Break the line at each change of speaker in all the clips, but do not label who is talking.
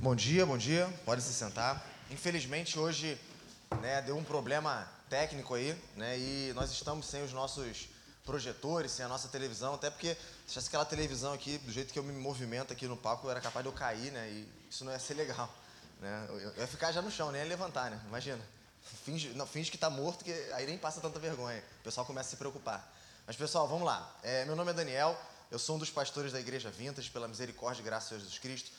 Bom dia, bom dia. Pode se sentar. Infelizmente hoje, né, deu um problema técnico aí, né, e nós estamos sem os nossos projetores, sem a nossa televisão, até porque se tivesse aquela televisão aqui, do jeito que eu me movimento aqui no palco, era capaz de eu cair, né, e isso não ia ser legal, né. Eu ia ficar já no chão, nem ia levantar, né, imagina. Finge, não, finge que está morto, que aí nem passa tanta vergonha. O pessoal começa a se preocupar. Mas, pessoal, vamos lá. É, meu nome é Daniel, eu sou um dos pastores da Igreja Vintas, pela misericórdia e graça de Jesus Cristo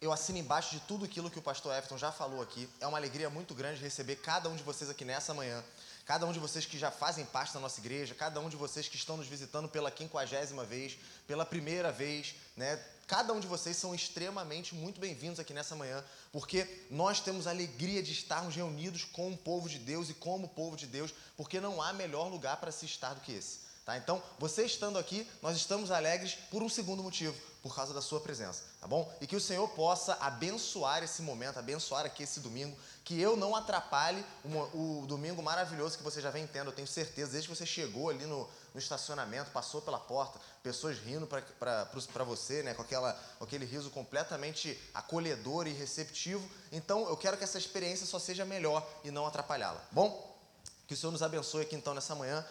eu assino embaixo de tudo aquilo que o pastor Everton já falou aqui. É uma alegria muito grande receber cada um de vocês aqui nessa manhã. Cada um de vocês que já fazem parte da nossa igreja, cada um de vocês que estão nos visitando pela quinquagésima vez, pela primeira vez, né? Cada um de vocês são extremamente muito bem-vindos aqui nessa manhã, porque nós temos a alegria de estarmos reunidos com o povo de Deus e como povo de Deus, porque não há melhor lugar para se estar do que esse. Tá? Então, você estando aqui, nós estamos alegres por um segundo motivo, por causa da sua presença, tá bom? E que o Senhor possa abençoar esse momento, abençoar aqui esse domingo, que eu não atrapalhe o, o domingo maravilhoso que você já vem tendo, eu tenho certeza, desde que você chegou ali no, no estacionamento, passou pela porta, pessoas rindo para você, né, com, aquela, aquele riso completamente acolhedor e receptivo. Então, eu quero que essa experiência só seja melhor e não atrapalhá-la. Bom, que o Senhor nos abençoe aqui então nessa manhã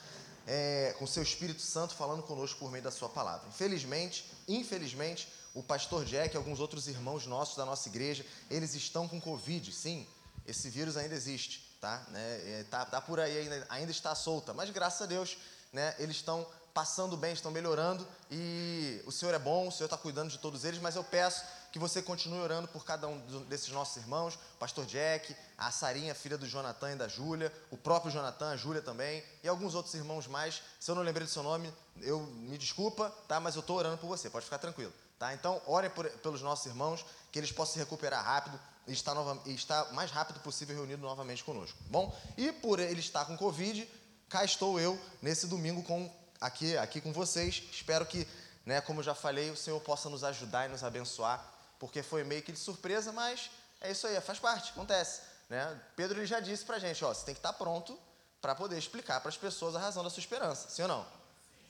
é, com seu Espírito Santo falando conosco por meio da sua palavra. Infelizmente, infelizmente, o pastor Jack e alguns outros irmãos nossos da nossa igreja, eles estão com Covid. Sim, esse vírus ainda existe, tá? Né? É, tá, tá por aí, ainda, ainda está solta. Mas graças a Deus, né, eles estão passando bem, estão melhorando e o Senhor é bom, o Senhor está cuidando de todos eles, mas eu peço que você continue orando por cada um desses nossos irmãos, o pastor Jack, a Sarinha, filha do Jonathan e da Júlia, o próprio Jonathan, a Júlia também, e alguns outros irmãos mais. Se eu não lembrei do seu nome, eu me desculpa, tá? Mas eu estou orando por você, pode ficar tranquilo, tá? Então, orem por, pelos nossos irmãos, que eles possam se recuperar rápido e estar, nova, e estar mais rápido possível reunido novamente conosco, bom? E por ele estar com Covid, cá estou eu nesse domingo com, aqui, aqui com vocês. Espero que, né, como já falei, o Senhor possa nos ajudar e nos abençoar porque foi meio que de surpresa, mas é isso aí, faz parte, acontece. Né? Pedro ele já disse para a gente, ó, você tem que estar tá pronto para poder explicar para as pessoas a razão da sua esperança, sim ou não?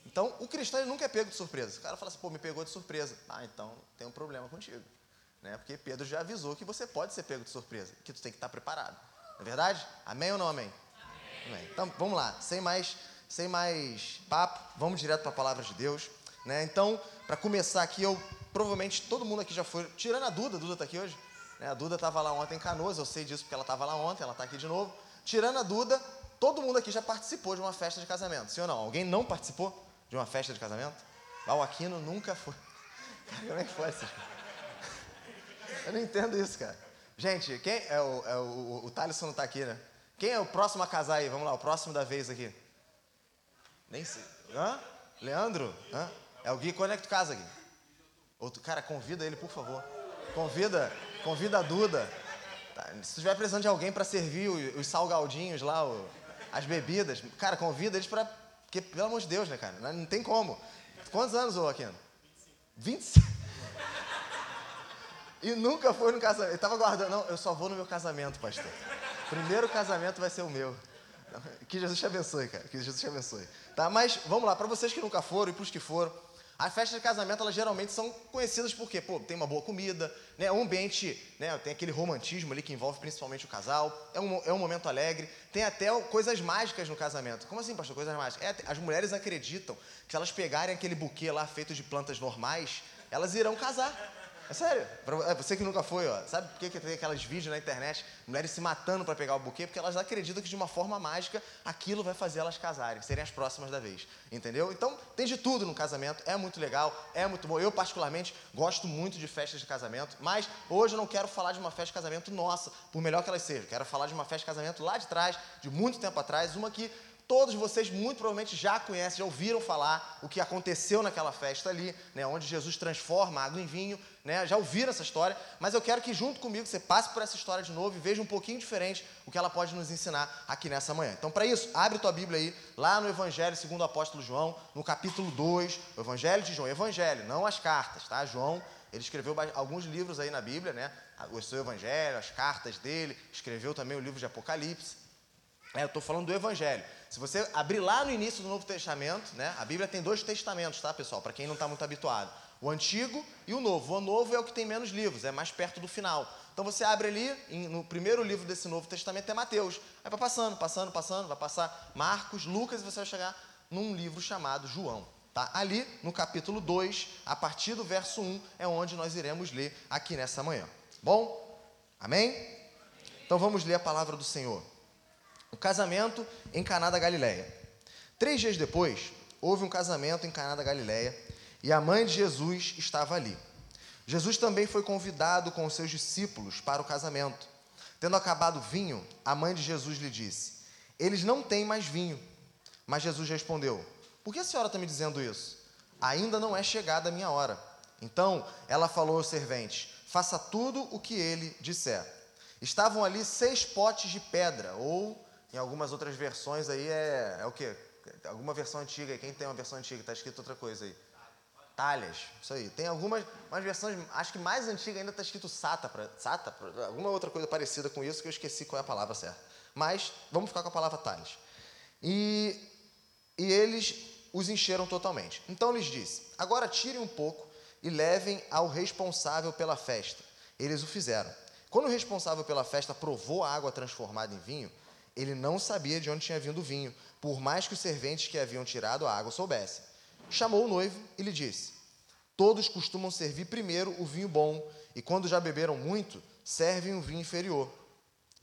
Então, o cristão nunca é pego de surpresa. O cara fala assim, pô, me pegou de surpresa. Ah, então tem um problema contigo. Né? Porque Pedro já avisou que você pode ser pego de surpresa, que tu tem que estar tá preparado. Não é verdade? Amém ou não amém? amém? amém. Então, vamos lá, sem mais, sem mais papo, vamos direto para a palavra de Deus. Né? Então, para começar aqui, eu provavelmente todo mundo aqui já foi, tirando a Duda, a Duda está aqui hoje, né? a Duda estava lá ontem em Canoas, eu sei disso porque ela estava lá ontem, ela está aqui de novo. Tirando a Duda, todo mundo aqui já participou de uma festa de casamento, sim ou não? Alguém não participou de uma festa de casamento? O Aquino nunca foi. Cara, como é que foi isso? Eu não entendo isso, cara. Gente, quem é o, é o, o Thaleson não está aqui, né? Quem é o próximo a casar aí? Vamos lá, o próximo da vez aqui. Nem sei. Hã? Leandro? Hã? É o Gui. Tu casa, Gui? Outro, cara, convida ele, por favor. Convida, convida a Duda. Tá, se estiver precisando de alguém para servir os, os salgadinhos lá, o, as bebidas, cara, convida eles para. Porque, pelo amor de Deus, né, cara? Não, não tem como. Quantos anos, ô Aquino? 25. 25. E nunca foi no casamento. Ele tava guardando. Não, eu só vou no meu casamento, pastor. Primeiro casamento vai ser o meu. Que Jesus te abençoe, cara. Que Jesus te abençoe. Tá? Mas vamos lá, para vocês que nunca foram e para os que foram, as festas de casamento, elas geralmente são conhecidas porque, pô, tem uma boa comida, né? Um ambiente, né? Tem aquele romantismo ali que envolve principalmente o casal. É um, é um momento alegre. Tem até coisas mágicas no casamento. Como assim, pastor? Coisas mágicas? É, as mulheres acreditam que se elas pegarem aquele buquê lá feito de plantas normais, elas irão casar. É sério. Pra é, você que nunca foi, ó. Sabe por que, que tem aquelas vídeos na internet, mulheres se matando para pegar o buquê? Porque elas acreditam que de uma forma mágica aquilo vai fazer elas casarem, serem as próximas da vez. Entendeu? Então, tem de tudo no casamento. É muito legal, é muito bom. Eu, particularmente, gosto muito de festas de casamento, mas hoje eu não quero falar de uma festa de casamento nossa, por melhor que ela seja. Quero falar de uma festa de casamento lá de trás, de muito tempo atrás, uma que Todos vocês muito provavelmente já conhecem, já ouviram falar o que aconteceu naquela festa ali, né, onde Jesus transforma água em vinho, né, já ouviram essa história, mas eu quero que junto comigo você passe por essa história de novo e veja um pouquinho diferente o que ela pode nos ensinar aqui nessa manhã. Então, para isso, abre tua Bíblia aí, lá no Evangelho segundo o apóstolo João, no capítulo 2, o Evangelho de João, Evangelho, não as cartas, tá? João, ele escreveu alguns livros aí na Bíblia, né? O seu Evangelho, as cartas dele, escreveu também o livro de Apocalipse. É, eu estou falando do Evangelho. Se você abrir lá no início do Novo Testamento, né, a Bíblia tem dois testamentos, tá, pessoal? Para quem não está muito habituado. O antigo e o novo. O novo é o que tem menos livros, é mais perto do final. Então você abre ali, no primeiro livro desse Novo Testamento é Mateus. Aí vai passando, passando, passando, vai passar Marcos, Lucas e você vai chegar num livro chamado João. Tá? Ali, no capítulo 2, a partir do verso 1, é onde nós iremos ler aqui nessa manhã. Bom? Amém? Então vamos ler a palavra do Senhor. O casamento em Caná da Galileia. Três dias depois, houve um casamento em Caná da Galileia e a mãe de Jesus estava ali. Jesus também foi convidado com os seus discípulos para o casamento. Tendo acabado o vinho, a mãe de Jesus lhe disse: Eles não têm mais vinho. Mas Jesus respondeu: Por que a senhora está me dizendo isso? Ainda não é chegada a minha hora. Então ela falou aos serventes: Faça tudo o que ele disser. Estavam ali seis potes de pedra, ou em algumas outras versões aí é, é o quê? Alguma versão antiga, quem tem uma versão antiga, está escrito outra coisa aí. Talhas, isso aí. Tem algumas umas versões, acho que mais antiga ainda está escrito sata, pra, sata pra, alguma outra coisa parecida com isso que eu esqueci qual é a palavra certa. Mas vamos ficar com a palavra talhas. E, e eles os encheram totalmente. Então lhes disse: Agora tirem um pouco e levem ao responsável pela festa. Eles o fizeram. Quando o responsável pela festa provou a água transformada em vinho, ele não sabia de onde tinha vindo o vinho, por mais que os serventes que haviam tirado a água soubessem chamou o noivo e lhe disse: Todos costumam servir primeiro o vinho bom, e quando já beberam muito, servem o vinho inferior.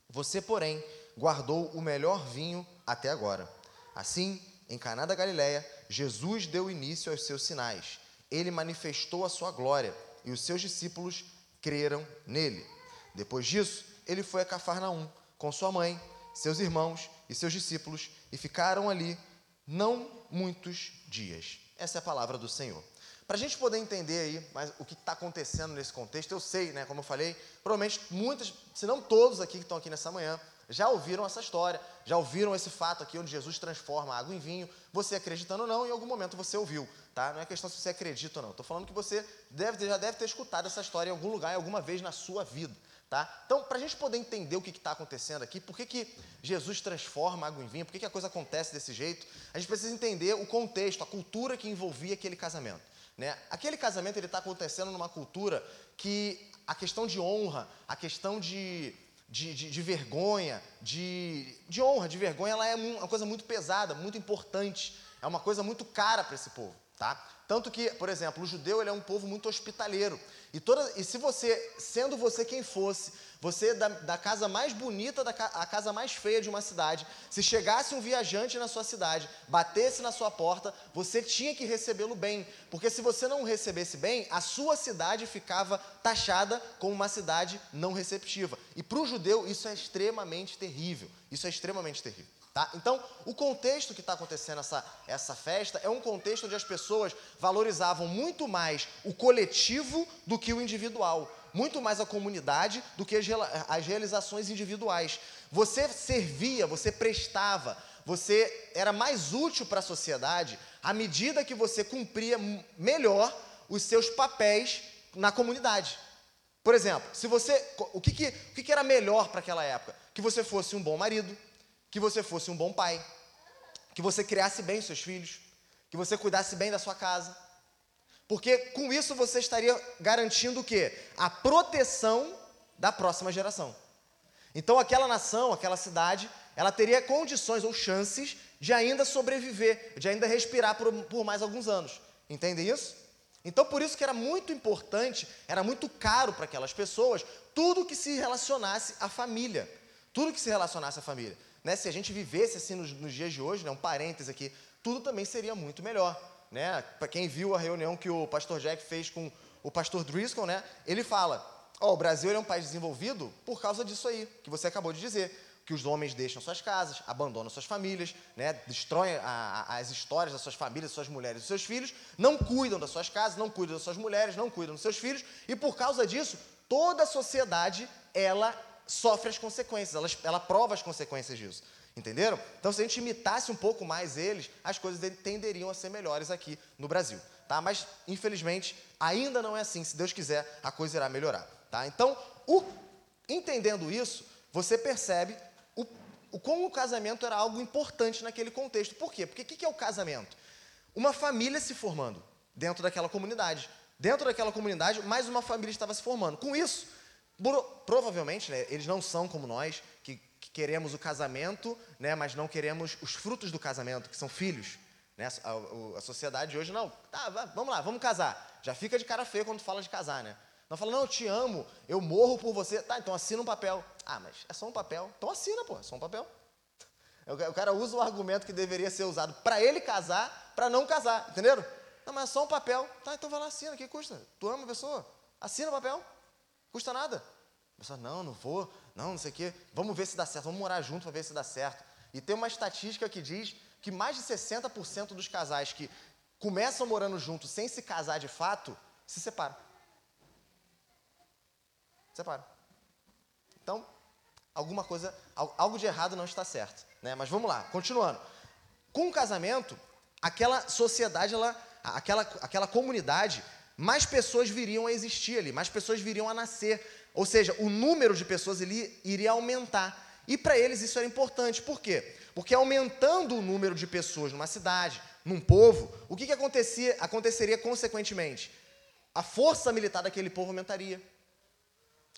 Você, porém, guardou o melhor vinho até agora. Assim, em Caná da Galileia, Jesus deu início aos seus sinais. Ele manifestou a sua glória, e os seus discípulos creram nele. Depois disso, ele foi a Cafarnaum com sua mãe, seus irmãos e seus discípulos, e ficaram ali não muitos dias. Essa é a palavra do Senhor. Para a gente poder entender aí mas, o que está acontecendo nesse contexto, eu sei, né, como eu falei, provavelmente muitas, se não todos aqui que estão aqui nessa manhã, já ouviram essa história, já ouviram esse fato aqui onde Jesus transforma água em vinho. Você acreditando ou não, em algum momento você ouviu, tá? Não é questão se você acredita ou não. Estou falando que você deve, já deve ter escutado essa história em algum lugar, em alguma vez na sua vida. Tá? Então, para a gente poder entender o que está acontecendo aqui, por que, que Jesus transforma água em vinho, por que, que a coisa acontece desse jeito, a gente precisa entender o contexto, a cultura que envolvia aquele casamento. Né? Aquele casamento está acontecendo numa cultura que a questão de honra, a questão de, de, de, de vergonha, de, de honra, de vergonha, ela é uma coisa muito pesada, muito importante, é uma coisa muito cara para esse povo. Tá? Tanto que, por exemplo, o judeu ele é um povo muito hospitaleiro. E, toda, e se você, sendo você quem fosse, você da, da casa mais bonita, da a casa mais feia de uma cidade, se chegasse um viajante na sua cidade, batesse na sua porta, você tinha que recebê-lo bem. Porque se você não recebesse bem, a sua cidade ficava taxada como uma cidade não receptiva. E para o judeu isso é extremamente terrível. Isso é extremamente terrível. Tá? Então, o contexto que está acontecendo essa, essa festa é um contexto onde as pessoas valorizavam muito mais o coletivo do que o individual, muito mais a comunidade do que as, as realizações individuais. Você servia, você prestava, você era mais útil para a sociedade à medida que você cumpria melhor os seus papéis na comunidade. Por exemplo, se você, o que, que, o que, que era melhor para aquela época? Que você fosse um bom marido, que você fosse um bom pai, que você criasse bem os seus filhos, que você cuidasse bem da sua casa. Porque com isso você estaria garantindo o quê? A proteção da próxima geração. Então aquela nação, aquela cidade, ela teria condições ou chances de ainda sobreviver, de ainda respirar por, por mais alguns anos. Entendem isso? Então por isso que era muito importante, era muito caro para aquelas pessoas tudo que se relacionasse à família. Tudo que se relacionasse à família né, se a gente vivesse assim nos, nos dias de hoje, né, um parêntese aqui, tudo também seria muito melhor. Né? Para quem viu a reunião que o pastor Jack fez com o pastor Driscoll, né, ele fala: oh, o Brasil é um país desenvolvido por causa disso aí, que você acabou de dizer. Que os homens deixam suas casas, abandonam suas famílias, né, destroem a, a, as histórias das suas famílias, das suas mulheres e seus filhos, não cuidam das suas casas, não cuidam das suas mulheres, não cuidam dos seus filhos, e por causa disso, toda a sociedade ela sofre as consequências, ela, ela prova as consequências disso. Entenderam? Então, se a gente imitasse um pouco mais eles, as coisas tenderiam a ser melhores aqui no Brasil. Tá? Mas, infelizmente, ainda não é assim. Se Deus quiser, a coisa irá melhorar. Tá? Então, o, entendendo isso, você percebe o, o, como o casamento era algo importante naquele contexto. Por quê? Porque o que, que é o casamento? Uma família se formando dentro daquela comunidade. dentro daquela comunidade, mais uma família estava se formando. Com isso, provavelmente, né, eles não são como nós, que, que, queremos o casamento, né, mas não queremos os frutos do casamento, que são filhos. Né? A, a, a sociedade hoje, não, tá, vamos lá, vamos casar. Já fica de cara feia quando fala de casar, né? Não fala, não, eu te amo, eu morro por você. Tá, então assina um papel. Ah, mas é só um papel. Então assina, pô, é só um papel. O cara usa o argumento que deveria ser usado para ele casar, para não casar, entenderam? Não, mas é só um papel. Tá, então vai lá, assina, que custa? Tu ama a pessoa? Assina o papel. Custa nada. A pessoa, não, não vou, não, não sei o quê. Vamos ver se dá certo, vamos morar junto para ver se dá certo. E tem uma estatística que diz que mais de 60% dos casais que começam morando juntos sem se casar de fato, se separam. Separam. Então, alguma coisa, algo de errado não está certo. Né? Mas vamos lá, continuando. Com o casamento, aquela sociedade, ela, aquela, aquela comunidade, mais pessoas viriam a existir ali, mais pessoas viriam a nascer. Ou seja, o número de pessoas ali iria aumentar. E para eles isso era importante. Por quê? Porque aumentando o número de pessoas numa cidade, num povo, o que, que acontecia, aconteceria consequentemente? A força militar daquele povo aumentaria.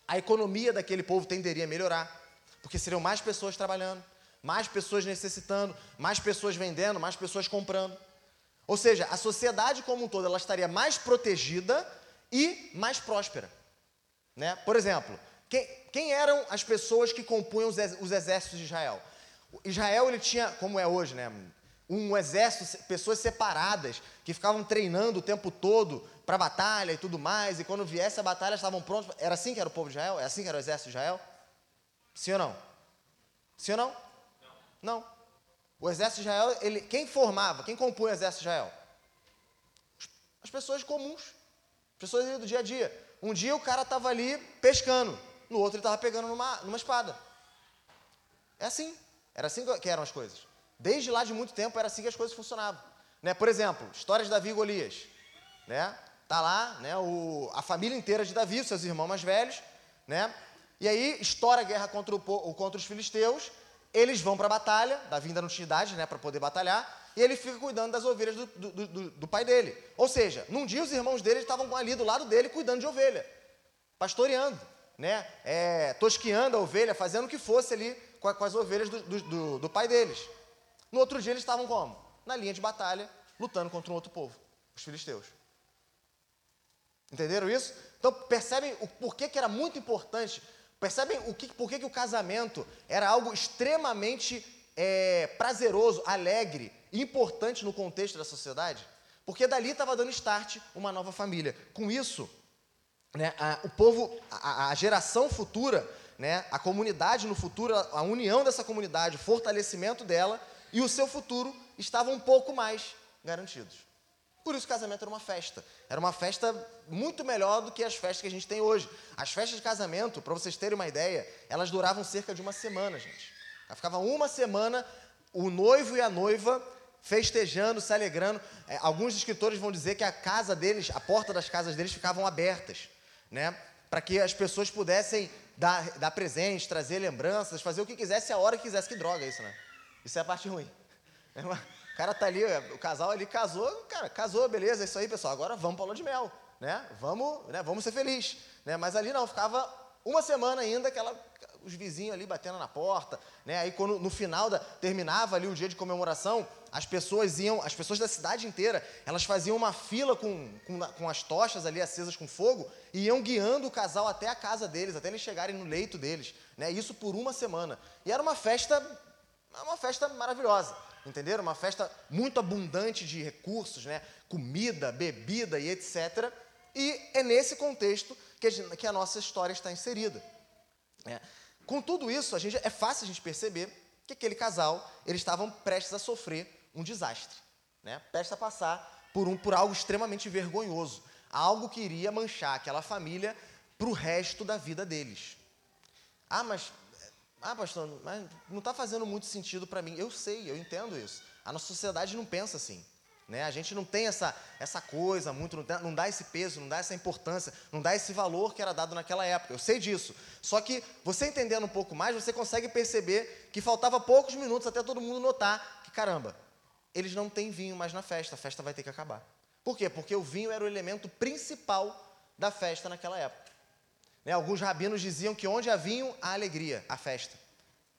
A economia daquele povo tenderia a melhorar, porque seriam mais pessoas trabalhando, mais pessoas necessitando, mais pessoas vendendo, mais pessoas comprando. Ou seja, a sociedade como um todo ela estaria mais protegida e mais próspera. Né? Por exemplo, quem, quem eram as pessoas que compunham os, os exércitos de Israel? Israel ele tinha, como é hoje, né, um exército, pessoas separadas, que ficavam treinando o tempo todo para batalha e tudo mais, e quando viesse a batalha estavam prontos. Era assim que era o povo de Israel? É assim que era o exército de Israel? Sim ou não? Sim ou não? Não. não. O exército de Israel, ele, quem formava, quem compunha o exército de Israel? As pessoas comuns, as pessoas do dia a dia. Um dia o cara estava ali pescando, no outro ele estava pegando numa, numa espada. É assim. Era assim que eram as coisas. Desde lá de muito tempo era assim que as coisas funcionavam. Né? Por exemplo, histórias de Davi e Golias. Né? Tá lá né, o, a família inteira de Davi, seus irmãos mais velhos. Né? E aí estoura a guerra contra, o, contra os filisteus. Eles vão para a batalha. Ainda não tinha idade né, para poder batalhar. E ele fica cuidando das ovelhas do, do, do, do pai dele. Ou seja, num dia os irmãos dele estavam ali do lado dele cuidando de ovelha. Pastoreando. Né? É, tosquiando a ovelha, fazendo o que fosse ali com, com as ovelhas do, do, do, pai deles. No outro dia eles estavam como? Na linha de batalha, lutando contra um outro povo, os filisteus. Entenderam isso? Então percebem o porquê que era muito importante, percebem o que, porquê que o casamento era algo extremamente é, prazeroso, alegre, importante no contexto da sociedade? Porque dali estava dando start uma nova família. Com isso, né, a, o povo, a, a geração futura né, a comunidade no futuro, a união dessa comunidade, o fortalecimento dela e o seu futuro estavam um pouco mais garantidos. Por isso o casamento era uma festa. Era uma festa muito melhor do que as festas que a gente tem hoje. As festas de casamento, para vocês terem uma ideia, elas duravam cerca de uma semana, gente. ficava uma semana o noivo e a noiva festejando, se alegrando. É, alguns escritores vão dizer que a casa deles, a porta das casas deles ficavam abertas, né? Para que as pessoas pudessem dar, dar presente, trazer lembranças, fazer o que quisesse a hora que quisesse. Que droga isso, né? Isso é a parte ruim. É o cara tá ali, o casal ali casou, cara, casou, beleza, é isso aí, pessoal. Agora vamos para lua de mel, né? Vamos, né? Vamos ser felizes, né? Mas ali não, ficava uma semana ainda aquela os vizinhos ali batendo na porta, né? Aí quando no final da terminava ali o dia de comemoração, as pessoas iam, as pessoas da cidade inteira, elas faziam uma fila com, com, com as tochas ali acesas com fogo e iam guiando o casal até a casa deles, até eles chegarem no leito deles, né? Isso por uma semana. E era uma festa, uma festa maravilhosa, entenderam? Uma festa muito abundante de recursos, né? Comida, bebida e etc. E é nesse contexto que a, que a nossa história está inserida. Né? Com tudo isso, a gente, é fácil a gente perceber que aquele casal, eles estavam prestes a sofrer um desastre, né? prestes a passar por, um, por algo extremamente vergonhoso, algo que iria manchar aquela família para o resto da vida deles. Ah, mas, ah, pastor, mas não está fazendo muito sentido para mim. Eu sei, eu entendo isso. A nossa sociedade não pensa assim. Né? A gente não tem essa, essa coisa muito, não, tem, não dá esse peso, não dá essa importância, não dá esse valor que era dado naquela época. Eu sei disso. Só que você entendendo um pouco mais, você consegue perceber que faltava poucos minutos até todo mundo notar que, caramba, eles não têm vinho mais na festa, a festa vai ter que acabar. Por quê? Porque o vinho era o elemento principal da festa naquela época. Né? Alguns rabinos diziam que onde há vinho, há alegria, há festa.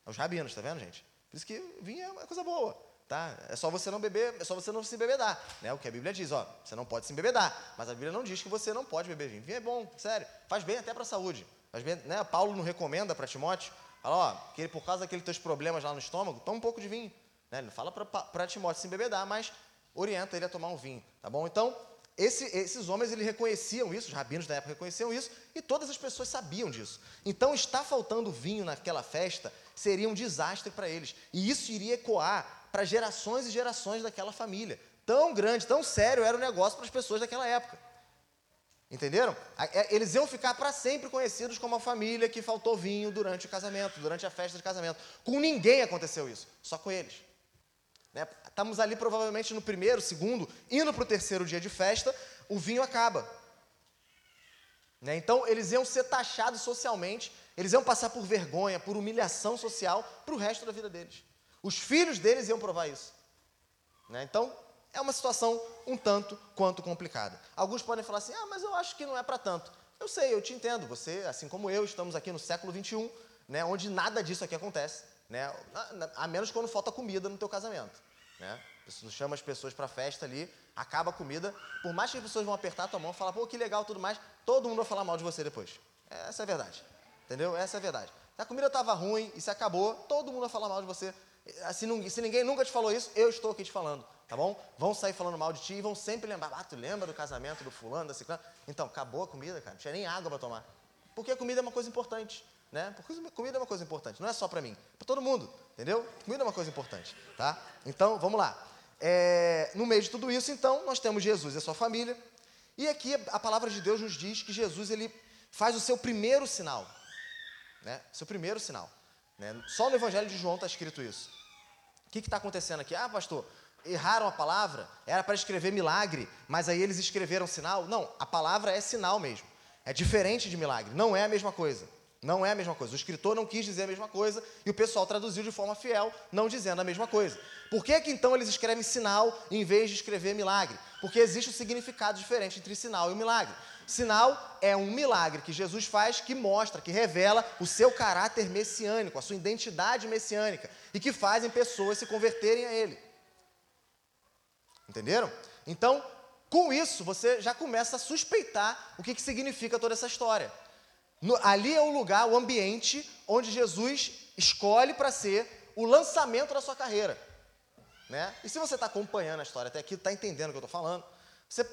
Os rabinos, tá vendo, gente? Por isso que vinho é uma coisa boa. Tá? É só você não beber, é só você não se embebedar. Né? O que a Bíblia diz, ó, você não pode se embebedar. Mas a Bíblia não diz que você não pode beber vinho. Vinho é bom, sério. Faz bem até para a saúde. Faz bem, né? Paulo não recomenda para Timóteo, fala, ó, que ele, por causa daqueles teus problemas lá no estômago, toma um pouco de vinho. Né? Ele não fala para Timóteo se embebedar, mas orienta ele a tomar um vinho, tá bom? Então, esse, esses homens eles reconheciam isso, os rabinos da época reconheciam isso, e todas as pessoas sabiam disso. Então, estar faltando vinho naquela festa seria um desastre para eles. E isso iria ecoar para gerações e gerações daquela família. Tão grande, tão sério era o negócio para as pessoas daquela época. Entenderam? É, eles iam ficar para sempre conhecidos como a família que faltou vinho durante o casamento, durante a festa de casamento. Com ninguém aconteceu isso, só com eles. Né? Estamos ali provavelmente no primeiro, segundo, indo para o terceiro dia de festa, o vinho acaba. Né? Então, eles iam ser taxados socialmente, eles iam passar por vergonha, por humilhação social para o resto da vida deles. Os filhos deles iam provar isso. Né? Então, é uma situação um tanto quanto complicada. Alguns podem falar assim: ah, mas eu acho que não é para tanto. Eu sei, eu te entendo. Você, assim como eu, estamos aqui no século XXI, né, onde nada disso aqui acontece, né, a menos quando falta comida no teu casamento. Né? Você chama as pessoas para festa ali, acaba a comida, por mais que as pessoas vão apertar a tua mão, falar, pô, que legal, tudo mais, todo mundo vai falar mal de você depois. Essa é a verdade. Entendeu? Essa é a verdade. Se a comida estava ruim e se acabou, todo mundo vai falar mal de você. Se, se ninguém nunca te falou isso, eu estou aqui te falando, tá bom? Vão sair falando mal de ti e vão sempre lembrar, ah, tu lembra do casamento do fulano, da ciclana? Então, acabou a comida, cara, não tinha nem água para tomar. Porque a comida é uma coisa importante, né? Porque comida é uma coisa importante, não é só para mim, para todo mundo, entendeu? Comida é uma coisa importante, tá? Então, vamos lá. É, no meio de tudo isso, então, nós temos Jesus e a sua família. E aqui a palavra de Deus nos diz que Jesus ele faz o seu primeiro sinal, né? Seu primeiro sinal. Né? Só no Evangelho de João está escrito isso. O que está acontecendo aqui? Ah, pastor, erraram a palavra, era para escrever milagre, mas aí eles escreveram sinal. Não, a palavra é sinal mesmo. É diferente de milagre, não é a mesma coisa. Não é a mesma coisa. O escritor não quis dizer a mesma coisa e o pessoal traduziu de forma fiel, não dizendo a mesma coisa. Por que, que então eles escrevem sinal em vez de escrever milagre? Porque existe um significado diferente entre sinal e milagre. Sinal é um milagre que Jesus faz que mostra, que revela o seu caráter messiânico, a sua identidade messiânica e que fazem pessoas se converterem a Ele. Entenderam? Então, com isso, você já começa a suspeitar o que, que significa toda essa história. No, ali é o lugar, o ambiente onde Jesus escolhe para ser o lançamento da sua carreira. Né? E se você está acompanhando a história até aqui, está entendendo o que eu estou falando, você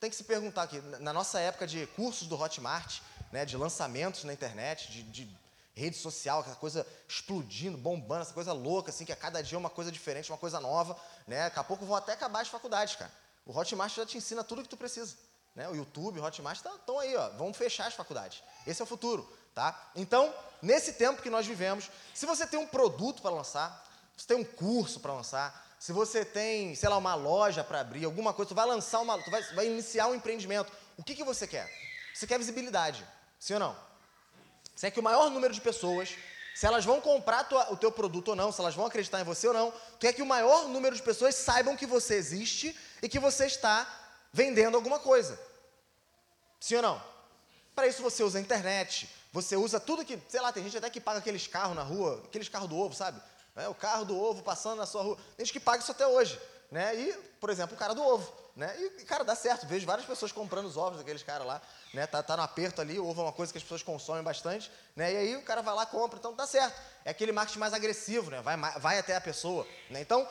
tem que se perguntar aqui, na nossa época de cursos do Hotmart, né, de lançamentos na internet, de, de rede social, aquela coisa explodindo, bombando, essa coisa louca, assim, que a cada dia é uma coisa diferente, uma coisa nova, né? Daqui a pouco vão até acabar as faculdades, cara. O Hotmart já te ensina tudo o que tu precisa. Né? O YouTube, o Hotmart estão tá, aí, ó, vão fechar as faculdades. Esse é o futuro, tá? Então, nesse tempo que nós vivemos, se você tem um produto para lançar, se tem um curso para lançar, se você tem, sei lá, uma loja para abrir, alguma coisa, tu vai lançar uma, tu vai, vai iniciar um empreendimento, o que, que você quer? Você quer visibilidade, sim ou não? Você quer que o maior número de pessoas, se elas vão comprar tua, o teu produto ou não, se elas vão acreditar em você ou não, tu quer que o maior número de pessoas saibam que você existe e que você está vendendo alguma coisa. Sim ou não? Para isso você usa a internet, você usa tudo que, sei lá, tem gente até que paga aqueles carros na rua, aqueles carros do ovo, sabe? É, o carro do ovo passando na sua rua. Tem gente que paga isso até hoje. Né? E, por exemplo, o cara do ovo. Né? E, cara, dá certo. Vejo várias pessoas comprando os ovos daqueles caras lá. Né? Tá, tá no aperto ali, o ovo é uma coisa que as pessoas consomem bastante. Né? E aí o cara vai lá compra. Então dá certo. É aquele marketing mais agressivo, né? vai, vai até a pessoa. Né? Então,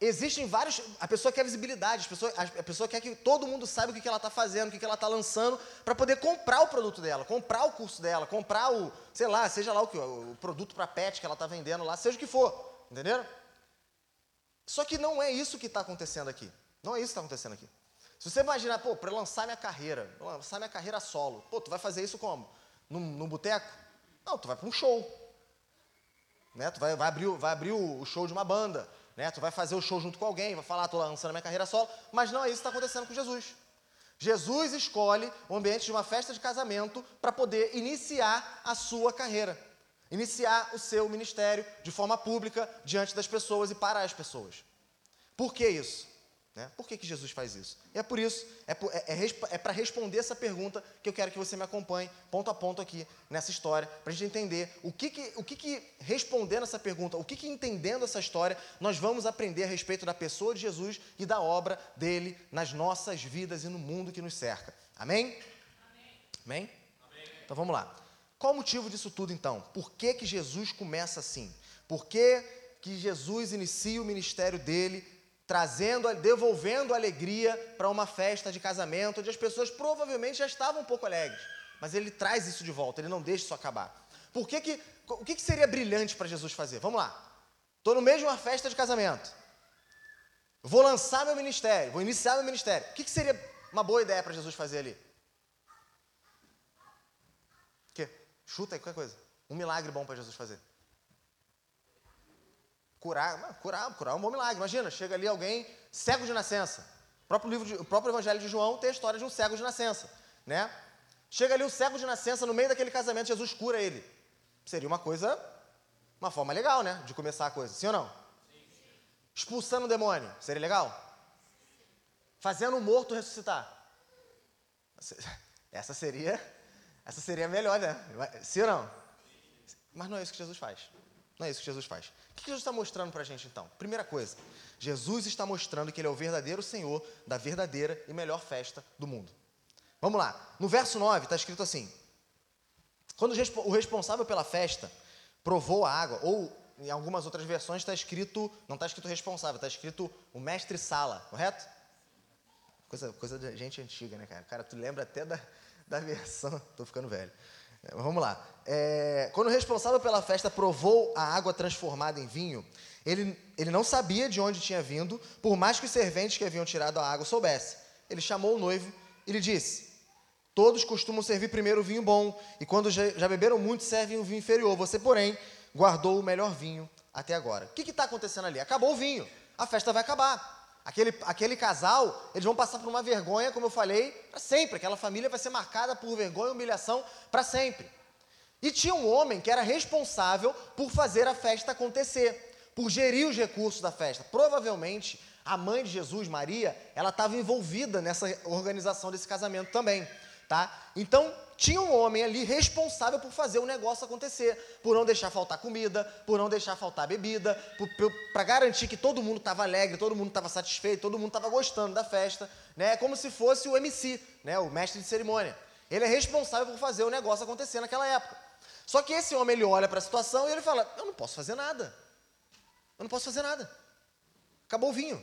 existem vários. A pessoa quer visibilidade, a pessoa, a pessoa quer que todo mundo saiba o que, que ela está fazendo, o que, que ela está lançando, para poder comprar o produto dela, comprar o curso dela, comprar o, sei lá, seja lá o que, o produto para pet que ela está vendendo lá, seja o que for. Entenderam? Só que não é isso que está acontecendo aqui. Não é isso que está acontecendo aqui. Se você imaginar, pô, para lançar minha carreira, lançar minha carreira solo, pô, tu vai fazer isso como? No, no boteco? Não, tu vai para um show. Né? Tu vai, vai abrir, vai abrir o, o show de uma banda né? Tu vai fazer o show junto com alguém, vai falar, estou lançando minha carreira solo, mas não é isso que está acontecendo com Jesus. Jesus escolhe o ambiente de uma festa de casamento para poder iniciar a sua carreira, iniciar o seu ministério de forma pública diante das pessoas e para as pessoas. Por que isso? Né? Por que, que Jesus faz isso? E é por isso, é, é, é, é para responder essa pergunta que eu quero que você me acompanhe ponto a ponto aqui nessa história, para a gente entender o que, que, o que, que respondendo essa pergunta, o que, que entendendo essa história, nós vamos aprender a respeito da pessoa de Jesus e da obra dele nas nossas vidas e no mundo que nos cerca. Amém? Amém? Amém? Amém. Então vamos lá. Qual o motivo disso tudo então? Por que, que Jesus começa assim? Por que, que Jesus inicia o ministério dele trazendo, devolvendo alegria para uma festa de casamento, onde as pessoas provavelmente já estavam um pouco alegres. Mas ele traz isso de volta, ele não deixa isso acabar. Por que que, o que, que seria brilhante para Jesus fazer? Vamos lá. Estou no de uma festa de casamento. Vou lançar meu ministério, vou iniciar meu ministério. O que, que seria uma boa ideia para Jesus fazer ali? O quê? Chuta aí qualquer coisa. Um milagre bom para Jesus fazer. Curar, curar, curar é um bom milagre. Imagina, chega ali alguém cego de nascença. O próprio, livro de, o próprio Evangelho de João tem a história de um cego de nascença. Né? Chega ali o cego de nascença, no meio daquele casamento, Jesus cura ele. Seria uma coisa, uma forma legal, né? De começar a coisa. Sim ou não? Expulsando o demônio. Seria legal? Fazendo o morto ressuscitar. Essa seria, essa seria melhor, né? Sim ou não? Mas não é isso que Jesus faz. Não é isso que Jesus faz. O que Jesus está mostrando para a gente então? Primeira coisa, Jesus está mostrando que Ele é o verdadeiro Senhor da verdadeira e melhor festa do mundo. Vamos lá. No verso 9 está escrito assim: Quando o responsável pela festa provou a água, ou em algumas outras versões está escrito, não está escrito responsável, está escrito o mestre sala, correto? Coisa, coisa de gente antiga, né, cara? Cara, tu lembra até da, da versão. Estou ficando velho. Vamos lá. É, quando o responsável pela festa provou a água transformada em vinho, ele, ele não sabia de onde tinha vindo, por mais que os serventes que haviam tirado a água soubessem. Ele chamou o noivo e lhe disse: Todos costumam servir primeiro o vinho bom, e quando já, já beberam muito, servem o vinho inferior. Você, porém, guardou o melhor vinho até agora. O que está acontecendo ali? Acabou o vinho, a festa vai acabar. Aquele, aquele casal, eles vão passar por uma vergonha, como eu falei, para sempre. Aquela família vai ser marcada por vergonha e humilhação para sempre. E tinha um homem que era responsável por fazer a festa acontecer, por gerir os recursos da festa. Provavelmente, a mãe de Jesus, Maria, ela estava envolvida nessa organização desse casamento também. Tá? Então, tinha um homem ali responsável por fazer o negócio acontecer, por não deixar faltar comida, por não deixar faltar bebida, para garantir que todo mundo estava alegre, todo mundo estava satisfeito, todo mundo estava gostando da festa, né? Como se fosse o MC, né? O mestre de cerimônia. Ele é responsável por fazer o negócio acontecer naquela época. Só que esse homem ele olha para a situação e ele fala: "Eu não posso fazer nada. Eu não posso fazer nada. Acabou o vinho.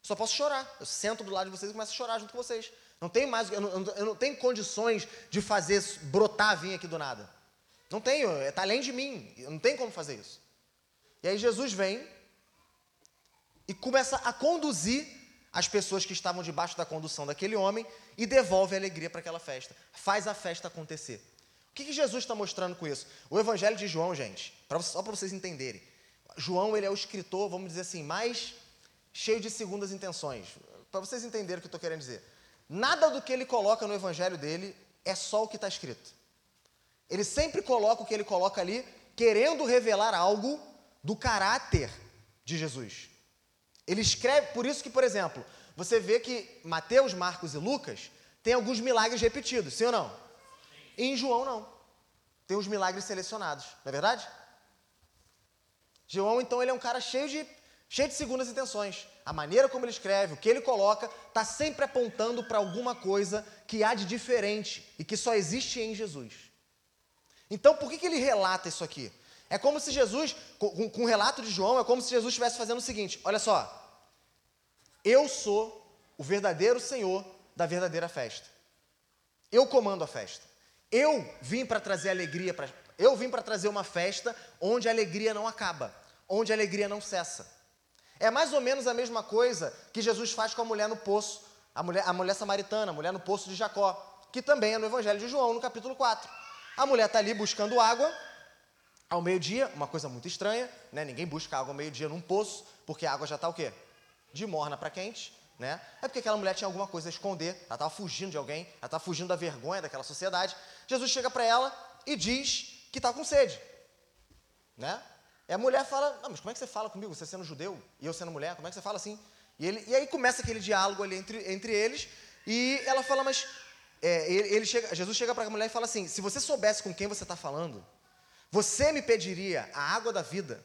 Só posso chorar. Eu sento do lado de vocês e começo a chorar junto com vocês. Não tem mais, eu não, eu não tenho condições de fazer brotar vinho aqui do nada. Não tenho, está além de mim. Eu não tenho como fazer isso. E aí Jesus vem e começa a conduzir as pessoas que estavam debaixo da condução daquele homem e devolve a alegria para aquela festa. Faz a festa acontecer. O que, que Jesus está mostrando com isso? O Evangelho de João, gente, pra, só para vocês entenderem. João, ele é o escritor, vamos dizer assim, mais cheio de segundas intenções. Para vocês entenderem o que eu estou querendo dizer. Nada do que ele coloca no evangelho dele é só o que está escrito. Ele sempre coloca o que ele coloca ali, querendo revelar algo do caráter de Jesus. Ele escreve, por isso que, por exemplo, você vê que Mateus, Marcos e Lucas têm alguns milagres repetidos, sim ou não? E em João não. Tem os milagres selecionados, não é verdade? João, então, ele é um cara cheio de cheio de segundas intenções. A maneira como ele escreve, o que ele coloca, está sempre apontando para alguma coisa que há de diferente e que só existe em Jesus. Então, por que, que ele relata isso aqui? É como se Jesus, com, com o relato de João, é como se Jesus estivesse fazendo o seguinte: olha só, eu sou o verdadeiro Senhor da verdadeira festa. Eu comando a festa. Eu vim para trazer alegria para. Eu vim para trazer uma festa onde a alegria não acaba, onde a alegria não cessa. É mais ou menos a mesma coisa que Jesus faz com a mulher no poço, a mulher, a mulher samaritana, a mulher no poço de Jacó, que também é no Evangelho de João, no capítulo 4. A mulher está ali buscando água ao meio-dia, uma coisa muito estranha, né? Ninguém busca água ao meio-dia num poço, porque a água já está o quê? De morna para quente, né? É porque aquela mulher tinha alguma coisa a esconder, ela estava fugindo de alguém, ela estava fugindo da vergonha daquela sociedade. Jesus chega para ela e diz que está com sede, né? E a mulher fala, não, mas como é que você fala comigo, você sendo judeu e eu sendo mulher, como é que você fala assim? E, ele, e aí começa aquele diálogo ali entre, entre eles, e ela fala, mas é, ele, ele chega, Jesus chega para a mulher e fala assim: se você soubesse com quem você está falando, você me pediria a água da vida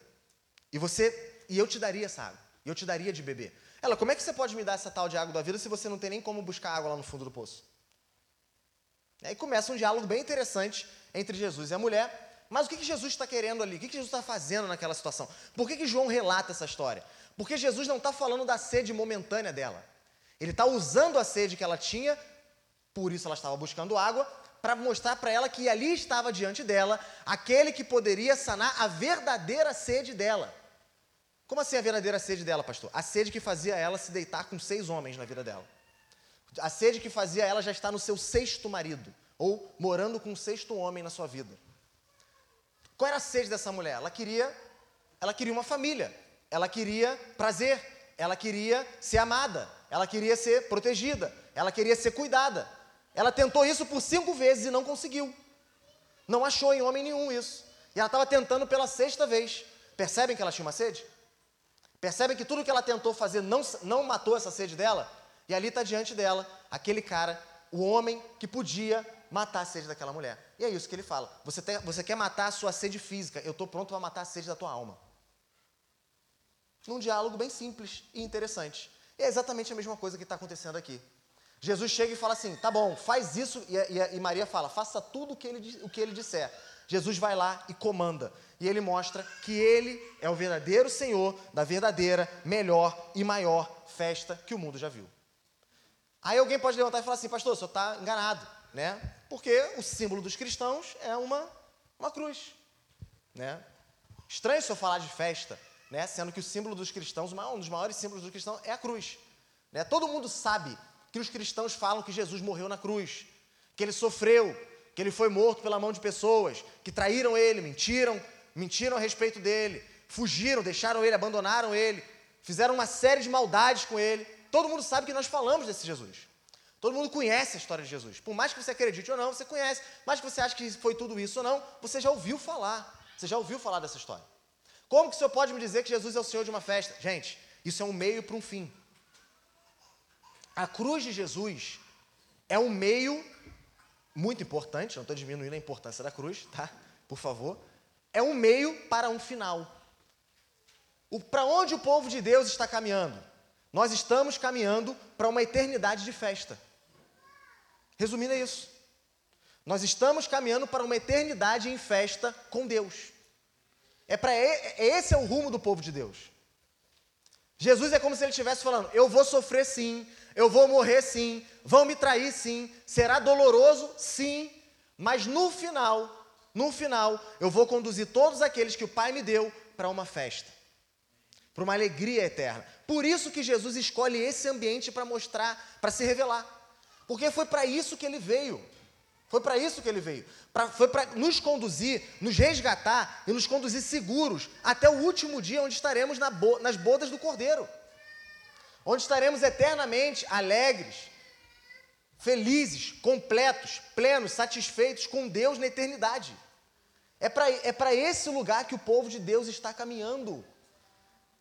e você e eu te daria essa água, e eu te daria de beber. Ela, como é que você pode me dar essa tal de água da vida se você não tem nem como buscar água lá no fundo do poço? E aí começa um diálogo bem interessante entre Jesus e a mulher. Mas o que, que Jesus está querendo ali? O que, que Jesus está fazendo naquela situação? Por que, que João relata essa história? Porque Jesus não está falando da sede momentânea dela. Ele está usando a sede que ela tinha, por isso ela estava buscando água, para mostrar para ela que ali estava diante dela aquele que poderia sanar a verdadeira sede dela. Como assim a verdadeira sede dela, pastor? A sede que fazia ela se deitar com seis homens na vida dela. A sede que fazia ela já estar no seu sexto marido, ou morando com o sexto homem na sua vida. Qual era a sede dessa mulher? Ela queria, ela queria uma família, ela queria prazer, ela queria ser amada, ela queria ser protegida, ela queria ser cuidada. Ela tentou isso por cinco vezes e não conseguiu. Não achou em homem nenhum isso. E ela estava tentando pela sexta vez. Percebem que ela tinha uma sede? Percebem que tudo que ela tentou fazer não, não matou essa sede dela? E ali está diante dela aquele cara, o homem que podia matar a sede daquela mulher. E é isso que ele fala. Você, tem, você quer matar a sua sede física, eu estou pronto para matar a sede da tua alma. Num diálogo bem simples e interessante. E é exatamente a mesma coisa que está acontecendo aqui. Jesus chega e fala assim: tá bom, faz isso. E, e, e Maria fala: faça tudo o que, ele, o que ele disser. Jesus vai lá e comanda. E ele mostra que ele é o verdadeiro Senhor da verdadeira, melhor e maior festa que o mundo já viu. Aí alguém pode levantar e falar assim, pastor, o senhor está enganado, né? Porque o símbolo dos cristãos é uma, uma cruz, né? Estranho o senhor falar de festa, né? Sendo que o símbolo dos cristãos, um dos maiores símbolos dos cristãos é a cruz. Né? Todo mundo sabe que os cristãos falam que Jesus morreu na cruz, que ele sofreu, que ele foi morto pela mão de pessoas que traíram ele, mentiram, mentiram a respeito dele, fugiram, deixaram ele, abandonaram ele, fizeram uma série de maldades com ele. Todo mundo sabe que nós falamos desse Jesus. Todo mundo conhece a história de Jesus. Por mais que você acredite ou não, você conhece. Mais que você ache que foi tudo isso ou não, você já ouviu falar. Você já ouviu falar dessa história. Como que o senhor pode me dizer que Jesus é o Senhor de uma festa? Gente, isso é um meio para um fim. A cruz de Jesus é um meio muito importante, não estou diminuindo a importância da cruz, tá? Por favor. É um meio para um final. Para onde o povo de Deus está caminhando? Nós estamos caminhando para uma eternidade de festa. Resumindo, é isso. Nós estamos caminhando para uma eternidade em festa com Deus. É para esse é o rumo do povo de Deus. Jesus é como se ele estivesse falando: eu vou sofrer sim, eu vou morrer sim, vão me trair sim, será doloroso sim, mas no final, no final, eu vou conduzir todos aqueles que o Pai me deu para uma festa, para uma alegria eterna. Por isso que Jesus escolhe esse ambiente para mostrar, para se revelar, porque foi para isso que ele veio. Foi para isso que ele veio. Pra, foi para nos conduzir, nos resgatar e nos conduzir seguros até o último dia onde estaremos na bo nas bodas do Cordeiro. Onde estaremos eternamente alegres, felizes, completos, plenos, satisfeitos com Deus na eternidade. É para é esse lugar que o povo de Deus está caminhando.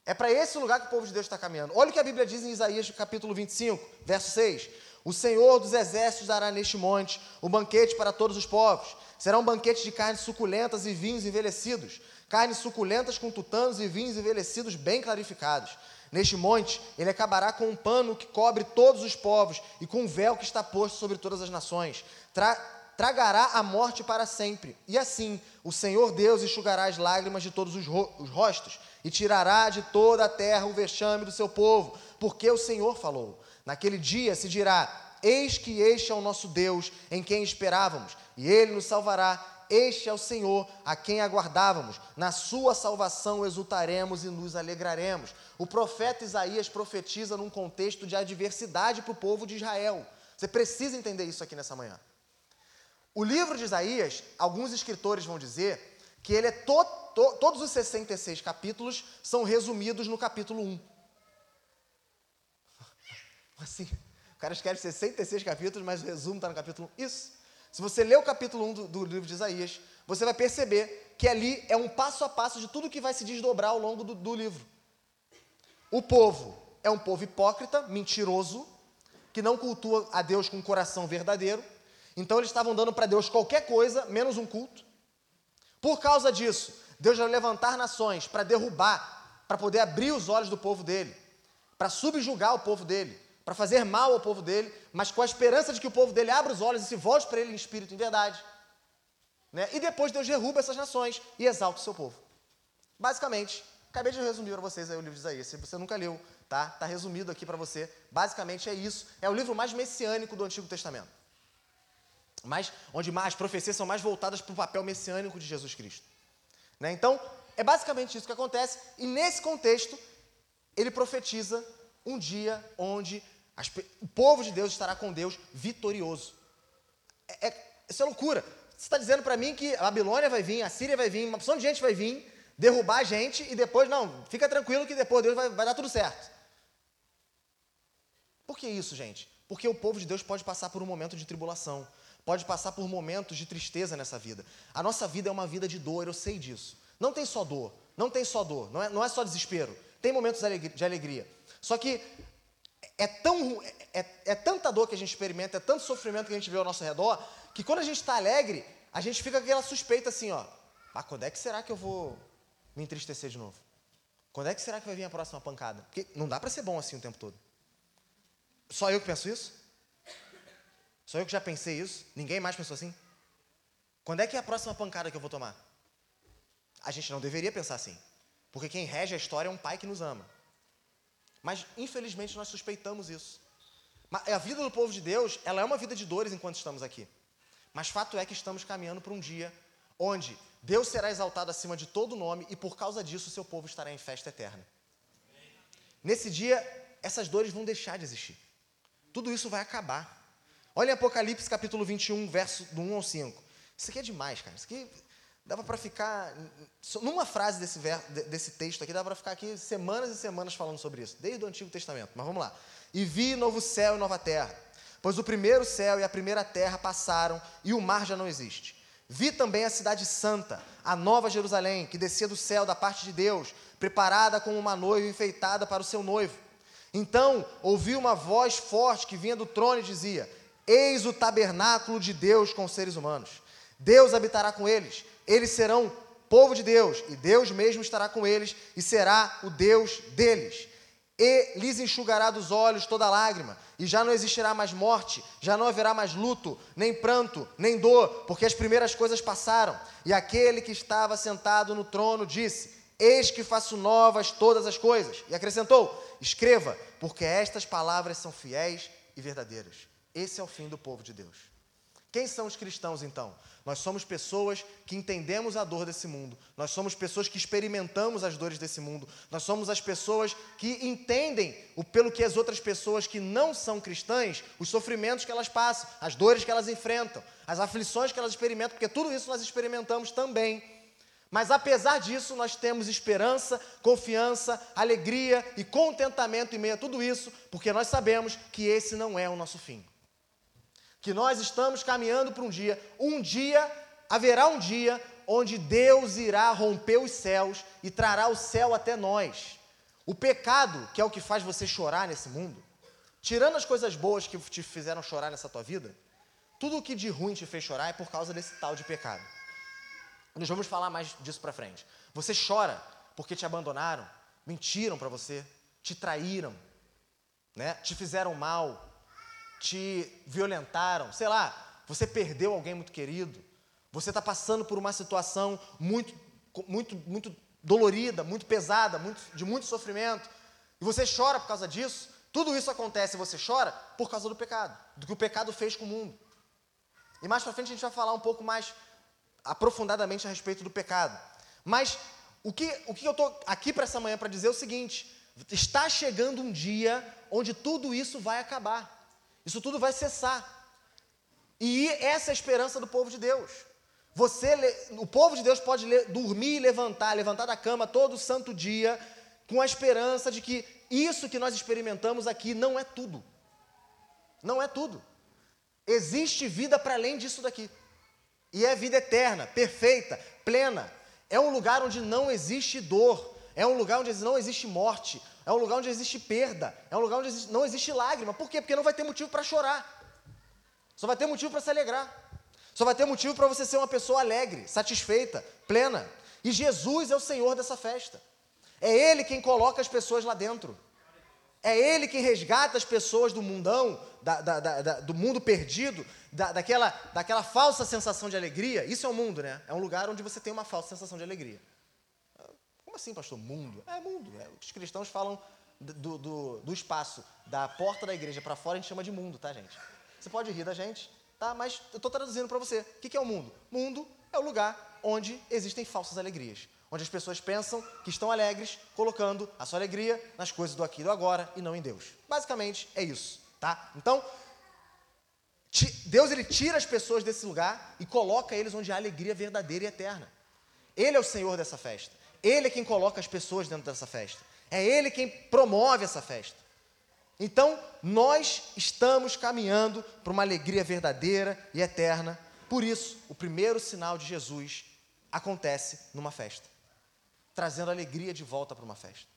É para esse lugar que o povo de Deus está caminhando. Olha o que a Bíblia diz em Isaías capítulo 25, verso 6. O Senhor dos exércitos dará neste monte o banquete para todos os povos. Será um banquete de carnes suculentas e vinhos envelhecidos, carnes suculentas com tutanos e vinhos envelhecidos bem clarificados. Neste monte, ele acabará com um pano que cobre todos os povos e com um véu que está posto sobre todas as nações. Tra tragará a morte para sempre. E assim, o Senhor Deus enxugará as lágrimas de todos os, ro os rostos e tirará de toda a terra o vexame do seu povo, porque o Senhor falou. Naquele dia se dirá: Eis que este é o nosso Deus, em quem esperávamos, e ele nos salvará. Este é o Senhor, a quem aguardávamos. Na sua salvação exultaremos e nos alegraremos. O profeta Isaías profetiza num contexto de adversidade para o povo de Israel. Você precisa entender isso aqui nessa manhã. O livro de Isaías, alguns escritores vão dizer que ele é to, to, todos os 66 capítulos são resumidos no capítulo 1. Assim, o cara escreve 66 capítulos, mas o resumo está no capítulo 1. Isso. Se você ler o capítulo 1 do, do, livro de Isaías, você vai perceber que ali é um passo a passo de tudo que vai se desdobrar ao longo do, do livro. O povo
é um povo hipócrita, mentiroso, que não cultua a Deus com um coração verdadeiro. Então eles estavam dando para Deus qualquer coisa, menos um culto. Por causa disso, Deus vai levantar nações para derrubar, para poder abrir os olhos do povo dele, para subjugar o povo dele, para fazer mal ao povo dele, mas com a esperança de que o povo dele abra os olhos e se volte para ele em espírito e em verdade. Né? E depois Deus derruba essas nações e exalta o seu povo. Basicamente, acabei de resumir para vocês aí o livro de Isaías. Se você nunca leu, tá? Tá resumido aqui para você. Basicamente é isso. É o livro mais messiânico do Antigo Testamento. Mas onde as profecias são mais voltadas para o papel messiânico de Jesus Cristo. Né? Então, é basicamente isso que acontece. E nesse contexto, ele profetiza um dia onde as, o povo de Deus estará com Deus vitorioso. É, é, isso é loucura. Você está dizendo para mim que a Babilônia vai vir, a Síria vai vir, uma opção de gente vai vir, derrubar a gente e depois, não, fica tranquilo que depois Deus vai, vai dar tudo certo. Por que isso, gente? Porque o povo de Deus pode passar por um momento de tribulação, pode passar por momentos de tristeza nessa vida. A nossa vida é uma vida de dor, eu sei disso. Não tem só dor, não tem só dor, não é, não é só desespero. Tem momentos de alegria. Só que é, tão, é, é, tanta dor que a gente experimenta, é tanto sofrimento que a gente vê ao nosso redor, que quando a gente está alegre, a gente fica com aquela suspeita assim, ó. Ah, quando é que será que eu vou me entristecer de novo? Quando é que será que vai vir a próxima pancada? Porque não dá para ser bom assim o tempo todo. Só eu que penso isso? Só eu que já pensei isso? Ninguém mais pensou assim? Quando é que é a próxima pancada que eu vou tomar? A gente não deveria pensar assim. Porque quem rege a história é um pai que nos ama. Mas, infelizmente, nós suspeitamos isso. A vida do povo de Deus, ela é uma vida de dores enquanto estamos aqui. Mas fato é que estamos caminhando para um dia onde Deus será exaltado acima de todo nome e por causa disso o seu povo estará em festa eterna. Nesse dia, essas dores vão deixar de existir. Tudo isso vai acabar. Olha Apocalipse capítulo 21, verso do 1 ao 5. Isso aqui é demais, cara. Isso aqui dava para ficar. Numa frase desse, ver, desse texto aqui, dava para ficar aqui semanas e semanas falando sobre isso, desde o Antigo Testamento. Mas vamos lá. E vi novo céu e nova terra, pois o primeiro céu e a primeira terra passaram e o mar já não existe. Vi também a cidade santa, a nova Jerusalém, que descia do céu da parte de Deus, preparada como uma noiva enfeitada para o seu noivo. Então ouvi uma voz forte que vinha do trono e dizia: Eis o tabernáculo de Deus com os seres humanos. Deus habitará com eles, eles serão povo de Deus, e Deus mesmo estará com eles e será o Deus deles. E lhes enxugará dos olhos toda lágrima, e já não existirá mais morte, já não haverá mais luto, nem pranto, nem dor, porque as primeiras coisas passaram. E aquele que estava sentado no trono disse: Eis que faço novas todas as coisas. E acrescentou: Escreva, porque estas palavras são fiéis e verdadeiras. Esse é o fim do povo de Deus. Quem são os cristãos então? Nós somos pessoas que entendemos a dor desse mundo, nós somos pessoas que experimentamos as dores desse mundo, nós somos as pessoas que entendem o pelo que as outras pessoas que não são cristãs, os sofrimentos que elas passam, as dores que elas enfrentam, as aflições que elas experimentam, porque tudo isso nós experimentamos também. Mas apesar disso, nós temos esperança, confiança, alegria e contentamento em meio a tudo isso, porque nós sabemos que esse não é o nosso fim que nós estamos caminhando para um dia, um dia, haverá um dia onde Deus irá romper os céus e trará o céu até nós. O pecado, que é o que faz você chorar nesse mundo, tirando as coisas boas que te fizeram chorar nessa tua vida, tudo o que de ruim te fez chorar é por causa desse tal de pecado. Nós vamos falar mais disso para frente. Você chora porque te abandonaram, mentiram para você, te traíram, né? te fizeram mal, te violentaram, sei lá, você perdeu alguém muito querido, você está passando por uma situação muito, muito, muito dolorida, muito pesada, muito, de muito sofrimento, e você chora por causa disso, tudo isso acontece e você chora por causa do pecado, do que o pecado fez com o mundo. E mais para frente a gente vai falar um pouco mais aprofundadamente a respeito do pecado. Mas o que, o que eu estou aqui para essa manhã para dizer é o seguinte: está chegando um dia onde tudo isso vai acabar. Isso tudo vai cessar. E essa é a esperança do povo de Deus. Você, o povo de Deus pode dormir e levantar, levantar da cama todo santo dia, com a esperança de que isso que nós experimentamos aqui não é tudo. Não é tudo. Existe vida para além disso daqui. E é vida eterna, perfeita, plena. É um lugar onde não existe dor. É um lugar onde não existe morte, é um lugar onde existe perda, é um lugar onde não existe lágrima. Por quê? Porque não vai ter motivo para chorar. Só vai ter motivo para se alegrar. Só vai ter motivo para você ser uma pessoa alegre, satisfeita, plena. E Jesus é o Senhor dessa festa. É Ele quem coloca as pessoas lá dentro. É Ele quem resgata as pessoas do mundão, da, da, da, do mundo perdido, daquela, daquela falsa sensação de alegria. Isso é o um mundo, né? É um lugar onde você tem uma falsa sensação de alegria. Como assim, pastor? Mundo? É mundo. É. Os cristãos falam do, do, do espaço da porta da igreja para fora, a gente chama de mundo, tá, gente? Você pode rir da gente, tá? Mas eu estou traduzindo para você. O que é o mundo? Mundo é o lugar onde existem falsas alegrias. Onde as pessoas pensam que estão alegres, colocando a sua alegria nas coisas do aqui e do agora e não em Deus. Basicamente é isso, tá? Então, Deus ele tira as pessoas desse lugar e coloca eles onde há alegria verdadeira e eterna. Ele é o Senhor dessa festa. Ele é quem coloca as pessoas dentro dessa festa. É Ele quem promove essa festa. Então, nós estamos caminhando para uma alegria verdadeira e eterna. Por isso, o primeiro sinal de Jesus acontece numa festa, trazendo alegria de volta para uma festa.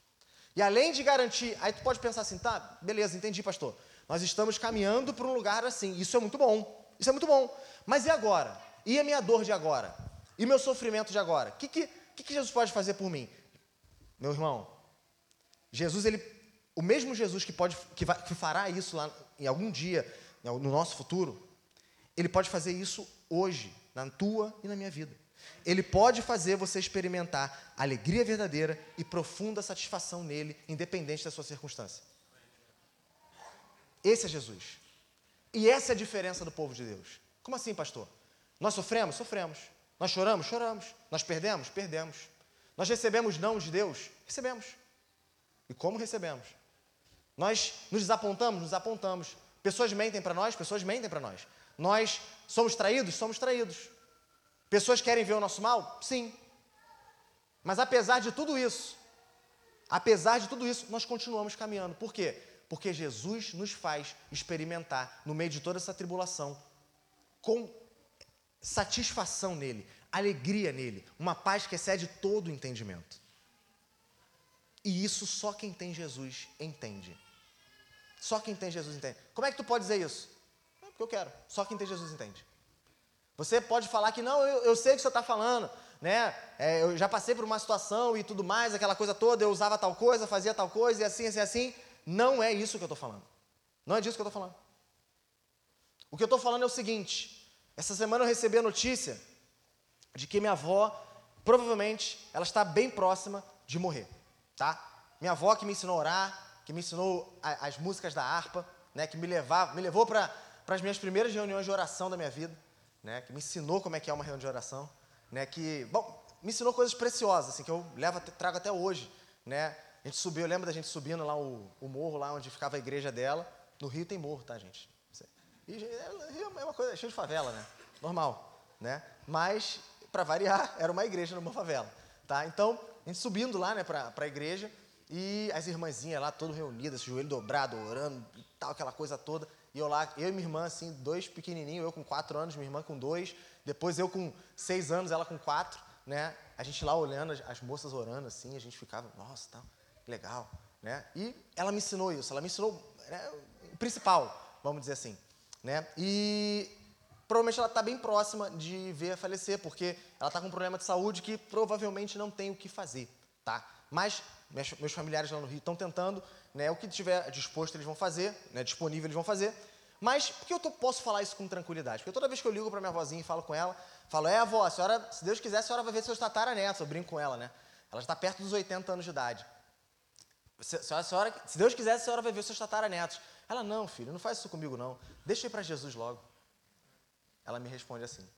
E além de garantir, aí tu pode pensar assim, tá, beleza, entendi, pastor. Nós estamos caminhando para um lugar assim. Isso é muito bom. Isso é muito bom. Mas e agora? E a minha dor de agora? E meu sofrimento de agora? O que, que, que Jesus pode fazer por mim? Meu irmão, Jesus ele o mesmo Jesus que, pode, que, vai, que fará isso lá em algum dia, no nosso futuro, ele pode fazer isso hoje, na tua e na minha vida. Ele pode fazer você experimentar alegria verdadeira e profunda satisfação nele, independente da sua circunstância. Esse é Jesus. E essa é a diferença do povo de Deus. Como assim, pastor? Nós sofremos? Sofremos. Nós choramos? Choramos. Nós perdemos? Perdemos. Nós recebemos não de Deus? Recebemos. E como recebemos? Nós nos desapontamos, nos apontamos. Pessoas mentem para nós, pessoas mentem para nós. Nós somos traídos, somos traídos. Pessoas querem ver o nosso mal? Sim. Mas apesar de tudo isso, apesar de tudo isso, nós continuamos caminhando. Por quê? Porque Jesus nos faz experimentar, no meio de toda essa tribulação, com satisfação nele, alegria nele, uma paz que excede todo o entendimento. E isso só quem tem Jesus entende. Só quem tem Jesus entende. Como é que tu pode dizer isso? É porque eu quero. Só quem tem Jesus entende. Você pode falar que não, eu, eu sei o que você está falando, né? É, eu já passei por uma situação e tudo mais, aquela coisa toda, eu usava tal coisa, fazia tal coisa e assim, assim, assim. Não é isso que eu estou falando. Não é disso que eu estou falando. O que eu estou falando é o seguinte: essa semana eu recebi a notícia de que minha avó, provavelmente, ela está bem próxima de morrer, tá? Minha avó que me ensinou a orar, que me ensinou a, as músicas da harpa, né, que me, levava, me levou para as minhas primeiras reuniões de oração da minha vida, né, que me ensinou como é que é uma reunião de oração, né, que, bom, me ensinou coisas preciosas, assim, que eu levo, trago até hoje, né, a gente subiu, eu lembro da gente subindo lá o, o morro, lá onde ficava a igreja dela, no Rio tem morro, tá, gente? Rio é uma coisa, é cheio de favela, né, normal, né, mas, para variar, era uma igreja numa favela, tá, então, a gente subindo lá, né, para a igreja, e as irmãzinhas lá, todas reunidas, joelho dobrado, orando e tal, aquela coisa toda. E eu lá, eu e minha irmã, assim, dois pequenininhos, eu com quatro anos, minha irmã com dois. Depois eu com seis anos, ela com quatro, né? A gente lá olhando, as, as moças orando, assim, a gente ficava, nossa, tal, legal, né? E ela me ensinou isso, ela me ensinou né, o principal, vamos dizer assim, né? E provavelmente ela está bem próxima de ver falecer, porque ela está com um problema de saúde que provavelmente não tem o que fazer, tá? Mas meus familiares lá no Rio estão tentando, né, o que tiver disposto eles vão fazer, né, disponível eles vão fazer. Mas por que eu tô, posso falar isso com tranquilidade? Porque toda vez que eu ligo para minha avózinha e falo com ela, falo, é avó, a senhora, se Deus quiser, a senhora vai ver seus tataranetos. Eu brinco com ela, né? Ela está perto dos 80 anos de idade. Se, a senhora, se Deus quiser, a senhora vai ver seus tataranetos. Ela, não, filho, não faz isso comigo, não. Deixa eu ir para Jesus logo. Ela me responde assim.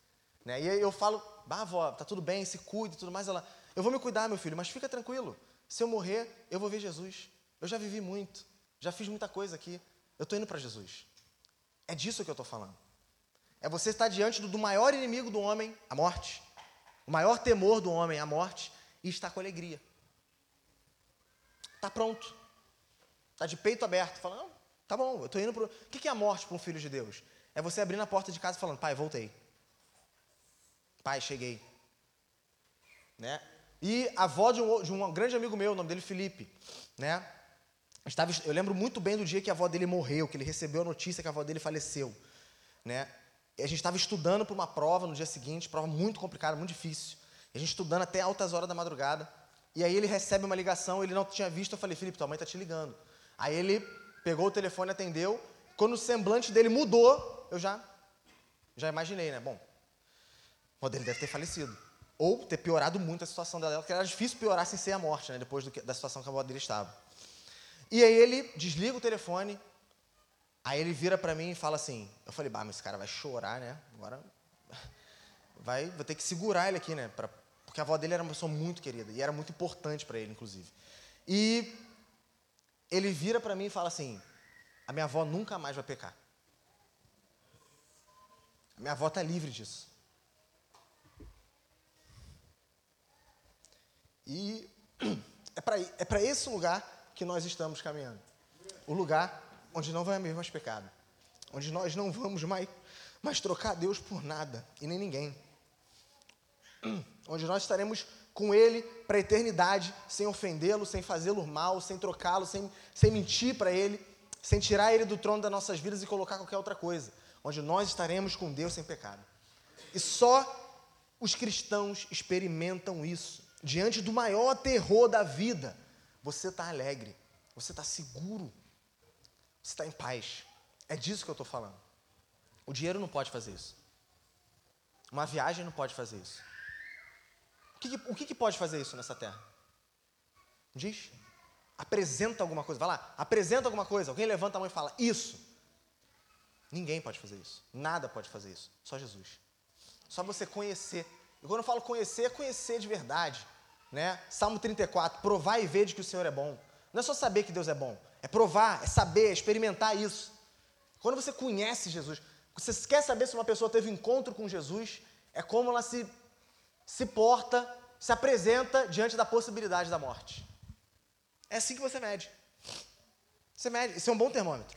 Né? E aí eu falo, bah, avó, tá tudo bem, se cuide e tudo mais. Ela, eu vou me cuidar, meu filho, mas fica tranquilo. Se eu morrer, eu vou ver Jesus. Eu já vivi muito, já fiz muita coisa aqui. Eu estou indo para Jesus. É disso que eu estou falando. É você estar diante do, do maior inimigo do homem, a morte. O maior temor do homem, a morte, e estar com alegria. Está pronto. Está de peito aberto, falando, tá bom, eu estou indo para. O que é a morte para um filho de Deus? É você abrindo a porta de casa falando, pai, voltei. Pai, cheguei. Né? E a avó de um, de um grande amigo meu, o nome dele Felipe, né? Estava, eu lembro muito bem do dia que a avó dele morreu, que ele recebeu a notícia que a avó dele faleceu, né? E a gente estava estudando para uma prova no dia seguinte, prova muito complicada, muito difícil. E a gente estudando até altas horas da madrugada. E aí ele recebe uma ligação, ele não tinha visto, eu falei, Felipe, tua mãe está te ligando. Aí ele pegou o telefone, atendeu. Quando o semblante dele mudou, eu já, já imaginei, né? Bom, o dele deve ter falecido. Ou ter piorado muito a situação dela, porque era difícil piorar sem ser a morte, né? Depois do, da situação que a avó dele estava. E aí ele desliga o telefone, aí ele vira para mim e fala assim, eu falei, bah, mas esse cara vai chorar, né? Agora vai, vou ter que segurar ele aqui, né? Pra, porque a avó dele era uma pessoa muito querida e era muito importante para ele, inclusive. E ele vira para mim e fala assim, a minha avó nunca mais vai pecar. A minha avó está livre disso. E é para é esse lugar que nós estamos caminhando. O lugar onde não vai haver mais pecado. Onde nós não vamos mais, mais trocar Deus por nada e nem ninguém. Onde nós estaremos com Ele para a eternidade, sem ofendê-lo, sem fazê-lo mal, sem trocá-lo, sem, sem mentir para Ele, sem tirar Ele do trono das nossas vidas e colocar qualquer outra coisa. Onde nós estaremos com Deus sem pecado. E só os cristãos experimentam isso. Diante do maior terror da vida, você está alegre, você está seguro, você está em paz. É disso que eu estou falando. O dinheiro não pode fazer isso. Uma viagem não pode fazer isso. O que, o que, pode fazer isso nessa terra? Diz. Apresenta alguma coisa. Vai lá, apresenta alguma coisa. Alguém levanta a mão e fala, isso. Ninguém pode fazer isso. Nada pode fazer isso. Só Jesus. Só você conhecer. E quando eu falo conhecer, é conhecer de verdade. Né? Salmo 34, provar e ver de que o Senhor é bom. Não é só saber que Deus é bom, é provar, é saber, é experimentar isso. Quando você conhece Jesus, você quer saber se uma pessoa teve encontro com Jesus, é como ela se, se porta, se apresenta diante da possibilidade da morte. É assim que você mede. Você mede, isso é um bom termômetro.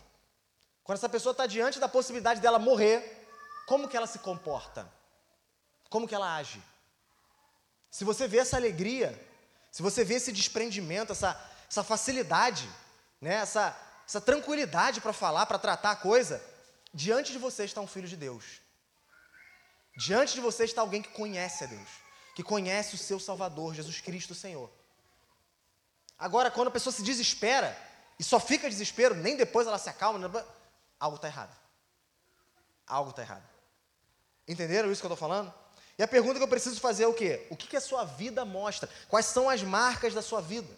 Quando essa pessoa está diante da possibilidade dela morrer, como que ela se comporta? Como que ela age? Se você vê essa alegria, se você vê esse desprendimento, essa, essa facilidade, né, essa, essa tranquilidade para falar, para tratar a coisa, diante de você está um filho de Deus. Diante de você está alguém que conhece a Deus, que conhece o seu Salvador, Jesus Cristo Senhor. Agora, quando a pessoa se desespera, e só fica desespero, nem depois ela se acalma, algo está errado. Algo está errado. Entenderam isso que eu estou falando? E a pergunta que eu preciso fazer é o quê? O que, que a sua vida mostra? Quais são as marcas da sua vida?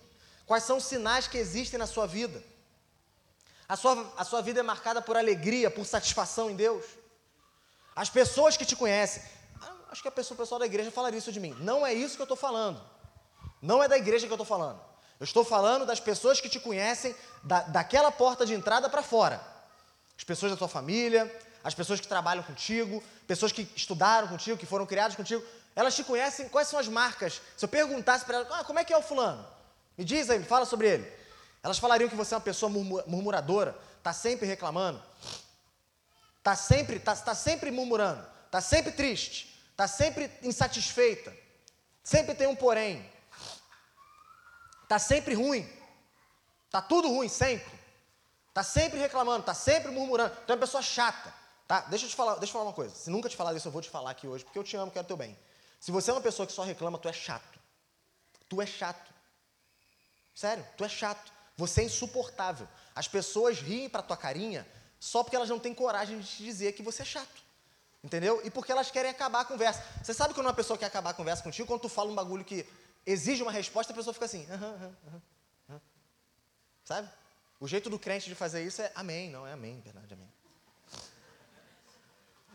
Quais são os sinais que existem na sua vida? A sua, a sua vida é marcada por alegria, por satisfação em Deus? As pessoas que te conhecem, acho que a pessoa, o pessoal da igreja falaria isso de mim. Não é isso que eu estou falando. Não é da igreja que eu estou falando. Eu estou falando das pessoas que te conhecem da, daquela porta de entrada para fora. As pessoas da tua família, as pessoas que trabalham contigo, pessoas que estudaram contigo, que foram criadas contigo, elas te conhecem, quais são as marcas? Se eu perguntasse para elas, ah, como é que é o fulano? Me diz aí, me fala sobre ele. Elas falariam que você é uma pessoa murmuradora, está sempre reclamando, está sempre, tá, tá sempre murmurando, está sempre triste, está sempre insatisfeita, sempre tem um porém, está sempre ruim, está tudo ruim, sempre, está sempre reclamando, está sempre murmurando, então é uma pessoa chata. Tá? Deixa eu te falar, deixa eu falar uma coisa. Se nunca te falar isso, eu vou te falar aqui hoje, porque eu te amo, quero teu bem. Se você é uma pessoa que só reclama, tu é chato. Tu é chato. Sério, tu é chato. Você é insuportável. As pessoas riem para tua carinha só porque elas não têm coragem de te dizer que você é chato. Entendeu? E porque elas querem acabar a conversa. Você sabe quando uma pessoa quer acabar a conversa contigo, quando tu fala um bagulho que exige uma resposta, a pessoa fica assim. Sabe? O jeito do crente de fazer isso é amém, não é amém, verdade, amém.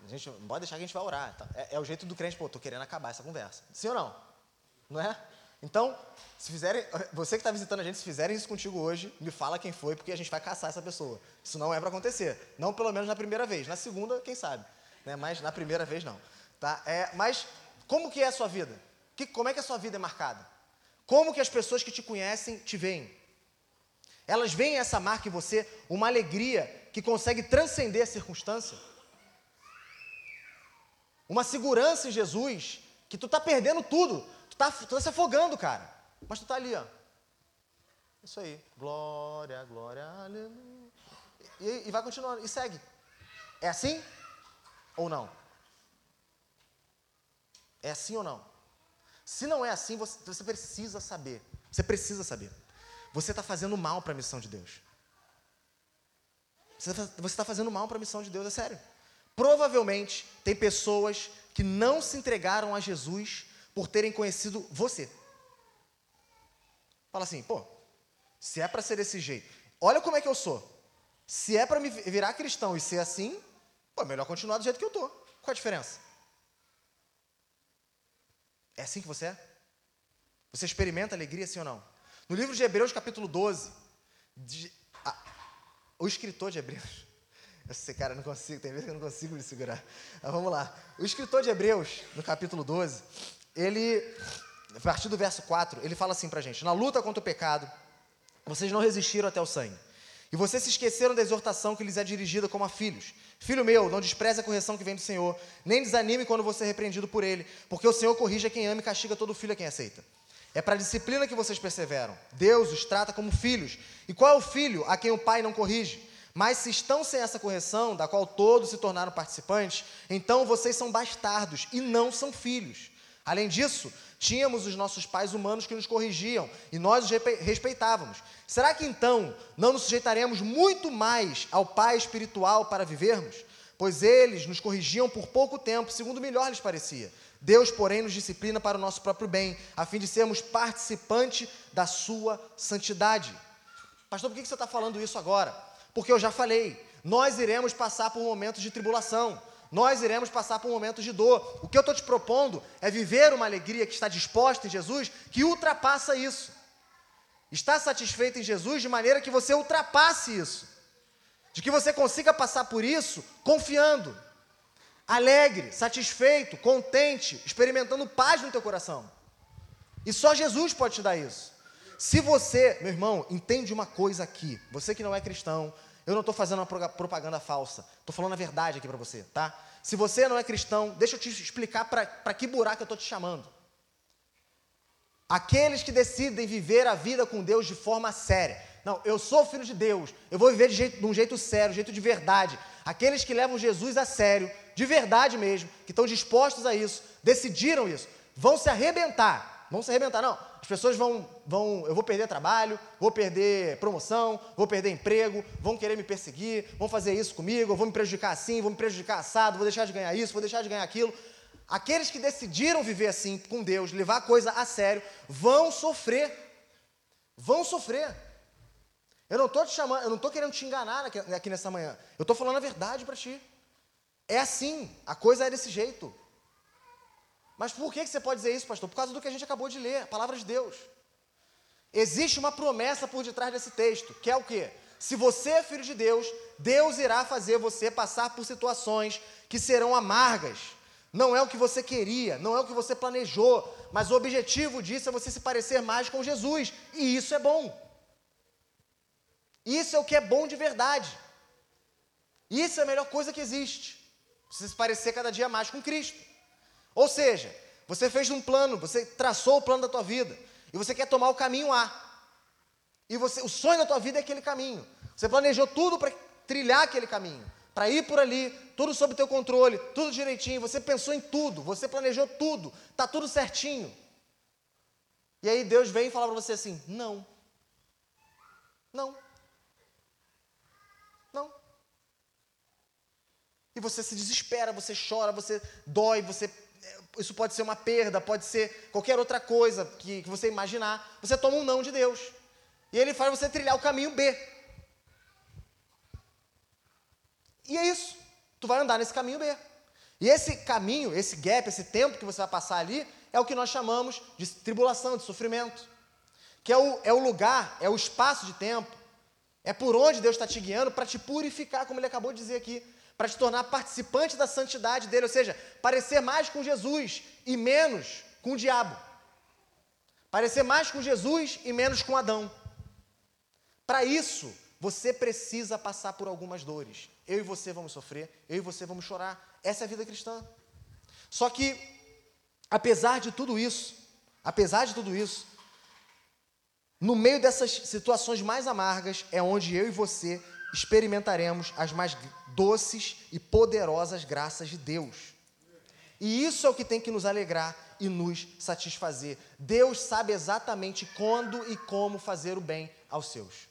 A gente, pode deixar que a gente vai orar. Tá? É, é, o jeito do crente, pô, tô querendo acabar essa conversa. Sim ou não? Não é? Então, se fizerem, você que está visitando a gente, se fizerem isso contigo hoje, me fala quem foi, porque a gente vai caçar essa pessoa. Isso não é para acontecer. Não pelo menos na primeira vez. Na segunda, quem sabe. Né? Mas na primeira vez, não. Tá? É, mas como que é a sua vida? Que, como é que a sua vida é marcada? Como que as pessoas que te conhecem te veem? Elas veem essa marca em você, uma alegria que consegue transcender a circunstância? Uma segurança em Jesus, que tu está perdendo tudo. Tu tá, tu tá se afogando, cara. Mas tu tá ali, ó. Isso aí. Glória, glória, aleluia. E, e vai continuando. E segue. É assim? Ou não? É assim ou não? Se não é assim, você, você precisa saber. Você precisa saber. Você está fazendo mal para a missão de Deus. Você está fazendo mal para a missão de Deus, é sério. Provavelmente tem pessoas que não se entregaram a Jesus por terem conhecido você. Fala assim, pô, se é para ser desse jeito, olha como é que eu sou. Se é para me virar cristão e ser assim, pô, é melhor continuar do jeito que eu tô. Qual a diferença? É assim que você é? Você experimenta alegria, sim ou não? No livro de Hebreus, capítulo 12, de, a, o escritor de Hebreus, esse cara não consigo, tem vezes que eu não consigo me segurar. Mas vamos lá. O escritor de Hebreus, no capítulo 12, ele, a partir do verso 4, ele fala assim pra gente: Na luta contra o pecado, vocês não resistiram até o sangue. E vocês se esqueceram da exortação que lhes é dirigida como a filhos. Filho meu, não despreze a correção que vem do Senhor, nem desanime quando você é repreendido por ele, porque o Senhor corrige a quem ama e castiga todo filho a quem aceita. É para a disciplina que vocês perseveram. Deus os trata como filhos. E qual é o filho a quem o pai não corrige? Mas se estão sem essa correção, da qual todos se tornaram participantes, então vocês são bastardos e não são filhos. Além disso, tínhamos os nossos pais humanos que nos corrigiam e nós os respeitávamos. Será que então não nos sujeitaremos muito mais ao Pai espiritual para vivermos? Pois eles nos corrigiam por pouco tempo, segundo melhor lhes parecia. Deus, porém, nos disciplina para o nosso próprio bem, a fim de sermos participantes da sua santidade. Pastor, por que você está falando isso agora? Porque eu já falei, nós iremos passar por momentos de tribulação, nós iremos passar por momentos de dor. O que eu estou te propondo é viver uma alegria que está disposta em Jesus, que ultrapassa isso. Está satisfeito em Jesus de maneira que você ultrapasse isso, de que você consiga passar por isso confiando, alegre, satisfeito, contente, experimentando paz no teu coração. E só Jesus pode te dar isso. Se você, meu irmão, entende uma coisa aqui, você que não é cristão, eu não estou fazendo uma propaganda falsa, estou falando a verdade aqui para você, tá? Se você não é cristão, deixa eu te explicar para que buraco eu estou te chamando. Aqueles que decidem viver a vida com Deus de forma séria. Não, eu sou filho de Deus, eu vou viver de, jeito, de um jeito sério, de um jeito de verdade. Aqueles que levam Jesus a sério, de verdade mesmo, que estão dispostos a isso, decidiram isso, vão se arrebentar. Vão se arrebentar, não. As pessoas vão, vão, eu vou perder trabalho, vou perder promoção, vou perder emprego, vão querer me perseguir, vão fazer isso comigo, vou me prejudicar assim, vou me prejudicar assado, vou deixar de ganhar isso, vou deixar de ganhar aquilo. Aqueles que decidiram viver assim com Deus, levar a coisa a sério, vão sofrer. Vão sofrer. Eu não estou te chamando, eu não estou querendo te enganar aqui, aqui nessa manhã. Eu estou falando a verdade para ti. É assim, a coisa é desse jeito. Mas por que você pode dizer isso, pastor? Por causa do que a gente acabou de ler, a palavra de Deus. Existe uma promessa por detrás desse texto, que é o quê? Se você é filho de Deus, Deus irá fazer você passar por situações que serão amargas. Não é o que você queria, não é o que você planejou, mas o objetivo disso é você se parecer mais com Jesus, e isso é bom. Isso é o que é bom de verdade. Isso é a melhor coisa que existe. Você se parecer cada dia mais com Cristo. Ou seja, você fez um plano, você traçou o plano da tua vida e você quer tomar o caminho A. E você, o sonho da tua vida é aquele caminho. Você planejou tudo para trilhar aquele caminho, para ir por ali, tudo sob teu controle, tudo direitinho. Você pensou em tudo, você planejou tudo, tá tudo certinho. E aí Deus vem e fala para você assim: não, não, não. E você se desespera, você chora, você dói, você isso pode ser uma perda, pode ser qualquer outra coisa que, que você imaginar. Você toma um não de Deus. E ele faz você trilhar o caminho B. E é isso. Tu vai andar nesse caminho B. E esse caminho, esse gap, esse tempo que você vai passar ali, é o que nós chamamos de tribulação, de sofrimento. Que é o, é o lugar, é o espaço de tempo, é por onde Deus está te guiando para te purificar, como ele acabou de dizer aqui para te tornar participante da santidade dele, ou seja, parecer mais com Jesus e menos com o diabo. Parecer mais com Jesus e menos com Adão. Para isso, você precisa passar por algumas dores. Eu e você vamos sofrer, eu e você vamos chorar. Essa é a vida cristã. Só que, apesar de tudo isso, apesar de tudo isso, no meio dessas situações mais amargas é onde eu e você experimentaremos as mais doces e poderosas graças de Deus. E isso é o que tem que nos alegrar e nos satisfazer. Deus sabe exatamente quando e como fazer o bem aos seus.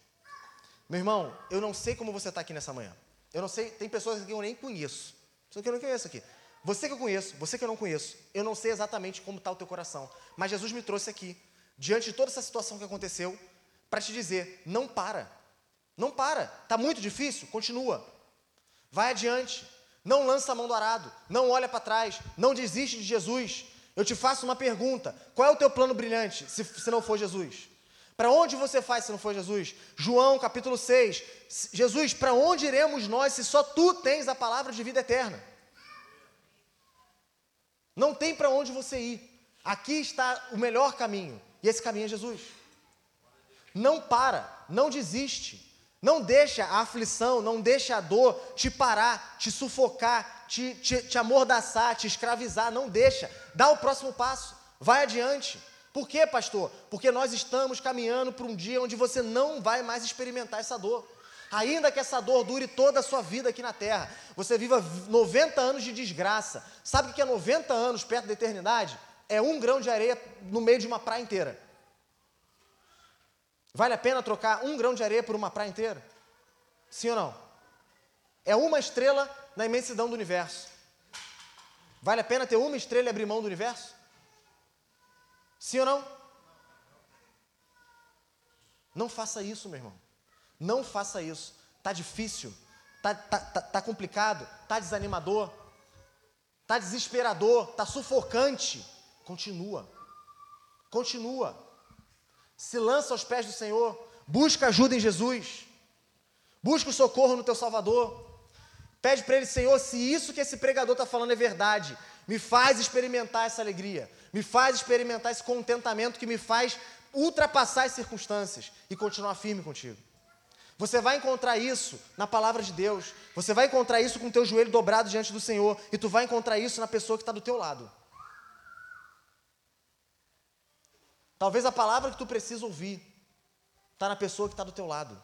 Meu irmão, eu não sei como você está aqui nessa manhã. Eu não sei, tem pessoas que eu nem conheço. Pessoas que eu não conheço aqui. Você que eu conheço, você que eu não conheço, eu não sei exatamente como está o teu coração. Mas Jesus me trouxe aqui, diante de toda essa situação que aconteceu, para te dizer: não para. Não para. Está muito difícil? Continua. Vai adiante. Não lança a mão do arado. Não olha para trás. Não desiste de Jesus. Eu te faço uma pergunta: qual é o teu plano brilhante se, se não for Jesus? Para onde você faz se não for Jesus? João capítulo 6. Jesus, para onde iremos nós se só tu tens a palavra de vida eterna? Não tem para onde você ir. Aqui está o melhor caminho. E esse caminho é Jesus. Não para, não desiste. Não deixa a aflição, não deixa a dor te parar, te sufocar, te, te, te amordaçar, te escravizar. Não deixa. Dá o próximo passo. Vai adiante. Por quê, pastor? Porque nós estamos caminhando para um dia onde você não vai mais experimentar essa dor. Ainda que essa dor dure toda a sua vida aqui na terra, você viva 90 anos de desgraça. Sabe o que é 90 anos perto da eternidade? É um grão de areia no meio de uma praia inteira. Vale a pena trocar um grão de areia por uma praia inteira? Sim ou não? É uma estrela na imensidão do universo. Vale a pena ter uma estrela e abrir mão do universo? Sim ou não? Não faça isso, meu irmão. Não faça isso. Tá difícil, tá, tá, tá, tá complicado, tá desanimador, tá desesperador, tá sufocante. Continua. Continua. Se lança aos pés do Senhor, busca ajuda em Jesus. Busca o socorro no teu Salvador. Pede para ele, Senhor, se isso que esse pregador está falando é verdade, me faz experimentar essa alegria, me faz experimentar esse contentamento que me faz ultrapassar as circunstâncias e continuar firme contigo. Você vai encontrar isso na palavra de Deus. Você vai encontrar isso com o teu joelho dobrado diante do Senhor. E tu vai encontrar isso na pessoa que está do teu lado. Talvez a palavra que tu precisa ouvir está na pessoa que está do teu lado.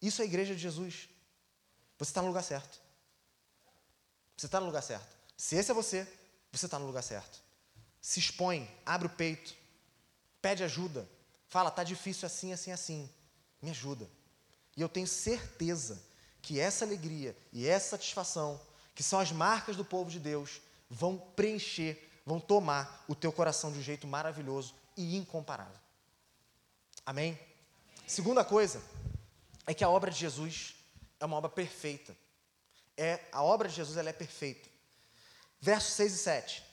Isso é a igreja de Jesus. Você está no lugar certo. Você está no lugar certo. Se esse é você, você está no lugar certo. Se expõe, abre o peito, pede ajuda, fala, está difícil assim, assim, assim me ajuda. E eu tenho certeza que essa alegria e essa satisfação, que são as marcas do povo de Deus, vão preencher, vão tomar o teu coração de um jeito maravilhoso e incomparável. Amém? Amém? Segunda coisa é que a obra de Jesus é uma obra perfeita. É, a obra de Jesus ela é perfeita. Versos 6 e 7.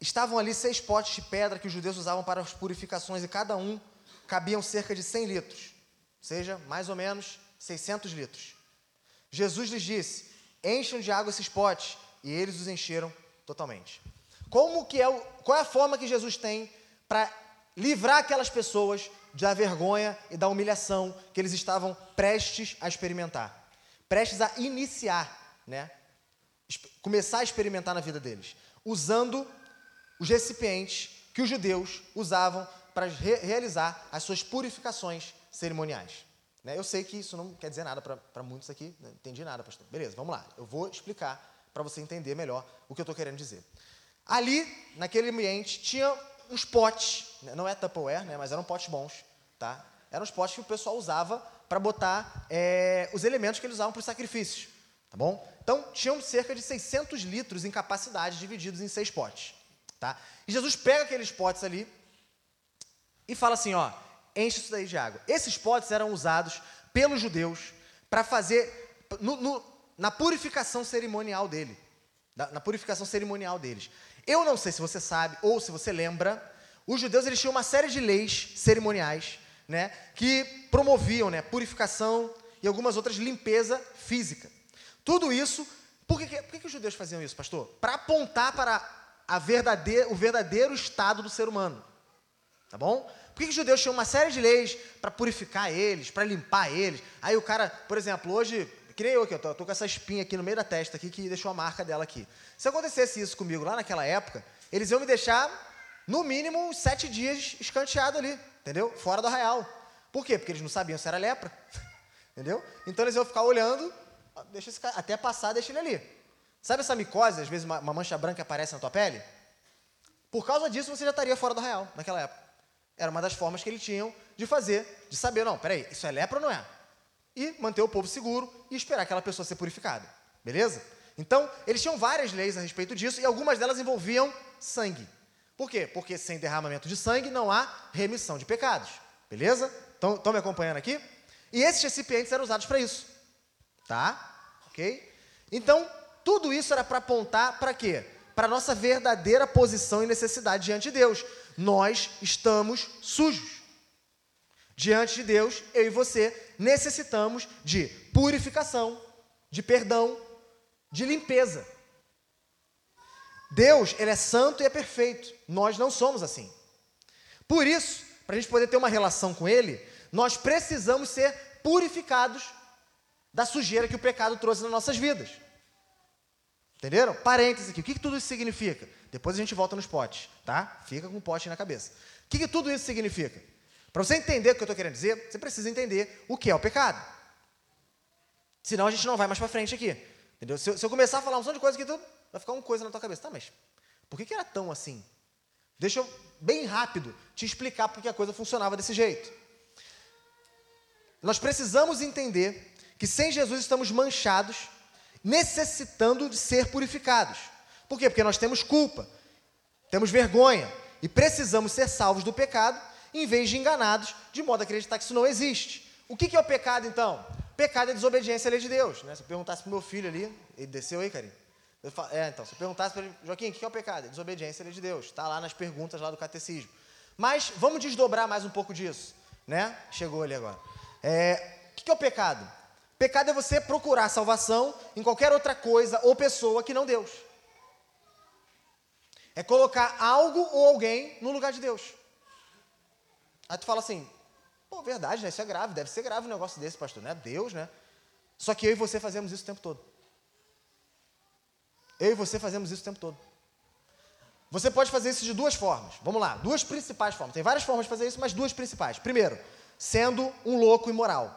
Estavam ali seis potes de pedra que os judeus usavam para as purificações, e cada um cabiam cerca de 100 litros, ou seja, mais ou menos 600 litros. Jesus lhes disse: Encham de água esses potes, e eles os encheram totalmente. Como que é o, qual é a forma que Jesus tem para livrar aquelas pessoas da vergonha e da humilhação que eles estavam prestes a experimentar, prestes a iniciar, né? Começar a experimentar na vida deles, usando os recipientes que os judeus usavam para re realizar as suas purificações cerimoniais. Né? Eu sei que isso não quer dizer nada para muitos aqui, não entendi nada, pastor. Beleza, vamos lá. Eu vou explicar para você entender melhor o que eu estou querendo dizer. Ali, naquele ambiente, tinha uns potes, né? não é Tupperware, né? mas eram potes bons, tá? Eram os potes que o pessoal usava para botar é, os elementos que eles usavam para os sacrifícios, tá bom? Então, tinham cerca de 600 litros em capacidade, divididos em seis potes, tá? E Jesus pega aqueles potes ali, e fala assim: ó, enche isso daí de água. Esses potes eram usados pelos judeus para fazer no, no, na purificação cerimonial dele, na purificação cerimonial deles. Eu não sei se você sabe ou se você lembra, os judeus eles tinham uma série de leis cerimoniais, né, que promoviam, né, purificação e algumas outras limpeza física. Tudo isso, por que, por que os judeus faziam isso, pastor? Para apontar para a verdadeiro, o verdadeiro estado do ser humano. Tá bom? Por que, os judeus tinham uma série de leis para purificar eles, para limpar eles? Aí o cara, por exemplo, hoje, que eu tô, tô com essa espinha aqui no meio da testa aqui que deixou a marca dela aqui. Se acontecesse isso comigo lá naquela época, eles iam me deixar, no mínimo, sete dias escanteado ali, entendeu? Fora do arraial. Por quê? Porque eles não sabiam se era lepra. entendeu? Então eles iam ficar olhando, deixa esse cara, até passar, deixa ele ali. Sabe essa micose, às vezes uma, uma mancha branca aparece na tua pele? Por causa disso, você já estaria fora do arraial naquela época. Era uma das formas que eles tinham de fazer, de saber, não, peraí, isso é lepra ou não é? E manter o povo seguro e esperar aquela pessoa ser purificada. Beleza? Então, eles tinham várias leis a respeito disso e algumas delas envolviam sangue. Por quê? Porque sem derramamento de sangue não há remissão de pecados. Beleza? Estão me acompanhando aqui? E esses recipientes eram usados para isso. Tá? Ok? Então, tudo isso era para apontar para quê? Para a nossa verdadeira posição e necessidade diante de Deus. Nós estamos sujos. Diante de Deus, eu e você necessitamos de purificação, de perdão, de limpeza. Deus, ele é santo e é perfeito. Nós não somos assim. Por isso, para a gente poder ter uma relação com Ele, nós precisamos ser purificados da sujeira que o pecado trouxe nas nossas vidas. Entenderam? Parênteses aqui. O que, que tudo isso significa? Depois a gente volta nos potes, tá? Fica com o pote na cabeça. O que, que tudo isso significa? Para você entender o que eu estou querendo dizer, você precisa entender o que é o pecado. Senão a gente não vai mais para frente aqui. Entendeu? Se eu, se eu, começar a falar um monte de coisa aqui, tu, vai ficar uma coisa na tua cabeça. Tá, mas por que, que era tão assim? Deixa eu, bem rápido, te explicar por que a coisa funcionava desse jeito. Nós precisamos entender que sem Jesus estamos manchados, necessitando de ser purificados. Por quê? Porque nós temos culpa, temos vergonha e precisamos ser salvos do pecado em vez de enganados, de modo a acreditar que isso não existe. O que, é o pecado, então? Pecado é desobediência à lei de Deus. Né? Se eu perguntasse para o meu filho ali, ele desceu aí, Carinho? Falo, é, então, se eu perguntasse para ele, Joaquim, o que é o pecado? É desobediência à lei de Deus. Está lá nas perguntas lá do catecismo. Mas vamos desdobrar mais um pouco disso. Né? Chegou ali agora. É, o que é o pecado? Pecado é você procurar salvação em qualquer outra coisa ou pessoa que não Deus. É colocar algo ou alguém no lugar de Deus. Aí tu fala assim, pô, verdade, né? Isso é grave, deve ser grave um negócio desse, pastor, né? Deus, né? Só que eu e você fazemos isso o tempo todo. Eu e você fazemos isso o tempo todo. Você pode fazer isso de duas formas. Vamos lá, duas principais formas. Tem várias formas de fazer isso, mas duas principais. Primeiro, sendo um louco imoral.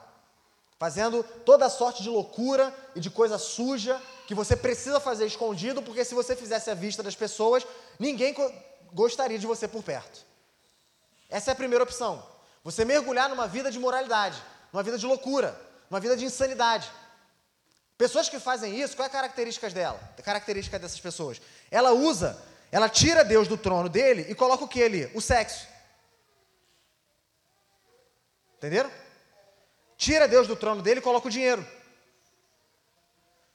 Fazendo toda sorte de loucura e de coisa suja que você precisa fazer escondido, porque se você fizesse à vista das pessoas, ninguém gostaria de você por perto. Essa é a primeira opção. Você mergulhar numa vida de moralidade, numa vida de loucura, numa vida de insanidade. Pessoas que fazem isso, qual é a característica dela? A característica dessas pessoas? Ela usa, ela tira Deus do trono dele e coloca o que ali? O sexo. Entenderam? Tira Deus do trono dele e coloca o dinheiro.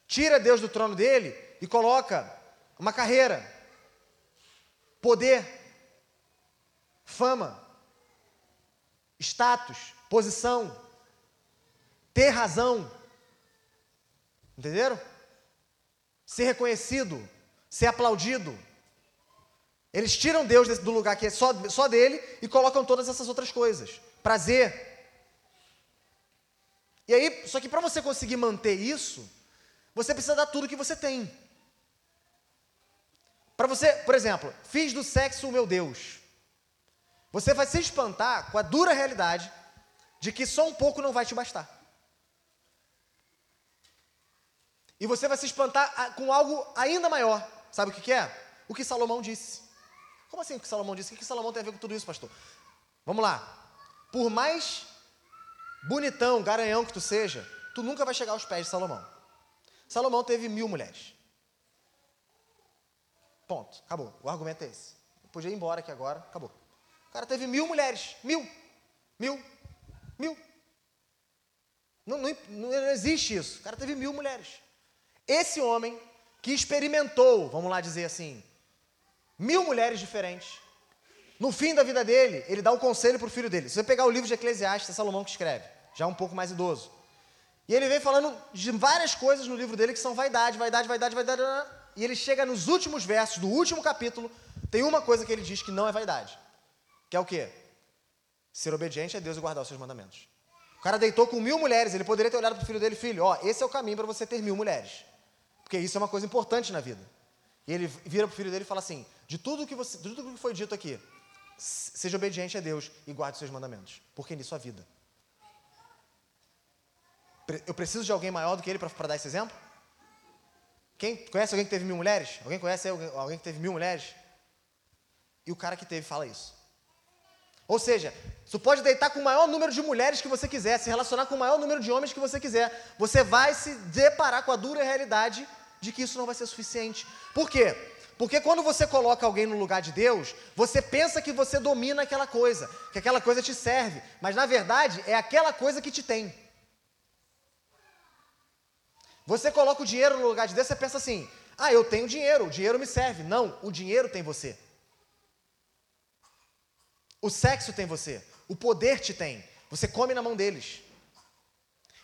Tira Deus do trono dele e coloca uma carreira, poder, fama, status, posição, ter razão. Entenderam? Ser reconhecido, ser aplaudido. Eles tiram Deus do lugar que é só, só dele e colocam todas essas outras coisas. Prazer. E aí, só que para você conseguir manter isso, você precisa dar tudo que você tem. Para você, por exemplo, fiz do sexo o meu Deus. Você vai se espantar com a dura realidade de que só um pouco não vai te bastar. E você vai se espantar com algo ainda maior. Sabe o que, é? O que Salomão disse. Como assim o que Salomão disse? O que Salomão tem a ver com tudo isso, pastor? Vamos lá. Por mais bonitão, garanhão que tu seja, tu nunca vai chegar aos pés de Salomão. Salomão teve mil mulheres. Ponto. Acabou. O argumento é esse. Eu podia ir embora aqui agora. Acabou. Cara teve mil mulheres. Mil. Mil. Mil. Não, não, não existe isso. O cara teve mil mulheres. Esse homem que experimentou, vamos lá dizer assim, mil mulheres diferentes, no fim da vida dele, ele dá um conselho para o filho dele. Se você pegar o livro de Eclesiastes, é Salomão que escreve, já um pouco mais idoso. E ele vem falando de várias coisas no livro dele que são vaidade, vaidade, vaidade, vaidade. E ele chega nos últimos versos do último capítulo, tem uma coisa que ele diz que não é vaidade. Que é o quê? Ser obediente a Deus e guardar os seus mandamentos. O cara deitou com mil mulheres, ele poderia ter olhado para o filho dele, filho, ó, esse é o caminho para você ter mil mulheres. Porque isso é uma coisa importante na vida. E ele vira para o filho dele e fala assim: de tudo que você, de tudo que foi dito aqui, seja obediente a Deus e guarde os seus mandamentos, porque nisso há vida. Eu preciso de alguém maior do que ele para dar esse exemplo? Quem conhece alguém que teve mil mulheres? Alguém conhece alguém que teve mil mulheres? E o cara que teve fala isso. Ou seja, você pode deitar com o maior número de mulheres que você quiser, se relacionar com o maior número de homens que você quiser. Você vai se deparar com a dura realidade de que isso não vai ser suficiente. Por quê? Porque quando você coloca alguém no lugar de Deus, você pensa que você domina aquela coisa, que aquela coisa te serve, mas na verdade é aquela coisa que te tem. Você coloca o dinheiro no lugar de Deus, você pensa assim: ah, eu tenho dinheiro, o dinheiro me serve. Não, o dinheiro tem você. O sexo tem você. O poder te tem. Você come na mão deles.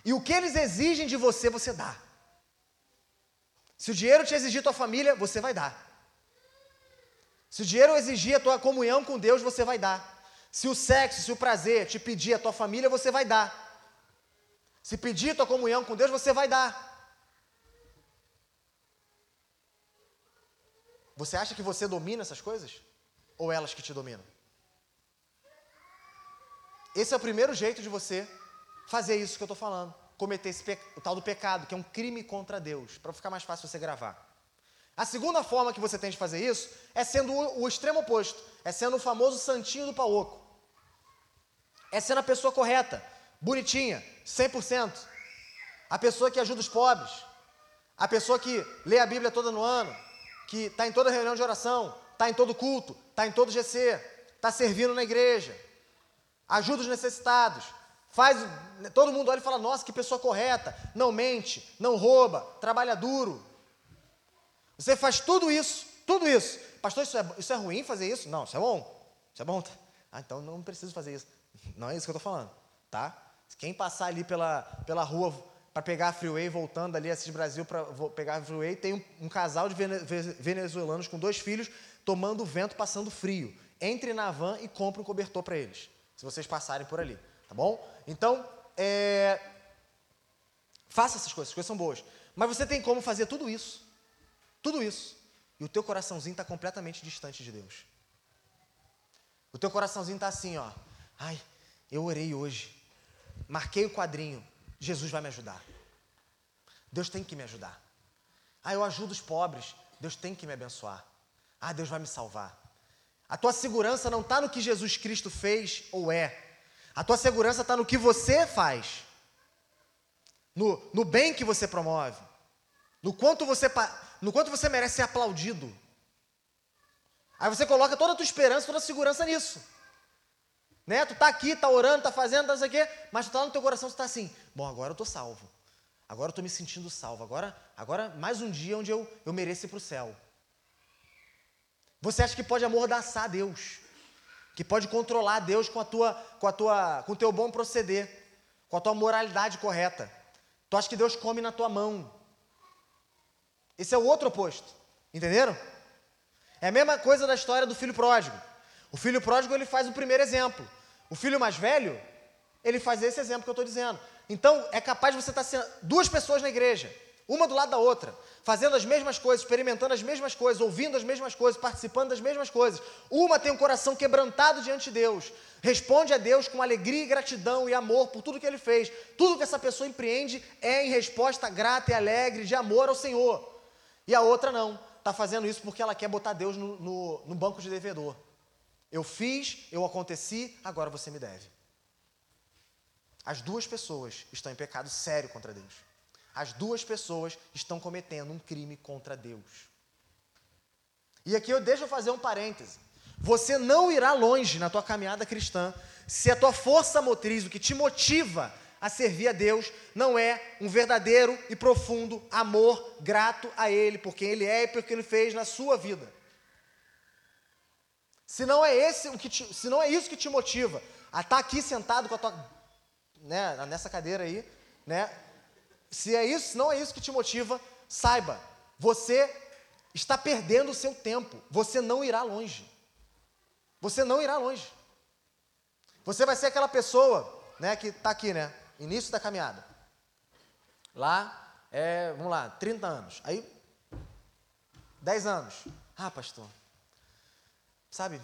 E o que eles exigem de você, você dá. Se o dinheiro te exigir tua família, você vai dar. Se o dinheiro exigir a tua comunhão com Deus, você vai dar. Se o sexo, se o prazer te pedir a tua família, você vai dar. Se pedir a tua comunhão com Deus, você vai dar. Você acha que você domina essas coisas? Ou elas que te dominam? Esse é o primeiro jeito de você fazer isso que eu estou falando. Cometer esse o tal do pecado, que é um crime contra Deus, para ficar mais fácil você gravar. A segunda forma que você tem de fazer isso é sendo o, o extremo oposto, é sendo o famoso santinho do pauoco. É sendo a pessoa correta, bonitinha, 100%. A pessoa que ajuda os pobres. A pessoa que lê a Bíblia toda no ano, que está em toda reunião de oração, está em todo culto, está em todo GC, está servindo na igreja, ajuda os necessitados, faz. Todo mundo olha e fala: nossa, que pessoa correta, não mente, não rouba, trabalha duro. Você faz tudo isso, tudo isso. Pastor, isso é, isso é ruim fazer isso? Não, isso é bom. Isso é bom. Ah, então não preciso fazer isso. Não é isso que eu estou falando, tá? Quem passar ali pela, pela rua para pegar a freeway, voltando ali, Assis Brasil, para pegar a freeway, tem um, um casal de venezuelanos com dois filhos tomando vento, passando frio. Entre na van e compre um cobertor para eles, se vocês passarem por ali, tá bom? Então, é... faça essas coisas, as coisas são boas. Mas você tem como fazer tudo isso, tudo isso, e o teu coraçãozinho está completamente distante de Deus. O teu coraçãozinho está assim, ó. Ai, eu orei hoje, marquei o quadrinho, Jesus vai me ajudar. Deus tem que me ajudar. Ah, eu ajudo os pobres. Deus tem que me abençoar. Ah, Deus vai me salvar. A tua segurança não está no que Jesus Cristo fez ou é. A tua segurança está no que você faz. No, no bem que você promove. No quanto você, no quanto você merece ser aplaudido. Aí você coloca toda a tua esperança, toda a segurança nisso. Né? Tu tá aqui, tá orando, tá fazendo, tá quê, mas tu tá no teu coração, tu tá assim, bom, agora eu tô salvo. Agora eu tô me sentindo salvo. Agora, agora mais um dia onde eu, eu mereço ir para o céu. Você acha que pode amordaçar Deus? Que pode controlar Deus com a tua, com a tua, com o teu bom proceder, com a tua moralidade correta. Tu acha que Deus come na tua mão? Esse é o outro oposto. Entenderam? É a mesma coisa da história do filho pródigo. O filho pródigo ele faz o primeiro exemplo. O filho mais velho, ele faz esse exemplo que eu estou dizendo. Então, é capaz de você estar tá sendo duas pessoas na igreja, uma do lado da outra, fazendo as mesmas coisas, experimentando as mesmas coisas, ouvindo as mesmas coisas, participando das mesmas coisas. Uma tem um coração quebrantado diante de Deus, responde a Deus com alegria, gratidão e amor por tudo que ele fez. Tudo que essa pessoa empreende é em resposta grata e alegre de amor ao Senhor. E a outra não, está fazendo isso porque ela quer botar Deus no, no, no banco de devedor. Eu fiz, eu aconteci, agora você me deve. As duas pessoas estão em pecado sério contra Deus. As duas pessoas estão cometendo um crime contra Deus. E aqui eu deixo fazer um parêntese. Você não irá longe na tua caminhada cristã se a tua força motriz, o que te motiva a servir a Deus, não é um verdadeiro e profundo amor grato a Ele, por quem Ele é e por que Ele fez na sua vida. Se não é esse o que te, se não é isso que te motiva a estar tá aqui sentado com a tua, né, nessa cadeira aí, né? Se é isso, não é isso que te motiva, saiba, você está perdendo o seu tempo. Você não irá longe. Você não irá longe. Você vai ser aquela pessoa, né, que está aqui, né? Início da caminhada. Lá, é, vamos lá, 30 anos. Aí, 10 anos. Ah, pastor, sabe,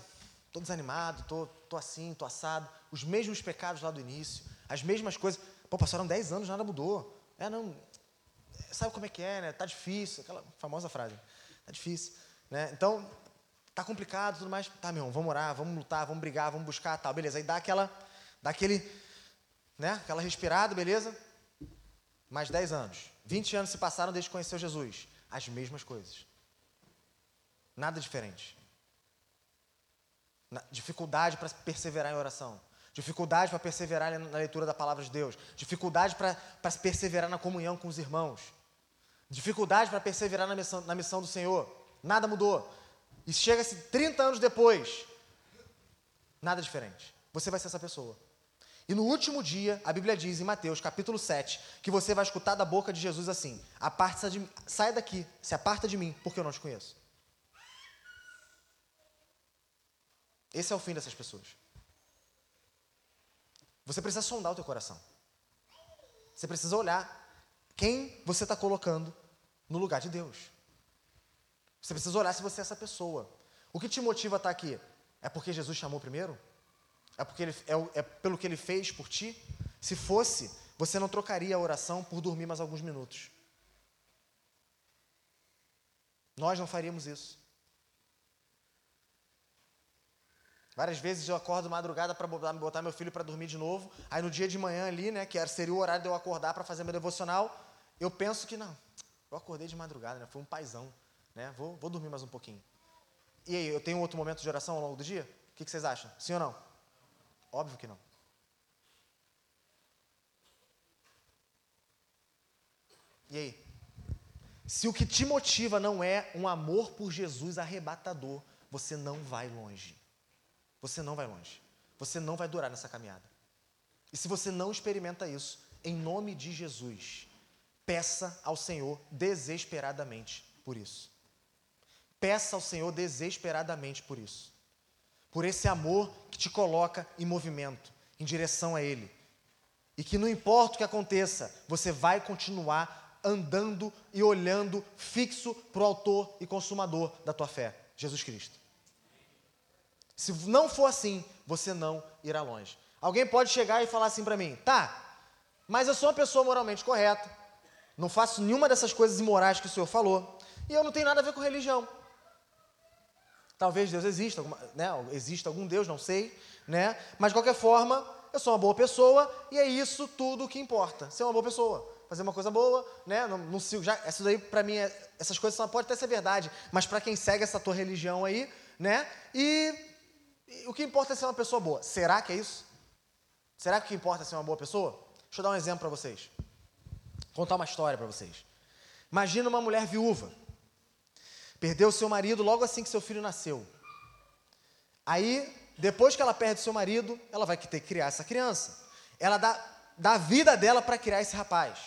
tô desanimado, tô, tô assim, tô assado. Os mesmos pecados lá do início, as mesmas coisas. Pô, passaram 10 anos, nada mudou. É, não, sabe como é que é, né? Tá difícil, aquela famosa frase. Tá difícil, né? Então, tá complicado, tudo mais. Tá, meu irmão, vamos orar, vamos lutar, vamos brigar, vamos buscar, tal, beleza. Aí dá aquela, dá aquele, né? Aquela respirada, beleza? Mais 10 anos. 20 anos se passaram desde que conheceu Jesus. As mesmas coisas. Nada diferente. Na, dificuldade para perseverar em oração. Dificuldade para perseverar na leitura da palavra de Deus. Dificuldade para perseverar na comunhão com os irmãos. Dificuldade para perseverar na missão, na missão do Senhor. Nada mudou. E chega-se 30 anos depois, nada diferente. Você vai ser essa pessoa. E no último dia, a Bíblia diz em Mateus, capítulo 7, que você vai escutar da boca de Jesus assim: aparta de, saia daqui, se aparta de mim, porque eu não te conheço. Esse é o fim dessas pessoas. Você precisa sondar o teu coração. Você precisa olhar quem você está colocando no lugar de Deus. Você precisa olhar se você é essa pessoa. O que te motiva a estar tá aqui? É porque Jesus chamou primeiro? É, porque ele, é, é pelo que ele fez por ti? Se fosse, você não trocaria a oração por dormir mais alguns minutos. Nós não faríamos isso. Várias vezes eu acordo madrugada para botar meu filho para dormir de novo. Aí no dia de manhã ali, né, que seria o horário de eu acordar para fazer meu devocional, eu penso que não. Eu acordei de madrugada, né? Foi um paizão, né? Vou, vou dormir mais um pouquinho. E aí, eu tenho outro momento de oração ao longo do dia? O que, que vocês acham? Sim ou não? Óbvio que não. E aí? Se o que te motiva não é um amor por Jesus arrebatador, você não vai longe. Você não vai longe. Você não vai durar nessa caminhada. E se você não experimenta isso, em nome de Jesus, peça ao Senhor desesperadamente por isso. Peça ao Senhor desesperadamente por isso. Por esse amor que te coloca em movimento, em direção a Ele. E que não importa o que aconteça, você vai continuar andando e olhando fixo para o Autor e Consumador da tua fé, Jesus Cristo. Se não for assim, você não irá longe. Alguém pode chegar e falar assim para mim: tá, mas eu sou uma pessoa moralmente correta, não faço nenhuma dessas coisas imorais que o senhor falou, e eu não tenho nada a ver com religião. Talvez Deus exista, né? exista algum Deus, não sei, né? mas de qualquer forma, eu sou uma boa pessoa e é isso tudo que importa, ser uma boa pessoa fazer uma coisa boa, né? Não, não sigo, já, isso daí para mim, é, essas coisas só pode até ser verdade, mas para quem segue essa tua religião aí, né? E o que importa é ser uma pessoa boa. Será que é isso? Será que o que importa é ser uma boa pessoa? Deixa eu dar um exemplo para vocês. Contar uma história para vocês. Imagina uma mulher viúva. Perdeu seu marido logo assim que seu filho nasceu. Aí, depois que ela perde seu marido, ela vai ter que criar essa criança. Ela dá, dá a vida dela para criar esse rapaz.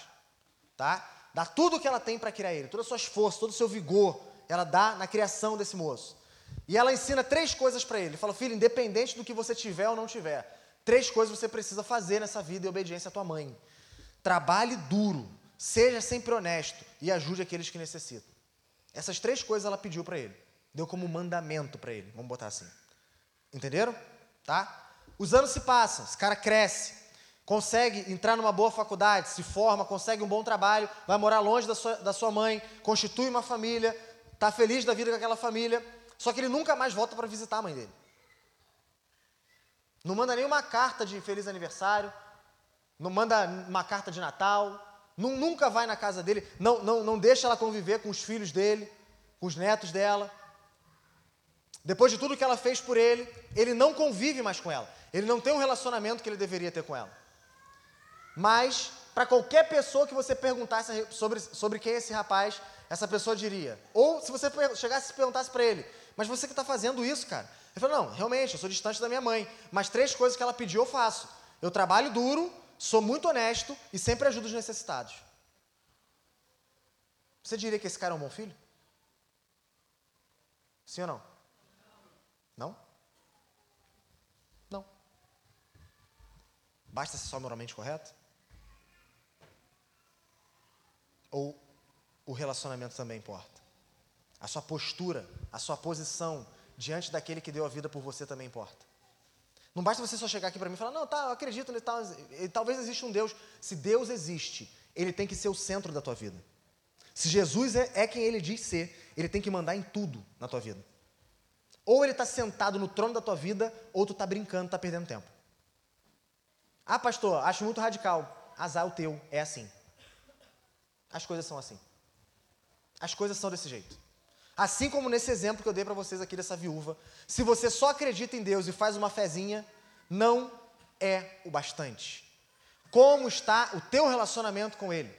Tá? Dá tudo o que ela tem para criar ele, todo o seu esforço, todo o seu vigor, ela dá na criação desse moço. E ela ensina três coisas para ele. Fala, filho, independente do que você tiver ou não tiver, três coisas você precisa fazer nessa vida em obediência à tua mãe. Trabalhe duro, seja sempre honesto e ajude aqueles que necessitam. Essas três coisas ela pediu para ele. Deu como mandamento para ele. Vamos botar assim. Entenderam? Tá? Os anos se passam, esse cara cresce, consegue entrar numa boa faculdade, se forma, consegue um bom trabalho, vai morar longe da sua, da sua mãe, constitui uma família, está feliz da vida com aquela família. Só que ele nunca mais volta para visitar a mãe dele. Não manda nenhuma carta de feliz aniversário, não manda uma carta de Natal, não, nunca vai na casa dele, não, não, não deixa ela conviver com os filhos dele, com os netos dela. Depois de tudo que ela fez por ele, ele não convive mais com ela. Ele não tem um relacionamento que ele deveria ter com ela. Mas, para qualquer pessoa que você perguntasse sobre, sobre quem é esse rapaz, essa pessoa diria. Ou se você chegasse e perguntasse para ele, mas você que está fazendo isso, cara. Ele falou, não, realmente, eu sou distante da minha mãe. Mas três coisas que ela pediu eu faço. Eu trabalho duro, sou muito honesto e sempre ajudo os necessitados. Você diria que esse cara é um bom filho? Sim ou não? Não? Não. Basta ser só moralmente correto? Ou o relacionamento também importa? A sua postura, a sua posição diante daquele que deu a vida por você também importa. Não basta você só chegar aqui para mim e falar, não, tá, eu acredito, ele tá, talvez exista um Deus. Se Deus existe, ele tem que ser o centro da tua vida. Se Jesus é, é quem ele diz ser, ele tem que mandar em tudo na tua vida. Ou ele está sentado no trono da tua vida, ou tu está brincando, está perdendo tempo. Ah, pastor, acho muito radical. Azar o teu, é assim. As coisas são assim. As coisas são desse jeito. Assim como nesse exemplo que eu dei para vocês aqui dessa viúva, se você só acredita em Deus e faz uma fezinha, não é o bastante. Como está o teu relacionamento com Ele?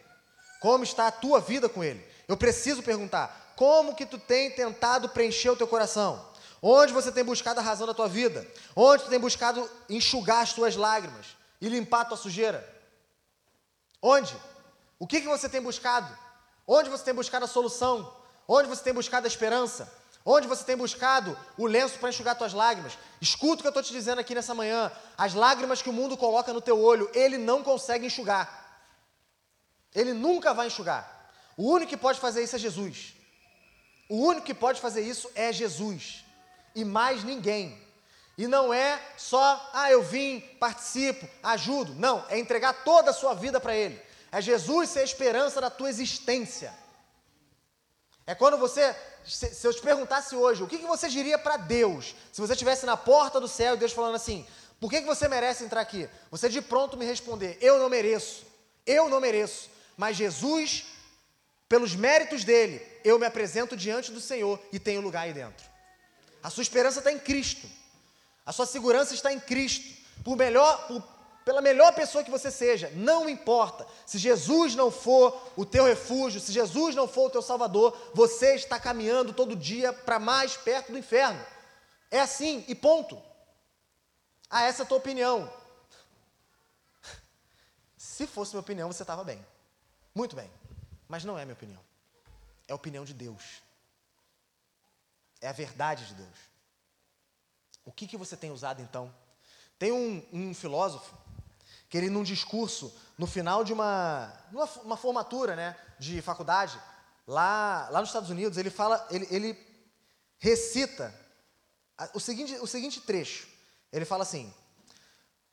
Como está a tua vida com Ele? Eu preciso perguntar, como que tu tem tentado preencher o teu coração? Onde você tem buscado a razão da tua vida? Onde tu tem buscado enxugar as tuas lágrimas e limpar a tua sujeira? Onde? O que, que você tem buscado? Onde você tem buscado a solução? Onde você tem buscado a esperança? Onde você tem buscado o lenço para enxugar suas lágrimas? Escuta o que eu estou te dizendo aqui nessa manhã. As lágrimas que o mundo coloca no teu olho, ele não consegue enxugar. Ele nunca vai enxugar. O único que pode fazer isso é Jesus. O único que pode fazer isso é Jesus. E mais ninguém. E não é só, ah, eu vim, participo, ajudo. Não, é entregar toda a sua vida para Ele. É Jesus ser a esperança da tua existência. É quando você, se eu te perguntasse hoje, o que, que você diria para Deus, se você estivesse na porta do céu e Deus falando assim, por que, que você merece entrar aqui? Você de pronto me responder, eu não mereço, eu não mereço, mas Jesus, pelos méritos dele, eu me apresento diante do Senhor e tenho lugar aí dentro. A sua esperança está em Cristo, a sua segurança está em Cristo, por melhor, por pela melhor pessoa que você seja, não importa. Se Jesus não for o teu refúgio, se Jesus não for o teu salvador, você está caminhando todo dia para mais perto do inferno. É assim e ponto. Ah, essa é a tua opinião. Se fosse minha opinião, você estava bem. Muito bem. Mas não é minha opinião. É a opinião de Deus. É a verdade de Deus. O que, que você tem usado então? Tem um, um filósofo que ele num discurso, no final de uma, uma, uma formatura né, de faculdade, lá, lá nos Estados Unidos, ele fala, ele, ele recita o seguinte, o seguinte trecho. Ele fala assim: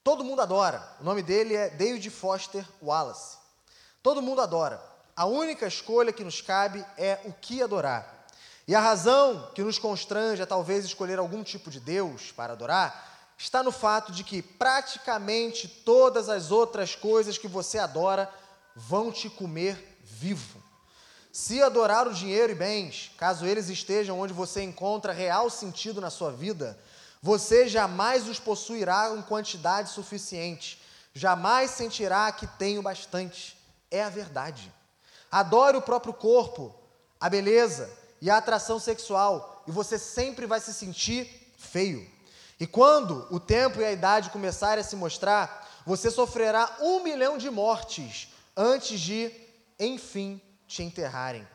Todo mundo adora. O nome dele é David Foster Wallace. Todo mundo adora. A única escolha que nos cabe é o que adorar. E a razão que nos constrange a talvez escolher algum tipo de Deus para adorar está no fato de que praticamente todas as outras coisas que você adora vão te comer vivo. Se adorar o dinheiro e bens, caso eles estejam onde você encontra real sentido na sua vida, você jamais os possuirá em quantidade suficiente, jamais sentirá que tem o bastante. É a verdade. Adore o próprio corpo, a beleza e a atração sexual, e você sempre vai se sentir feio. E quando o tempo e a idade começarem a se mostrar, você sofrerá um milhão de mortes antes de, enfim, te enterrarem.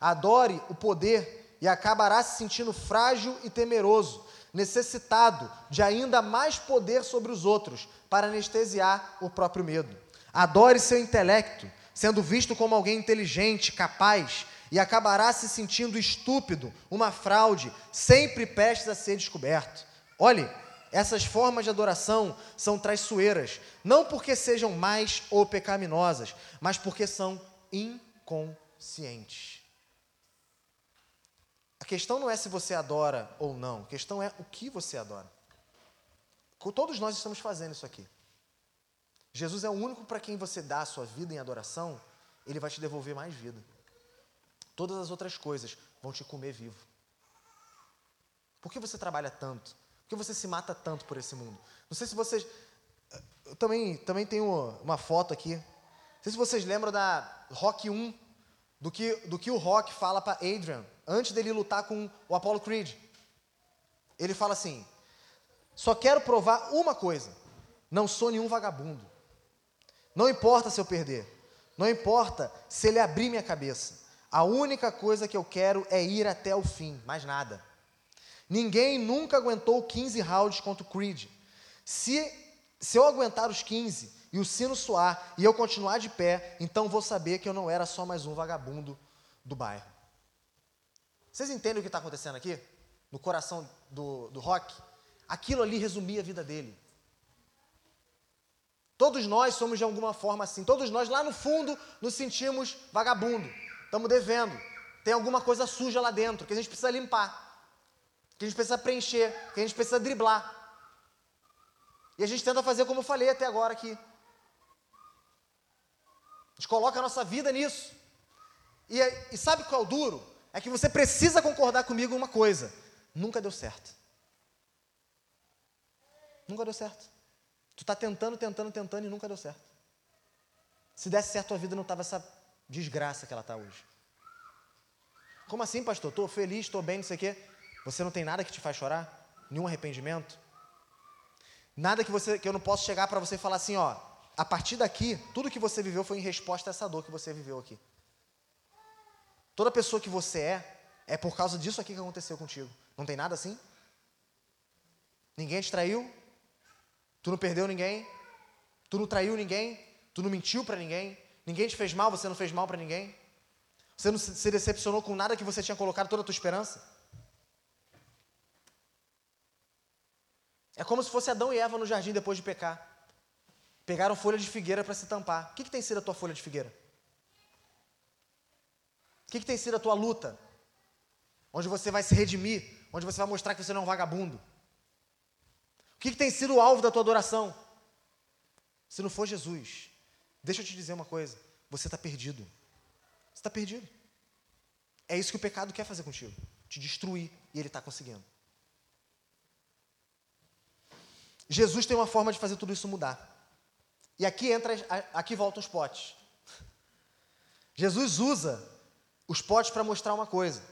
Adore o poder e acabará se sentindo frágil e temeroso, necessitado de ainda mais poder sobre os outros para anestesiar o próprio medo. Adore seu intelecto, sendo visto como alguém inteligente, capaz, e acabará se sentindo estúpido, uma fraude, sempre prestes a ser descoberto. Olhe, essas formas de adoração são traiçoeiras, não porque sejam mais ou pecaminosas, mas porque são inconscientes. A questão não é se você adora ou não, a questão é o que você adora. Todos nós estamos fazendo isso aqui. Jesus é o único para quem você dá a sua vida em adoração, ele vai te devolver mais vida. Todas as outras coisas vão te comer vivo. Por que você trabalha tanto? Por que você se mata tanto por esse mundo? Não sei se vocês. Eu também, também tenho uma foto aqui. Não sei se vocês lembram da Rock 1, do que, do que o Rock fala para Adrian, antes dele lutar com o Apollo Creed. Ele fala assim: só quero provar uma coisa: não sou nenhum vagabundo. Não importa se eu perder, não importa se ele abrir minha cabeça. A única coisa que eu quero é ir até o fim, mais nada. Ninguém nunca aguentou 15 rounds contra o Creed. Se, Se eu aguentar os 15 e o sino soar e eu continuar de pé, então vou saber que eu não era só mais um vagabundo do bairro. Vocês entendem o que está acontecendo aqui? No coração do, do rock? Aquilo ali resumia a vida dele. Todos nós somos de alguma forma assim. Todos nós, lá no fundo, nos sentimos vagabundo. Estamos devendo. Tem alguma coisa suja lá dentro que a gente precisa limpar. Que a gente precisa preencher. Que a gente precisa driblar. E a gente tenta fazer como eu falei até agora aqui. A gente coloca a nossa vida nisso. E, e sabe qual é o duro? É que você precisa concordar comigo uma coisa: nunca deu certo. Nunca deu certo. Tu está tentando, tentando, tentando e nunca deu certo. Se desse certo a vida, não estava essa desgraça que ela está hoje. Como assim, pastor? Estou feliz, estou bem, não sei o quê. Você não tem nada que te faz chorar? Nenhum arrependimento? Nada que, você, que eu não possa chegar para você e falar assim, ó, a partir daqui, tudo que você viveu foi em resposta a essa dor que você viveu aqui. Toda pessoa que você é, é por causa disso aqui que aconteceu contigo. Não tem nada assim? Ninguém te traiu? Tu não perdeu ninguém? Tu não traiu ninguém? Tu não mentiu para ninguém? Ninguém te fez mal, você não fez mal para ninguém? Você não se decepcionou com nada que você tinha colocado toda a tua esperança? É como se fosse Adão e Eva no jardim depois de pecar. Pegaram folha de figueira para se tampar. O que, que tem sido a tua folha de figueira? O que, que tem sido a tua luta? Onde você vai se redimir, onde você vai mostrar que você não é um vagabundo que, que tem sido o alvo da tua adoração? Se não for Jesus, deixa eu te dizer uma coisa: você está perdido. Você está perdido. É isso que o pecado quer fazer contigo: te destruir, e ele está conseguindo. Jesus tem uma forma de fazer tudo isso mudar. E aqui entra, aqui voltam os potes. Jesus usa os potes para mostrar uma coisa.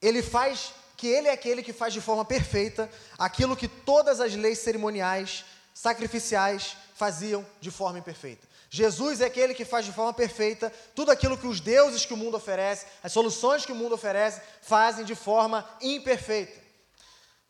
Ele faz que ele é aquele que faz de forma perfeita aquilo que todas as leis cerimoniais, sacrificiais faziam de forma imperfeita. Jesus é aquele que faz de forma perfeita tudo aquilo que os deuses que o mundo oferece, as soluções que o mundo oferece, fazem de forma imperfeita.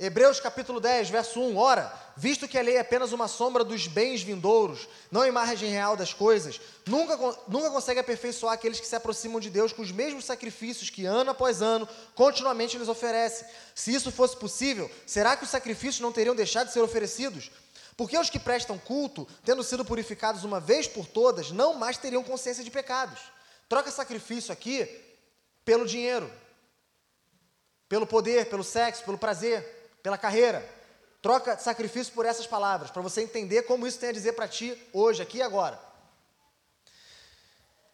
Hebreus capítulo 10, verso 1, ora, visto que a lei é apenas uma sombra dos bens vindouros, não imagem real das coisas, nunca, nunca consegue aperfeiçoar aqueles que se aproximam de Deus com os mesmos sacrifícios que ano após ano, continuamente lhes oferece. Se isso fosse possível, será que os sacrifícios não teriam deixado de ser oferecidos? Porque os que prestam culto, tendo sido purificados uma vez por todas, não mais teriam consciência de pecados. Troca sacrifício aqui pelo dinheiro, pelo poder, pelo sexo, pelo prazer pela carreira. Troca sacrifício por essas palavras, para você entender como isso tem a dizer para ti hoje, aqui e agora.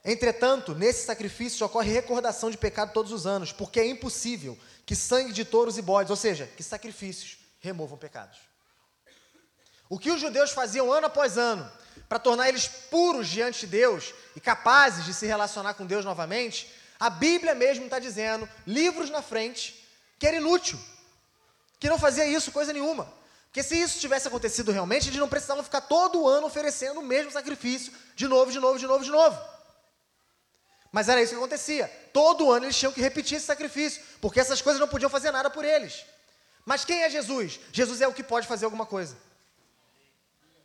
Entretanto, nesse sacrifício ocorre recordação de pecado todos os anos, porque é impossível que sangue de touros e bodes, ou seja, que sacrifícios, removam pecados. O que os judeus faziam ano após ano, para tornar eles puros diante de Deus e capazes de se relacionar com Deus novamente, a Bíblia mesmo está dizendo, livros na frente, que era inútil que não fazia isso coisa nenhuma. Porque se isso tivesse acontecido realmente, eles não precisavam ficar todo ano oferecendo o mesmo sacrifício, de novo, de novo, de novo, de novo. Mas era isso que acontecia. Todo ano eles tinham que repetir esse sacrifício, porque essas coisas não podiam fazer nada por eles. Mas quem é Jesus? Jesus é o que pode fazer alguma coisa.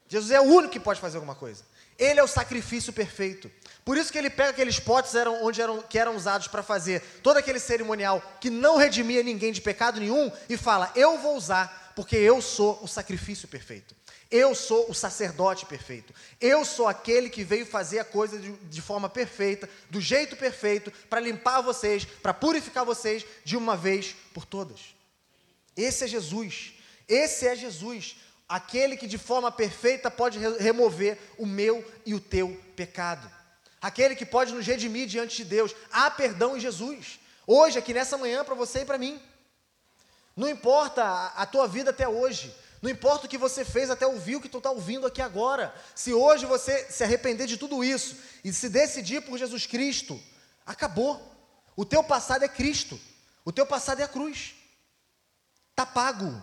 Jesus é o único que pode fazer alguma coisa. Ele é o sacrifício perfeito. Por isso que ele pega aqueles potes eram, onde eram, que eram usados para fazer todo aquele cerimonial que não redimia ninguém de pecado nenhum e fala: Eu vou usar, porque eu sou o sacrifício perfeito. Eu sou o sacerdote perfeito. Eu sou aquele que veio fazer a coisa de, de forma perfeita, do jeito perfeito, para limpar vocês, para purificar vocês de uma vez por todas. Esse é Jesus. Esse é Jesus aquele que de forma perfeita pode remover o meu e o teu pecado. Aquele que pode nos redimir diante de Deus. Há perdão em Jesus. Hoje, aqui nessa manhã, para você e para mim. Não importa a, tua vida até hoje. Não importa o que você fez até ouvir o que tu está ouvindo aqui agora. Se hoje você se arrepender de tudo isso e se decidir por Jesus Cristo, acabou. O teu passado é Cristo. O teu passado é a cruz. Tá pago.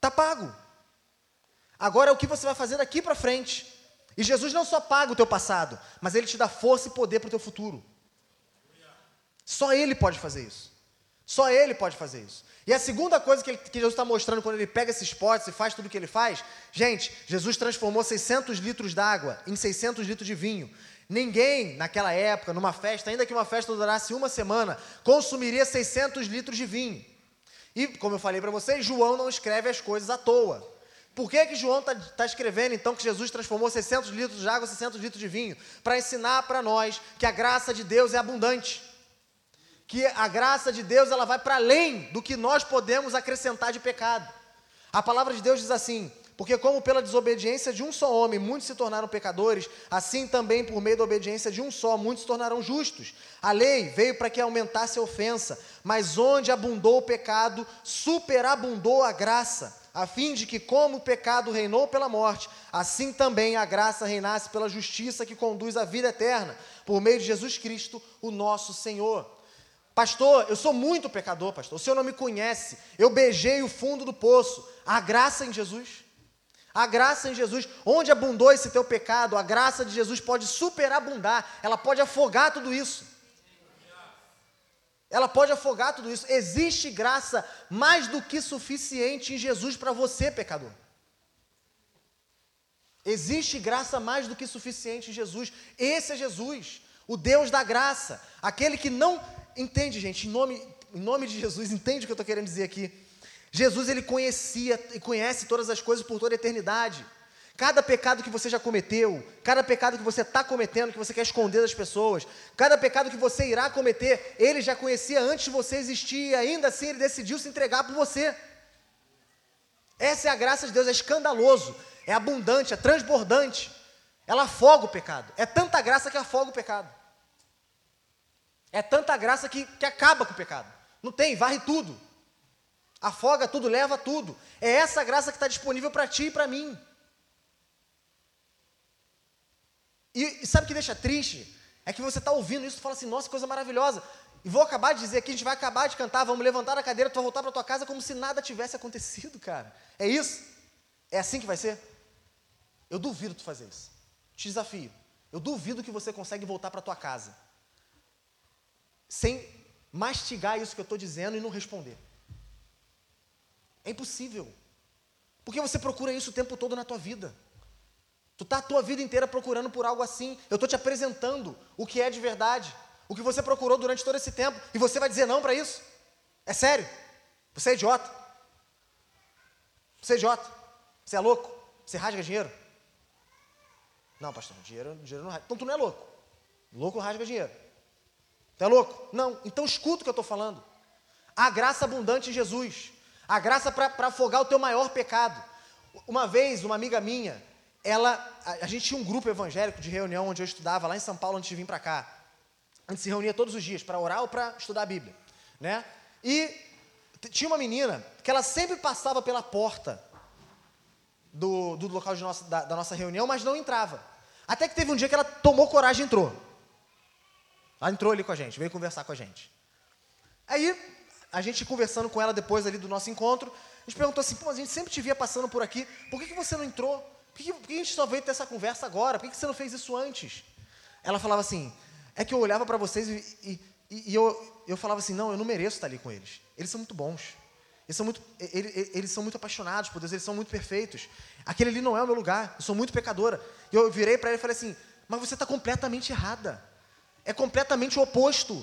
Tá pago. Agora é o que você vai fazer daqui para frente. E Jesus não só paga o teu passado, mas ele te dá força e poder para o teu futuro. Só ele pode fazer isso. Só Ele pode fazer isso. E a segunda coisa que, ele, que Jesus está mostrando quando ele pega esses potes e faz tudo o que ele faz, gente, Jesus transformou 600 litros d'água em 600 litros de vinho. Ninguém, naquela época, numa festa, ainda que uma festa durasse uma semana, consumiria 600 litros de vinho. E, como eu falei para vocês, João não escreve as coisas à toa. Por que, que João está tá escrevendo, então, que Jesus transformou 600 litros de água em 600 litros de vinho? Para ensinar para nós que a graça de Deus é abundante. Que a graça de Deus ela vai para além do que nós podemos acrescentar de pecado. A palavra de Deus diz assim: porque, como pela desobediência de um só homem muitos se tornaram pecadores, assim também por meio da obediência de um só muitos se tornarão justos. A lei veio para que aumentasse a ofensa, mas onde abundou o pecado, superabundou a graça, a fim de que, como o pecado reinou pela morte, assim também a graça reinasse pela justiça que conduz à vida eterna, por meio de Jesus Cristo, o nosso Senhor. Pastor, eu sou muito pecador, pastor. O senhor não me conhece. Eu beijei o fundo do poço. A graça em Jesus. A graça em Jesus, onde abundou esse teu pecado, a graça de Jesus pode superabundar, ela pode afogar tudo isso. Ela pode afogar tudo isso. Existe graça mais do que suficiente em Jesus para você, pecador. Existe graça mais do que suficiente em Jesus. Esse é Jesus, o Deus da graça. Aquele que não. Entende, gente, em nome, em nome de Jesus, entende o que eu estou querendo dizer aqui? Jesus ele conhecia e conhece todas as coisas por toda a eternidade. Cada pecado que você já cometeu, cada pecado que você está cometendo, que você quer esconder das pessoas, cada pecado que você irá cometer, ele já conhecia antes de você existir e ainda assim ele decidiu se entregar por você. Essa é a graça de Deus, é escandaloso, é abundante, é transbordante. Ela afoga o pecado. É tanta graça que afoga o pecado. É tanta graça que, que acaba com o pecado. Não tem, varre tudo. Afoga tudo, leva tudo. É essa graça que está disponível para ti e para mim. E, e, sabe o que deixa triste? É que você está ouvindo isso e fala assim, nossa, coisa maravilhosa. E vou acabar de dizer aqui, a gente vai acabar de cantar, vamos levantar a cadeira, tu vai voltar para tua casa como se nada tivesse acontecido, cara. É isso? É assim que vai ser? Eu duvido tu fazer isso. Te desafio. Eu duvido que você consegue voltar para tua casa sem mastigar isso que eu estou dizendo e não responder. É impossível. Porque você procura isso o tempo todo na tua vida. Tu está a tua vida inteira procurando por algo assim. Eu estou te apresentando o que é de verdade. O que você procurou durante todo esse tempo. E você vai dizer não para isso? É sério? Você é idiota? Você é idiota? Você é louco? Você rasga dinheiro? Não, pastor, dinheiro, dinheiro não rasga. Então tu não é louco. Louco rasga dinheiro. Tu é louco? Não. Então escuta o que eu estou falando. A graça abundante em Jesus. A graça para afogar o teu maior pecado. Uma vez, uma amiga minha, ela, a, a, gente tinha um grupo evangélico de reunião onde eu estudava lá em São Paulo antes de vir para cá. A gente se reunia todos os dias para orar ou para estudar a Bíblia, né? E tinha uma menina que ela sempre passava pela porta do, do local nossa, da, da nossa reunião, mas não entrava. Até que teve um dia que ela tomou coragem e entrou. Ela entrou ali com a gente, veio conversar com a gente. Aí a gente conversando com ela depois ali do nosso encontro, a gente perguntou assim, pô, a gente sempre te via passando por aqui, por que, que você não entrou? Por que, por que a gente só veio ter essa conversa agora? Por que, você não fez isso antes? Ela falava assim, é que eu olhava para vocês e, e, e, eu, eu falava assim, não, eu não mereço estar ali com eles. Eles são muito bons. Eles são muito, eles, eles são muito apaixonados por Deus, eles são muito perfeitos. Aquele ali não é o meu lugar, eu sou muito pecadora. E eu virei para ela e falei assim, mas você está completamente errada. É completamente o oposto.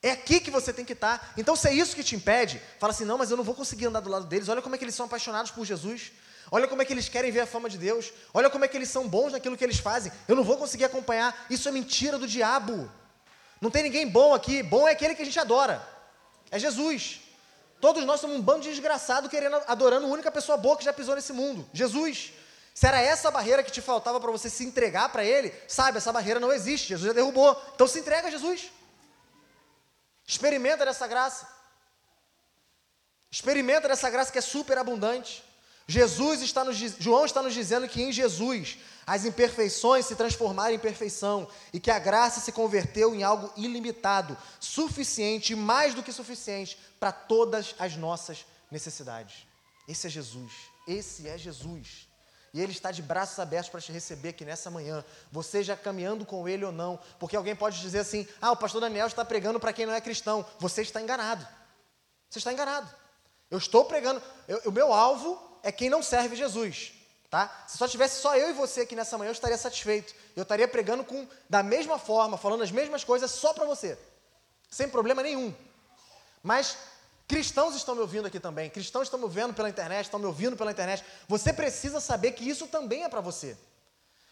É aqui que você tem que estar. Então, se é isso que te impede, fala assim: não, mas eu não vou conseguir andar do lado deles. Olha como é que eles são apaixonados por Jesus. Olha como é que eles querem ver a fama de Deus. Olha como é que eles são bons naquilo que eles fazem. Eu não vou conseguir acompanhar. Isso é mentira do diabo. Não tem ninguém bom aqui. Bom é aquele que a gente adora. É Jesus. Todos nós somos um bando de desgraçado querendo, adorando a única pessoa boa que já pisou nesse mundo. Jesus. Se era essa barreira que te faltava para você se entregar para Ele, sabe, essa barreira não existe. Jesus já derrubou. Então se entrega a Jesus. Experimenta dessa graça. Experimenta dessa graça que é super abundante. Jesus está nos, João está nos dizendo que em Jesus as imperfeições se transformaram em perfeição e que a graça se converteu em algo ilimitado, suficiente mais do que suficiente para todas as nossas necessidades. Esse é Jesus. Esse é Jesus. E Ele está de braços abertos para te receber aqui nessa manhã. Você já caminhando com Ele ou não. Porque alguém pode dizer assim: ah, o pastor Daniel está pregando para quem não é cristão. Você está enganado. Você está enganado. Eu estou pregando. Eu, o meu alvo é quem não serve Jesus. Tá? Se só tivesse só eu e você aqui nessa manhã, eu estaria satisfeito. Eu estaria pregando com da mesma forma, falando as mesmas coisas só para você. Sem problema nenhum. Mas cristãos estão me ouvindo aqui também. Cristãos estão me vendo pela internet, estão me ouvindo pela internet. Você precisa saber que isso também é para você.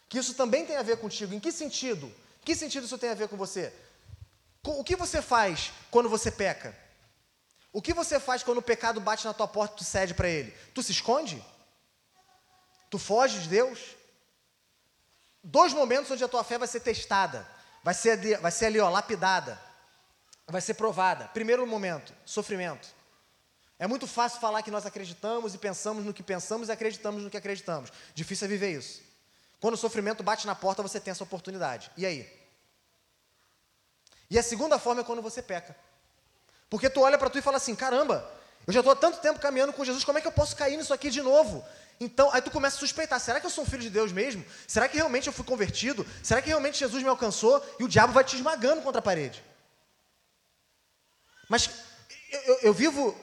Que isso também tem a ver contigo. Em que sentido? Que sentido isso tem a ver com você? O que você faz quando você peca? O que você faz quando o pecado bate na tua porta e tu cede para ele? Tu se esconde? Tu foge de Deus? Dois momentos onde a tua fé vai ser testada, vai ser vai ser ali ó, lapidada, vai ser provada. Primeiro momento, sofrimento. É muito fácil falar que nós acreditamos e pensamos no que pensamos e acreditamos no que acreditamos. Difícil é viver isso. Quando o sofrimento bate na porta, você tem essa oportunidade. E aí? E a segunda forma é quando você peca. Porque tu olha para tu e fala assim: caramba, eu já estou há tanto tempo caminhando com Jesus, como é que eu posso cair nisso aqui de novo? Então, aí tu começa a suspeitar: será que eu sou um filho de Deus mesmo? Será que realmente eu fui convertido? Será que realmente Jesus me alcançou? E o diabo vai te esmagando contra a parede. Mas eu, eu, eu vivo,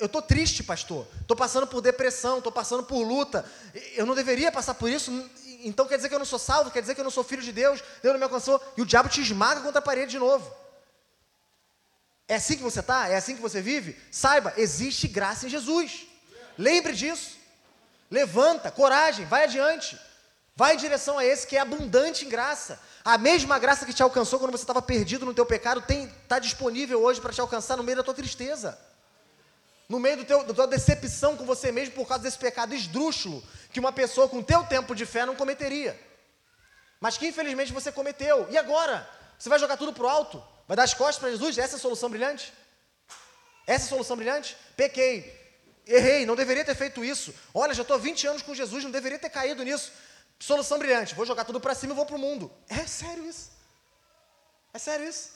eu estou triste, pastor. Estou passando por depressão, estou passando por luta. Eu não deveria passar por isso. Então quer dizer que eu não sou salvo? Quer dizer que eu não sou filho de Deus? Deus não me alcançou? E o diabo te esmaga contra a parede de novo. É assim que você está? É assim que você vive? Saiba, existe graça em Jesus. Lembre disso. Levanta, coragem, vai adiante. Vai em direção a esse que é abundante em graça. A mesma graça que te alcançou quando você estava perdido no teu pecado está disponível hoje para te alcançar no meio da tua tristeza. No meio do teu, da tua decepção com você mesmo por causa desse pecado esdrúxulo que uma pessoa com teu tempo de fé não cometeria. Mas que infelizmente você cometeu. E agora? Você vai jogar tudo para o alto? Vai dar as costas para Jesus? Essa é a solução brilhante? Essa é a solução brilhante? Pequei. Errei, não deveria ter feito isso. Olha, já estou 20 anos com Jesus, não deveria ter caído nisso. Solução brilhante, vou jogar tudo para cima e vou para o mundo. É sério isso? É sério isso?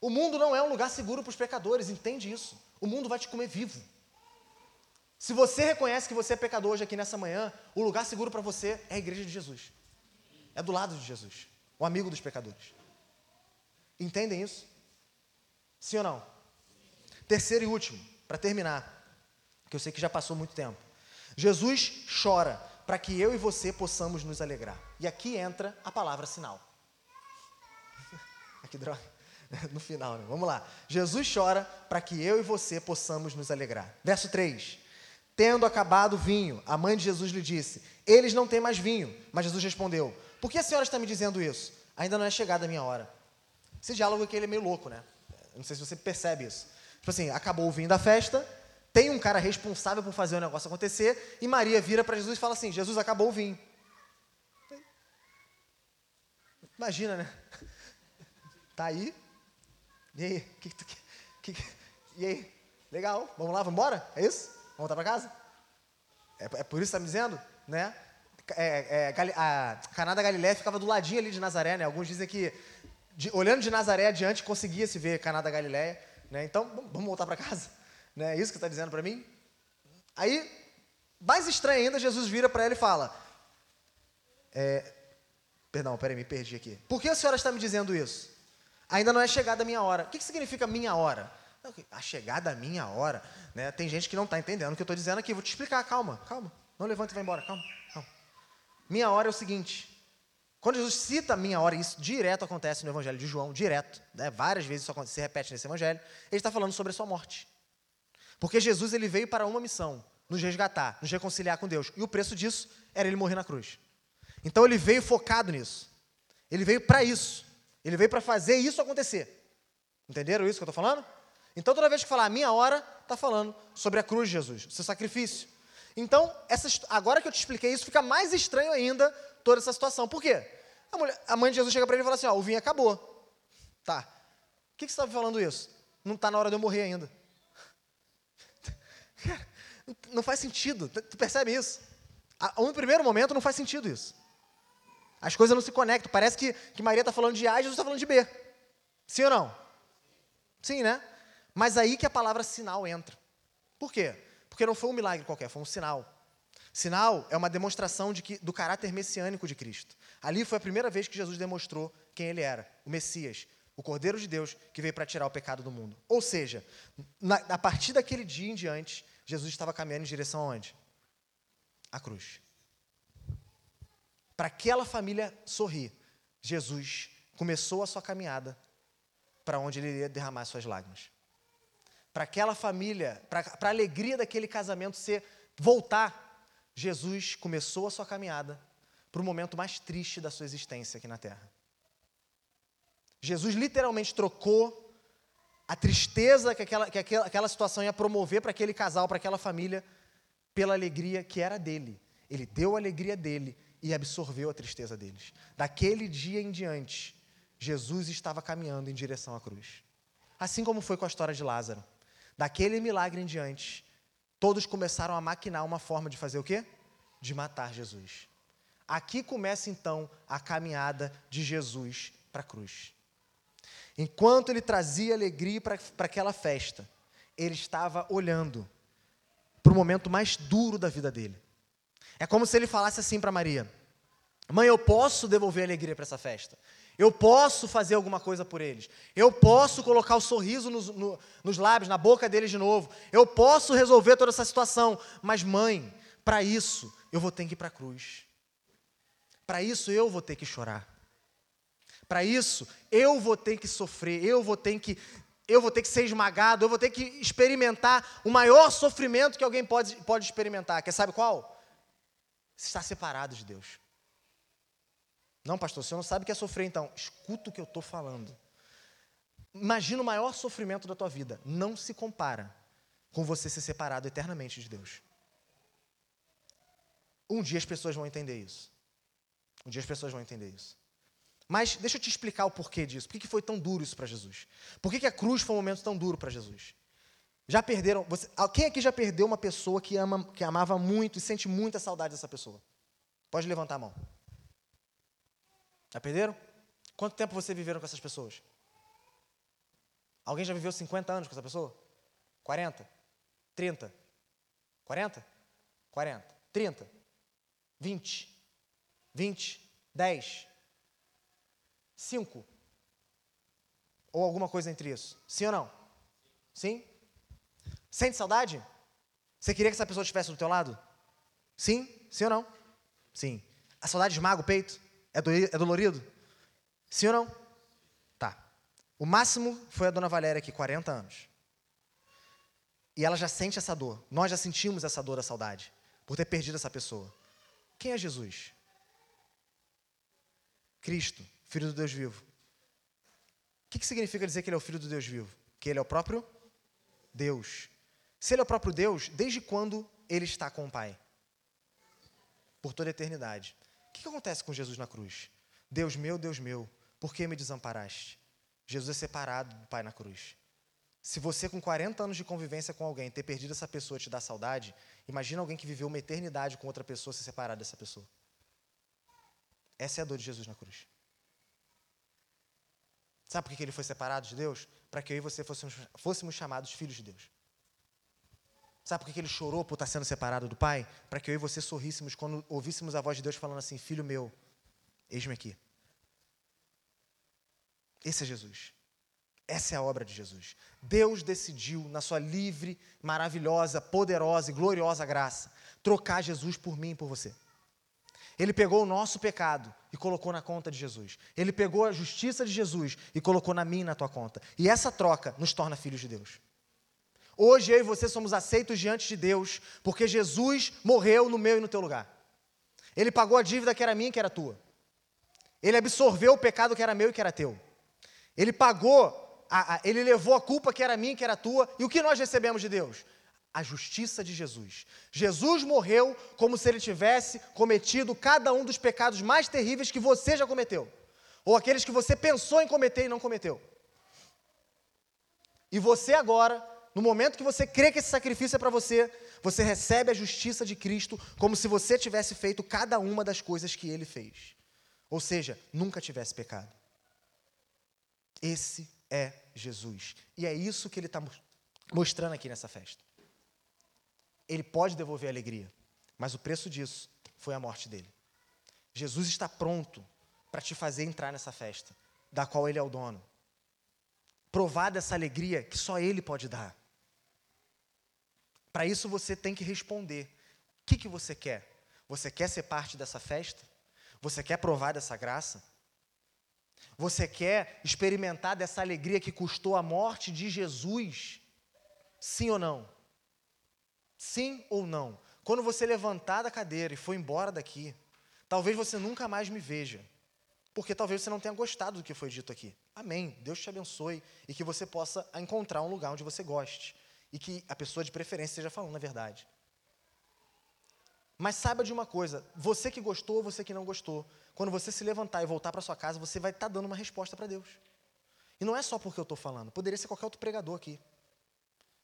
O mundo não é um lugar seguro para os pecadores, entende isso? O mundo vai te comer vivo. Se você reconhece que você é pecador hoje aqui nessa manhã, o lugar seguro para você é a igreja de Jesus. É do lado de Jesus, o amigo dos pecadores. Entendem isso? Sim ou não? Terceiro e último, para terminar, que eu sei que já passou muito tempo. Jesus chora para que eu e você possamos nos alegrar. E aqui entra a palavra sinal. que droga. No final, né? Vamos lá. Jesus chora para que eu e você possamos nos alegrar. Verso 3. Tendo acabado o vinho, a mãe de Jesus lhe disse: Eles não têm mais vinho. Mas Jesus respondeu: Por que a senhora está me dizendo isso? Ainda não é chegada a minha hora. Esse diálogo aqui ele é meio louco, né? Não sei se você percebe isso. Tipo assim, acabou o vinho da festa, tem um cara responsável por fazer o negócio acontecer, e Maria vira para Jesus e fala assim: Jesus, acabou o vinho. Imagina, né? Tá aí. E aí? Que, que, que, e aí? Legal, vamos lá, vamos embora? É isso? Vamos voltar para casa? É, é, por isso que está me dizendo? Né? É, é, a Caná da Galiléia ficava do ladinho ali de Nazaré, né? Alguns dizem que, de, olhando de Nazaré adiante, conseguia se ver Caná da Galiléia. Né? Então, vamos voltar para casa? Né? É isso que está dizendo para mim? Aí, mais estranho ainda, Jesus vira para ela e fala: é, Perdão, peraí, me perdi aqui. Por que a senhora está me dizendo isso? Ainda não é chegada a minha hora. O que, que significa minha hora? A chegada a minha hora. Né? Tem gente que não está entendendo o que eu estou dizendo aqui. Vou te explicar, calma, calma. Não levanta e vai embora, calma, calma. Minha hora é o seguinte. Quando Jesus cita minha hora, isso direto acontece no Evangelho de João, direto, né? várias vezes isso se repete nesse Evangelho, ele está falando sobre a sua morte. Porque Jesus ele veio para uma missão, nos resgatar, nos reconciliar com Deus. E o preço disso era ele morrer na cruz. Então ele veio focado nisso. Ele veio para isso. Ele veio para fazer isso acontecer. Entenderam isso que eu estou falando? Então toda vez que falar a minha hora, está falando sobre a cruz de Jesus, o seu sacrifício. Então, essa, agora que eu te expliquei isso, fica mais estranho ainda toda essa situação. Por quê? A, mulher, a mãe de Jesus chega para ele e fala assim: ó, o vinho acabou. Tá. O que, que você está falando isso? Não está na hora de eu morrer ainda. não faz sentido. Tu percebe isso? Um primeiro momento não faz sentido isso. As coisas não se conectam. Parece que, que Maria está falando de A e Jesus está falando de B. Sim ou não? Sim, né? Mas aí que a palavra sinal entra. Por quê? Porque não foi um milagre qualquer, foi um sinal. Sinal é uma demonstração de que, do caráter messiânico de Cristo. Ali foi a primeira vez que Jesus demonstrou quem ele era, o Messias, o Cordeiro de Deus que veio para tirar o pecado do mundo. Ou seja, na, a partir daquele dia em diante, Jesus estava caminhando em direção aonde? A cruz. Para aquela família sorrir, Jesus começou a sua caminhada para onde ele iria derramar suas lágrimas. Para aquela família, para a alegria daquele casamento ser voltar Jesus começou a sua caminhada para o momento mais triste da sua existência aqui na terra. Jesus literalmente trocou a tristeza que aquela, que aquela, aquela situação ia promover para aquele casal, para aquela família, pela alegria que era dele. Ele deu a alegria dele e absorveu a tristeza deles. Daquele dia em diante, Jesus estava caminhando em direção à cruz. Assim como foi com a história de Lázaro. Daquele milagre em diante, todos começaram a maquinar uma forma de fazer o quê? De matar Jesus. Aqui começa então a caminhada de Jesus para a cruz. Enquanto ele trazia alegria para aquela festa, ele estava olhando para o momento mais duro da vida dele. É como se ele falasse assim para Maria: Mãe, eu posso devolver alegria para essa festa. Eu posso fazer alguma coisa por eles. Eu posso colocar o sorriso nos, no, nos lábios, na boca deles de novo. Eu posso resolver toda essa situação. Mas, mãe, para isso, eu vou ter que ir para a cruz. Para isso, eu vou ter que chorar. Para isso, eu vou ter que sofrer. Eu vou ter que eu vou ter que ser esmagado, eu vou ter que experimentar o maior sofrimento que alguém pode, pode experimentar. Quer sabe qual? Estar separado de Deus. Não, pastor, você não sabe o que é sofrer, então. Escuta o que eu estou falando. Imagina o maior sofrimento da tua vida. Não se compara com você ser separado eternamente de Deus. Um dia as pessoas vão entender isso. Um dia as pessoas vão entender isso. Mas deixa eu te explicar o porquê disso. Por que foi tão duro isso para Jesus? Por que, a cruz foi um momento tão duro para Jesus? Já perderam. Você, quem aqui já perdeu uma pessoa que, ama, que amava muito e sente muita saudade dessa pessoa? Pode levantar a mão. Já perderam? Quanto tempo você viveram com essas pessoas? Alguém já viveu 50 anos com essa pessoa? 40? 30? 40? 40? 30? 20? 20? 10? 5? Ou alguma coisa entre isso? Sim ou não? Sim? Sente saudade? Você queria que essa pessoa estivesse do teu lado? Sim? Sim ou não? Sim. A saudade esmaga o peito? É, do, é dolorido? Sim ou não? Tá. O máximo foi a dona Valéria aqui, 40 anos. E ela já sente essa dor. Nós já sentimos essa dor da saudade, por ter perdido essa pessoa. Quem é Jesus? Cristo, Filho do Deus vivo. O que, que significa dizer que ele é o Filho do Deus vivo? Que ele é o próprio Deus. Se ele é o próprio Deus, desde quando ele está com o Pai? Por toda a eternidade. O que, acontece com Jesus na cruz? Deus meu, Deus meu, por que me desamparaste? Jesus é separado do Pai na cruz. Se você, com 40 anos de convivência com alguém, ter perdido essa pessoa te dá saudade, imagina alguém que viveu uma eternidade com outra pessoa se separar dessa pessoa. Essa é a dor de Jesus na cruz. Sabe por que ele foi separado de Deus? Para que eu e você fôssemos, fôssemos chamados filhos de Deus. Sabe por que ele chorou por estar sendo separado do Pai? Para que eu e você sorríssemos quando ouvíssemos a voz de Deus falando assim: Filho meu, eis-me aqui. Esse é Jesus. Essa é a obra de Jesus. Deus decidiu, na sua livre, maravilhosa, poderosa e gloriosa graça, trocar Jesus por mim e por você. Ele pegou o nosso pecado e colocou na conta de Jesus. Ele pegou a justiça de Jesus e colocou na minha e na tua conta. E essa troca nos torna filhos de Deus. Hoje eu e você somos aceitos diante de Deus, porque Jesus morreu no meu e no teu lugar. Ele pagou a dívida que era minha e que era tua. Ele absorveu o pecado que era meu e que era teu. Ele pagou, a, a, ele levou a culpa que era minha e que era tua. E o que nós recebemos de Deus? A justiça de Jesus. Jesus morreu como se ele tivesse cometido cada um dos pecados mais terríveis que você já cometeu. Ou aqueles que você pensou em cometer e não cometeu. E você agora no momento que você crê que esse sacrifício é para você, você recebe a justiça de Cristo como se você tivesse feito cada uma das coisas que ele fez. Ou seja, nunca tivesse pecado. Esse é Jesus. E é isso que ele está mostrando aqui nessa festa. Ele pode devolver alegria, mas o preço disso foi a morte dele. Jesus está pronto para te fazer entrar nessa festa, da qual ele é o dono. Provar dessa alegria que só ele pode dar. Para isso você tem que responder. O que, que você quer? Você quer ser parte dessa festa? Você quer provar dessa graça? Você quer experimentar dessa alegria que custou a morte de Jesus? Sim ou não? Sim ou não? Quando você levantar da cadeira e for embora daqui, talvez você nunca mais me veja, porque talvez você não tenha gostado do que foi dito aqui. Amém. Deus te abençoe e que você possa encontrar um lugar onde você goste e que a pessoa de preferência esteja falando a verdade. Mas saiba de uma coisa: você que gostou, você que não gostou, quando você se levantar e voltar para sua casa, você vai estar tá dando uma resposta para Deus. E não é só porque eu estou falando, poderia ser qualquer outro pregador aqui.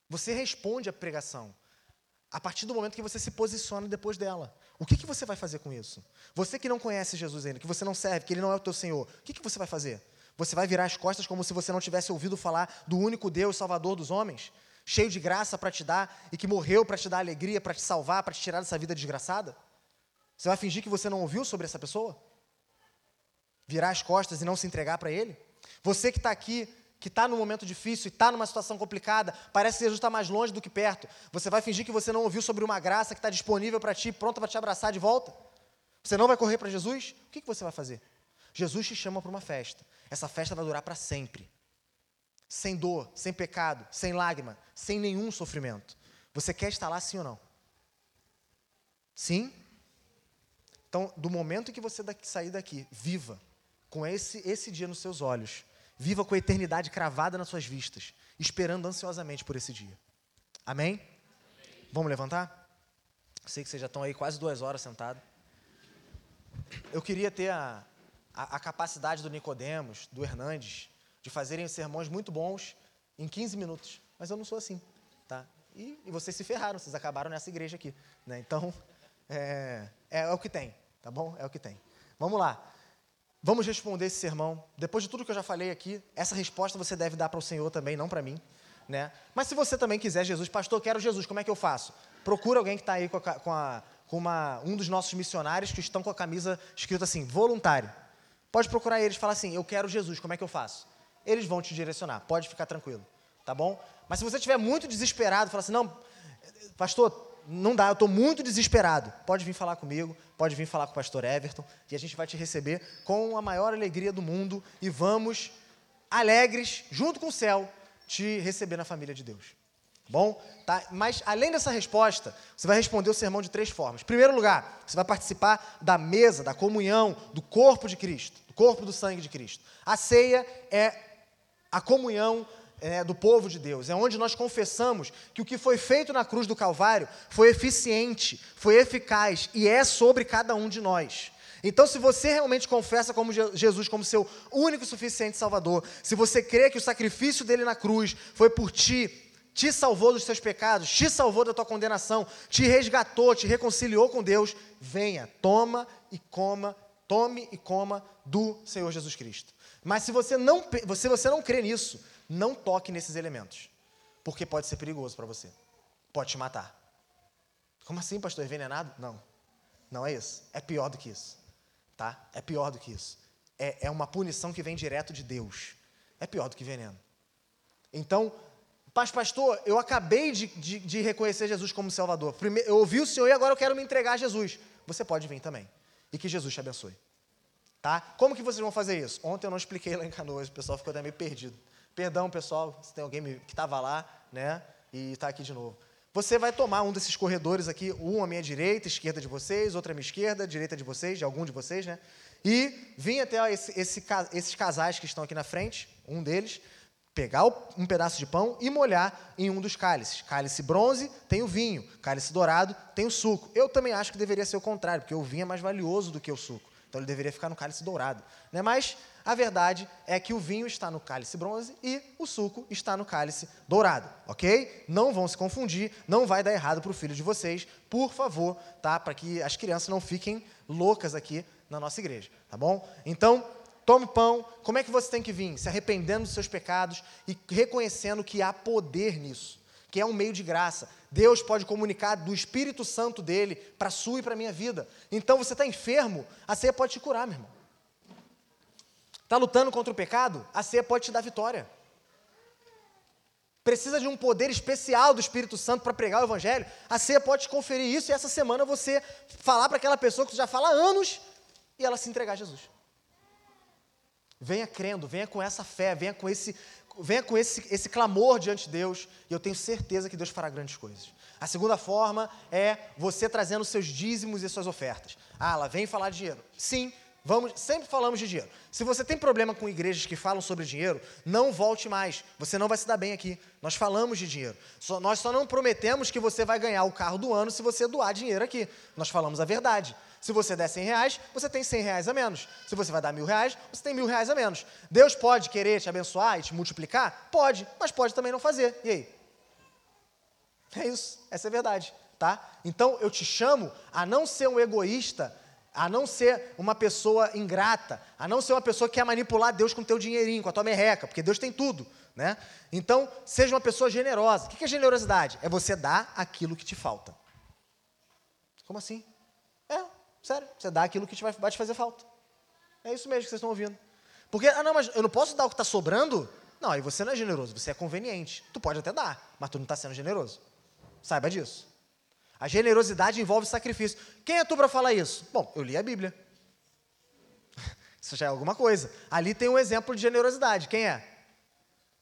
Você responde a pregação a partir do momento que você se posiciona depois dela. O que, que você vai fazer com isso? Você que não conhece Jesus ainda, que você não serve, que Ele não é o teu Senhor, o que, que você vai fazer? Você vai virar as costas como se você não tivesse ouvido falar do único Deus, Salvador dos homens? Cheio de graça para te dar e que morreu para te dar alegria, para te salvar, para te tirar dessa vida desgraçada? Você vai fingir que você não ouviu sobre essa pessoa? Virar as costas e não se entregar para Ele? Você que está aqui, que está num momento difícil e está numa situação complicada, parece que Jesus está mais longe do que perto. Você vai fingir que você não ouviu sobre uma graça que está disponível para ti, pronta para te abraçar de volta? Você não vai correr para Jesus? O que, que você vai fazer? Jesus te chama para uma festa. Essa festa vai durar para sempre sem dor, sem pecado, sem lágrima, sem nenhum sofrimento. Você quer estar lá sim ou não? Sim? Então, do momento que você daqui, sair daqui, viva com esse, esse dia nos seus olhos. Viva com a eternidade cravada nas suas vistas, esperando ansiosamente por esse dia. Amém? Amém. Vamos levantar? Sei que vocês já estão aí quase duas horas sentados. Eu queria ter a, a, a capacidade do Nicodemos, do Hernandes, de fazerem sermões muito bons em 15 minutos. Mas eu não sou assim, tá? E, e vocês se ferraram, vocês acabaram nessa igreja aqui, né? Então, é, é, é o que tem, tá bom? É o que tem. Vamos lá. Vamos responder esse sermão. Depois de tudo que eu já falei aqui, essa resposta você deve dar para o Senhor também, não para mim. Né? Mas se você também quiser Jesus, pastor, quero Jesus, como é que eu faço? Procura alguém que está aí com, a, com, a, com uma, um dos nossos missionários que estão com a camisa escrita assim, voluntário. Pode procurar eles e falar assim, eu quero Jesus, como é que eu faço? Eles vão te direcionar. Pode ficar tranquilo, tá bom? Mas se você estiver muito desesperado, falar assim, não, pastor, não dá, eu estou muito desesperado. Pode vir falar comigo, pode vir falar com o pastor Everton, e a gente vai te receber com a maior alegria do mundo e vamos, alegres, junto com o céu, te receber na família de Deus. Bom, tá? Mas além dessa resposta, você vai responder o sermão de três formas. Em primeiro lugar, você vai participar da mesa, da comunhão, do corpo de Cristo, do corpo do sangue de Cristo. A ceia é a comunhão é, do povo de Deus. É onde nós confessamos que o que foi feito na cruz do Calvário foi eficiente, foi eficaz e é sobre cada um de nós. Então, se você realmente confessa como Jesus como seu único e suficiente Salvador, se você crê que o sacrifício dele na cruz foi por ti, te salvou dos seus pecados, te salvou da tua condenação, te resgatou, te reconciliou com Deus, venha, toma e coma, tome e coma do Senhor Jesus Cristo. Mas se você não, se você não crê nisso, não toque nesses elementos, porque pode ser perigoso para você. Pode te matar. Como assim, pastor? Envenenado? Não. Não é isso. É pior do que isso. Tá? É pior do que isso. É, é uma punição que vem direto de Deus. É pior do que veneno. Então, pastor, eu acabei de, de, de reconhecer Jesus como Salvador. Primeiro, eu ouvi o Senhor e agora eu quero me entregar a Jesus. Você pode vir também. E que Jesus te abençoe. Tá? Como que vocês vão fazer isso? Ontem eu não expliquei lá em Canoas, o pessoal ficou até meio perdido. Perdão, pessoal, se tem alguém que estava lá, né, e está aqui de novo. Você vai tomar um desses corredores aqui, um à minha direita, esquerda de vocês, outro à minha esquerda, direita de vocês, de algum de vocês, né? E vir até esse, esse, esses casais que estão aqui na frente, um deles, pegar um pedaço de pão e molhar em um dos cálices. Cálice bronze tem o vinho, cálice dourado tem o suco. Eu também acho que deveria ser o contrário, porque o vinho é mais valioso do que o suco. Então ele deveria ficar no cálice dourado. Né? Mas a verdade é que o vinho está no cálice bronze e o suco está no cálice dourado, ok? Não vão se confundir, não vai dar errado para o filho de vocês, por favor, tá? Para que as crianças não fiquem loucas aqui na nossa igreja, tá bom? Então, tome pão. Como é que você tem que vir? Se arrependendo dos seus pecados e reconhecendo que há poder nisso que é um meio de graça. Deus pode comunicar do Espírito Santo dele para a sua e para a minha vida. Então você está enfermo, a ceia pode te curar, meu irmão. Está lutando contra o pecado? A ceia pode te dar vitória. Precisa de um poder especial do Espírito Santo para pregar o Evangelho? A ceia pode te conferir isso e essa semana você falar para aquela pessoa que você já fala há anos e ela se entregar a Jesus. Venha crendo, venha com essa fé, venha com esse, venha com esse, esse clamor diante de Deus, e eu tenho certeza que Deus fará grandes coisas. A segunda forma é você trazendo seus dízimos e suas ofertas. Ah, ela vem falar de dinheiro. Sim, vamos, sempre falamos de dinheiro. Se você tem problema com igrejas que falam sobre dinheiro, não volte mais. Você não vai se dar bem aqui. Nós falamos de dinheiro. Só, nós só não prometemos que você vai ganhar o carro do ano se você doar dinheiro aqui. Nós falamos a verdade. Se você der 100 reais, você tem 100 reais a menos. Se você vai dar mil reais, você tem mil reais a menos. Deus pode querer te abençoar e te multiplicar? Pode, mas pode também não fazer. E aí? É isso, essa é a verdade, tá? Então eu te chamo a não ser um egoísta, a não ser uma pessoa ingrata, a não ser uma pessoa que quer manipular Deus com o teu dinheirinho, com a tua merreca, porque Deus tem tudo, né? Então, seja uma pessoa generosa. O que é generosidade? É você dar aquilo que te falta. Como assim? Sério, você dá aquilo que te vai, vai te fazer falta. É isso mesmo que vocês estão ouvindo. Porque, ah, não, mas eu não posso dar o que está sobrando? Não, aí você não é generoso, você é conveniente. Tu pode até dar, mas tu não está sendo generoso. Saiba disso. A generosidade envolve sacrifício. Quem é tu para falar isso? Bom, eu li a Bíblia. Isso já é alguma coisa. Ali tem um exemplo de generosidade. Quem é?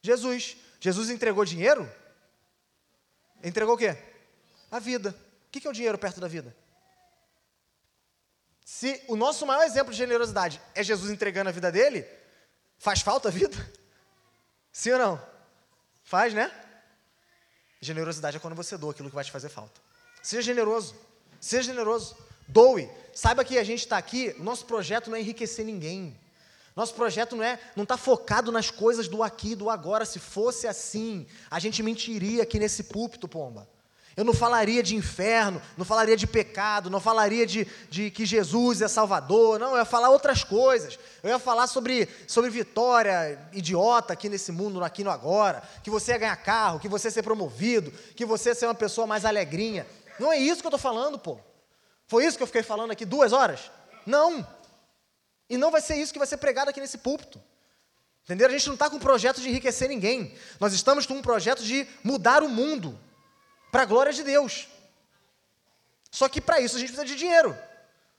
Jesus. Jesus entregou dinheiro? Entregou o quê? A vida. O que é o dinheiro perto da vida? Se o nosso maior exemplo de generosidade é Jesus entregando a vida dele, faz falta a vida? Sim ou não? Faz, né? Generosidade é quando você doa aquilo que vai te fazer falta. Seja generoso. Seja generoso. Doe. Saiba que a gente está aqui, nosso projeto não é enriquecer ninguém. Nosso projeto não é, não está focado nas coisas do aqui, do agora. Se fosse assim, a gente mentiria aqui nesse púlpito, pomba. Eu não falaria de inferno, não falaria de pecado, não falaria de, de que Jesus é Salvador, não, eu ia falar outras coisas. Eu ia falar sobre, sobre vitória idiota aqui nesse mundo, aqui no agora, que você ia ganhar carro, que você ia ser promovido, que você ia ser uma pessoa mais alegrinha. Não é isso que eu estou falando, pô. Foi isso que eu fiquei falando aqui duas horas? Não. E não vai ser isso que vai ser pregado aqui nesse púlpito. Entendeu? A gente não está com um projeto de enriquecer ninguém. Nós estamos com um projeto de mudar o mundo para a glória de Deus. Só que para isso a gente precisa de dinheiro.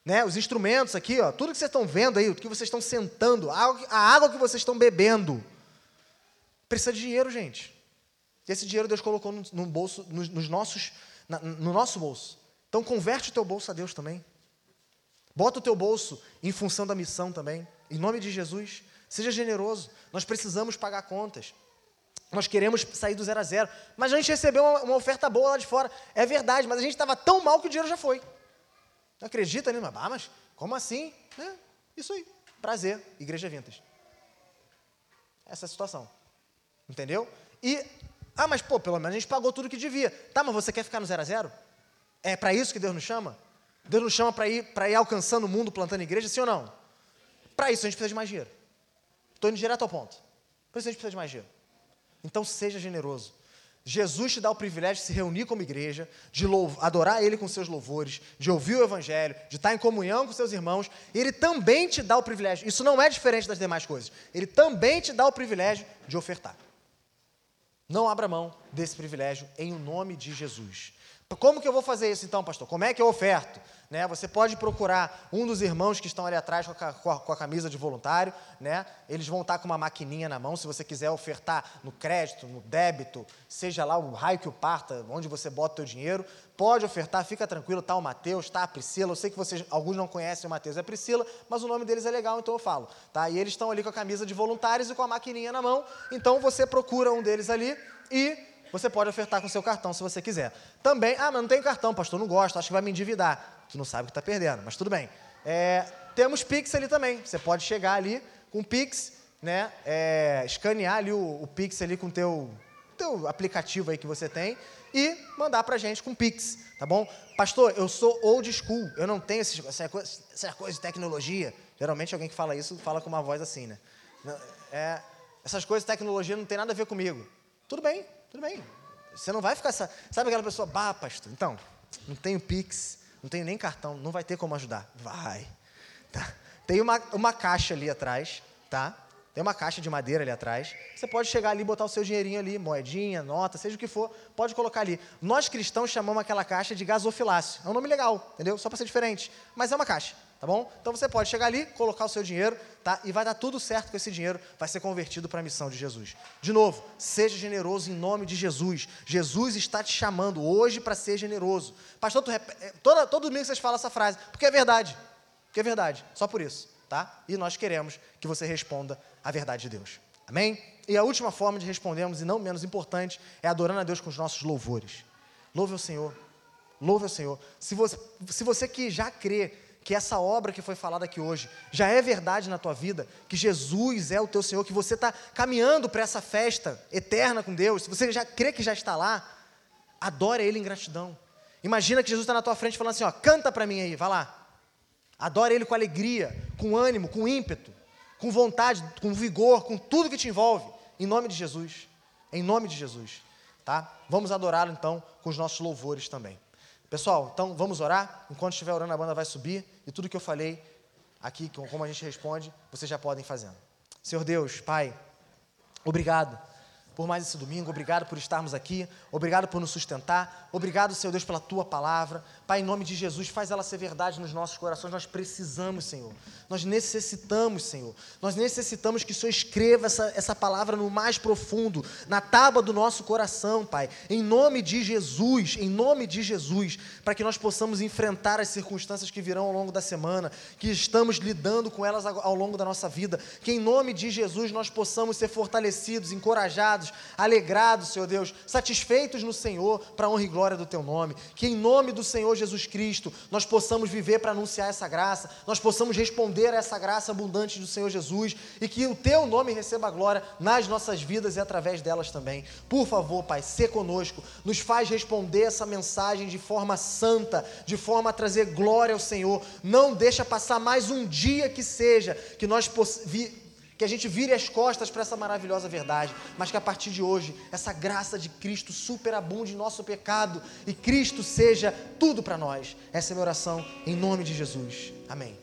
Né? Os instrumentos aqui, ó, tudo que vocês estão vendo aí, o que vocês estão sentando, a água que vocês estão bebendo, precisa de dinheiro, gente. E esse dinheiro Deus colocou no, no bolso, nos, nos nossos, na, no nosso bolso. Então converte o teu bolso a Deus também. Bota o teu bolso em função da missão também. Em nome de Jesus, seja generoso. Nós precisamos pagar contas. Nós queremos sair do zero a zero. Mas a gente recebeu uma, oferta boa lá de fora. É verdade, mas a gente estava tão mal que o dinheiro já foi. Não acredita, né? Ah, mas como assim? É, isso aí. Prazer, Igreja Vintas. Essa é a situação. Entendeu? E, ah, mas pô, pelo menos a gente pagou tudo que devia. Tá, mas você quer ficar no zero a zero? É para isso que Deus nos chama? Deus nos chama para ir, ir alcançando o mundo, plantando igreja, sim ou não? Para isso a gente precisa de mais dinheiro. Estou indo direto ao ponto. Por isso a gente precisa de mais dinheiro. Então seja generoso. Jesus te dá o privilégio de se reunir como igreja, de adorar Ele com seus louvores, de ouvir o Evangelho, de estar em comunhão com seus irmãos. Ele também te dá o privilégio, isso não é diferente das demais coisas, Ele também te dá o privilégio de ofertar. Não abra mão desse privilégio em nome de Jesus. Como que eu vou fazer isso então, pastor? Como é que eu oferto? Né? Você pode procurar um dos irmãos que estão ali atrás com a, com a, camisa de voluntário. Né? Eles vão estar com uma maquininha na mão. Se você quiser ofertar no crédito, no débito, seja lá o raio que o parta, onde você bota o teu dinheiro, pode ofertar, fica tranquilo. Está o Mateus, está a Priscila. Eu sei que vocês, alguns não conhecem o Mateus e a Priscila, mas o nome deles é legal, então eu falo. Tá? E eles estão ali com a camisa de voluntários e com a maquininha na mão. Então você procura um deles ali e você pode ofertar com seu cartão se você quiser. Também, ah, mas não tenho cartão, pastor, não gosto, acho que vai me endividar. Tu não sabe o que está perdendo, mas tudo bem. É, temos Pix ali também. Você pode chegar ali com Pix, né? É, escanear ali o, o Pix ali com o teu, teu aplicativo aí que você tem e mandar para gente com Pix, tá bom? Pastor, eu sou old school, eu não tenho esses, essa, coisa, essa coisa de tecnologia. Geralmente alguém que fala isso fala com uma voz assim, né? É, essas coisas de tecnologia não tem nada a ver comigo. Tudo bem, tudo bem. Você não vai ficar. Sabe aquela pessoa, bah, pastor, então, não tenho Pix, não tenho nem cartão, não vai ter como ajudar. Vai. Tá? Tem uma, uma caixa ali atrás, tá? Tem uma caixa de madeira ali atrás. Você pode chegar ali e botar o seu dinheirinho ali, moedinha, nota, seja o que for, pode colocar ali. Nós cristãos chamamos aquela caixa de gasofilácio. É um nome legal, entendeu? Só para ser diferente. Mas é uma caixa, tá bom? Então você pode chegar ali, colocar o seu dinheiro, tá? E vai dar tudo certo com esse dinheiro, vai ser convertido para a missão de Jesus. De novo, seja generoso em nome de Jesus. Jesus está te chamando hoje para ser generoso. Pastor, tu rep... É, toda, todo domingo vocês falam essa frase, porque é verdade. Porque é verdade, só por isso, tá? E nós queremos que você responda a verdade de Deus. Amém? E a última forma de respondermos, e não menos importante, é adorando a Deus com os nossos louvores. Louve ao Senhor. Louve ao Senhor. Se você, se você que já crê que essa obra que foi falada aqui hoje já é verdade na tua vida, que Jesus é o teu Senhor, que você está caminhando para essa festa eterna com Deus, se você já crê que já está lá, adore Ele em gratidão. Imagina que Jesus está na tua frente falando assim: ó, canta para mim aí, vai lá. Adore Ele com alegria, com ânimo, com ímpeto com vontade, com vigor, com tudo que te envolve, em nome de Jesus. Em nome de Jesus, tá? Vamos adorá-lo então com os nossos louvores também. Pessoal, então vamos orar. Enquanto estiver orando, a banda vai subir e tudo que eu falei aqui, como a gente responde, vocês já podem fazendo. Senhor Deus, Pai, obrigado por mais esse domingo, obrigado por estarmos aqui, obrigado por nos sustentar, obrigado, Senhor Deus, pela tua palavra. Pai, em nome de Jesus, faz ela ser verdade nos nossos corações. Nós precisamos, Senhor. Nós necessitamos, Senhor. Nós necessitamos que o Senhor escreva essa, essa palavra no mais profundo, na tábua do nosso coração, Pai. Em nome de Jesus, em nome de Jesus, para que nós possamos enfrentar as circunstâncias que virão ao longo da semana, que estamos lidando com elas ao longo da nossa vida. Que em nome de Jesus nós possamos ser fortalecidos, encorajados, alegrados, Senhor Deus, satisfeitos no Senhor, para a honra e glória do Teu nome. Que em nome do Senhor Jesus Cristo, nós possamos viver para anunciar essa graça, nós possamos responder a essa graça abundante do Senhor Jesus e que o teu nome receba glória nas nossas vidas e através delas também. Por favor, Pai, se conosco, nos faz responder essa mensagem de forma santa, de forma a trazer glória ao Senhor. Não deixa passar mais um dia que seja que nós que a gente vire as costas para essa maravilhosa verdade, mas que a partir de hoje essa graça de Cristo superabunde em nosso pecado e Cristo seja tudo para nós. Essa é a minha oração em nome de Jesus. Amém.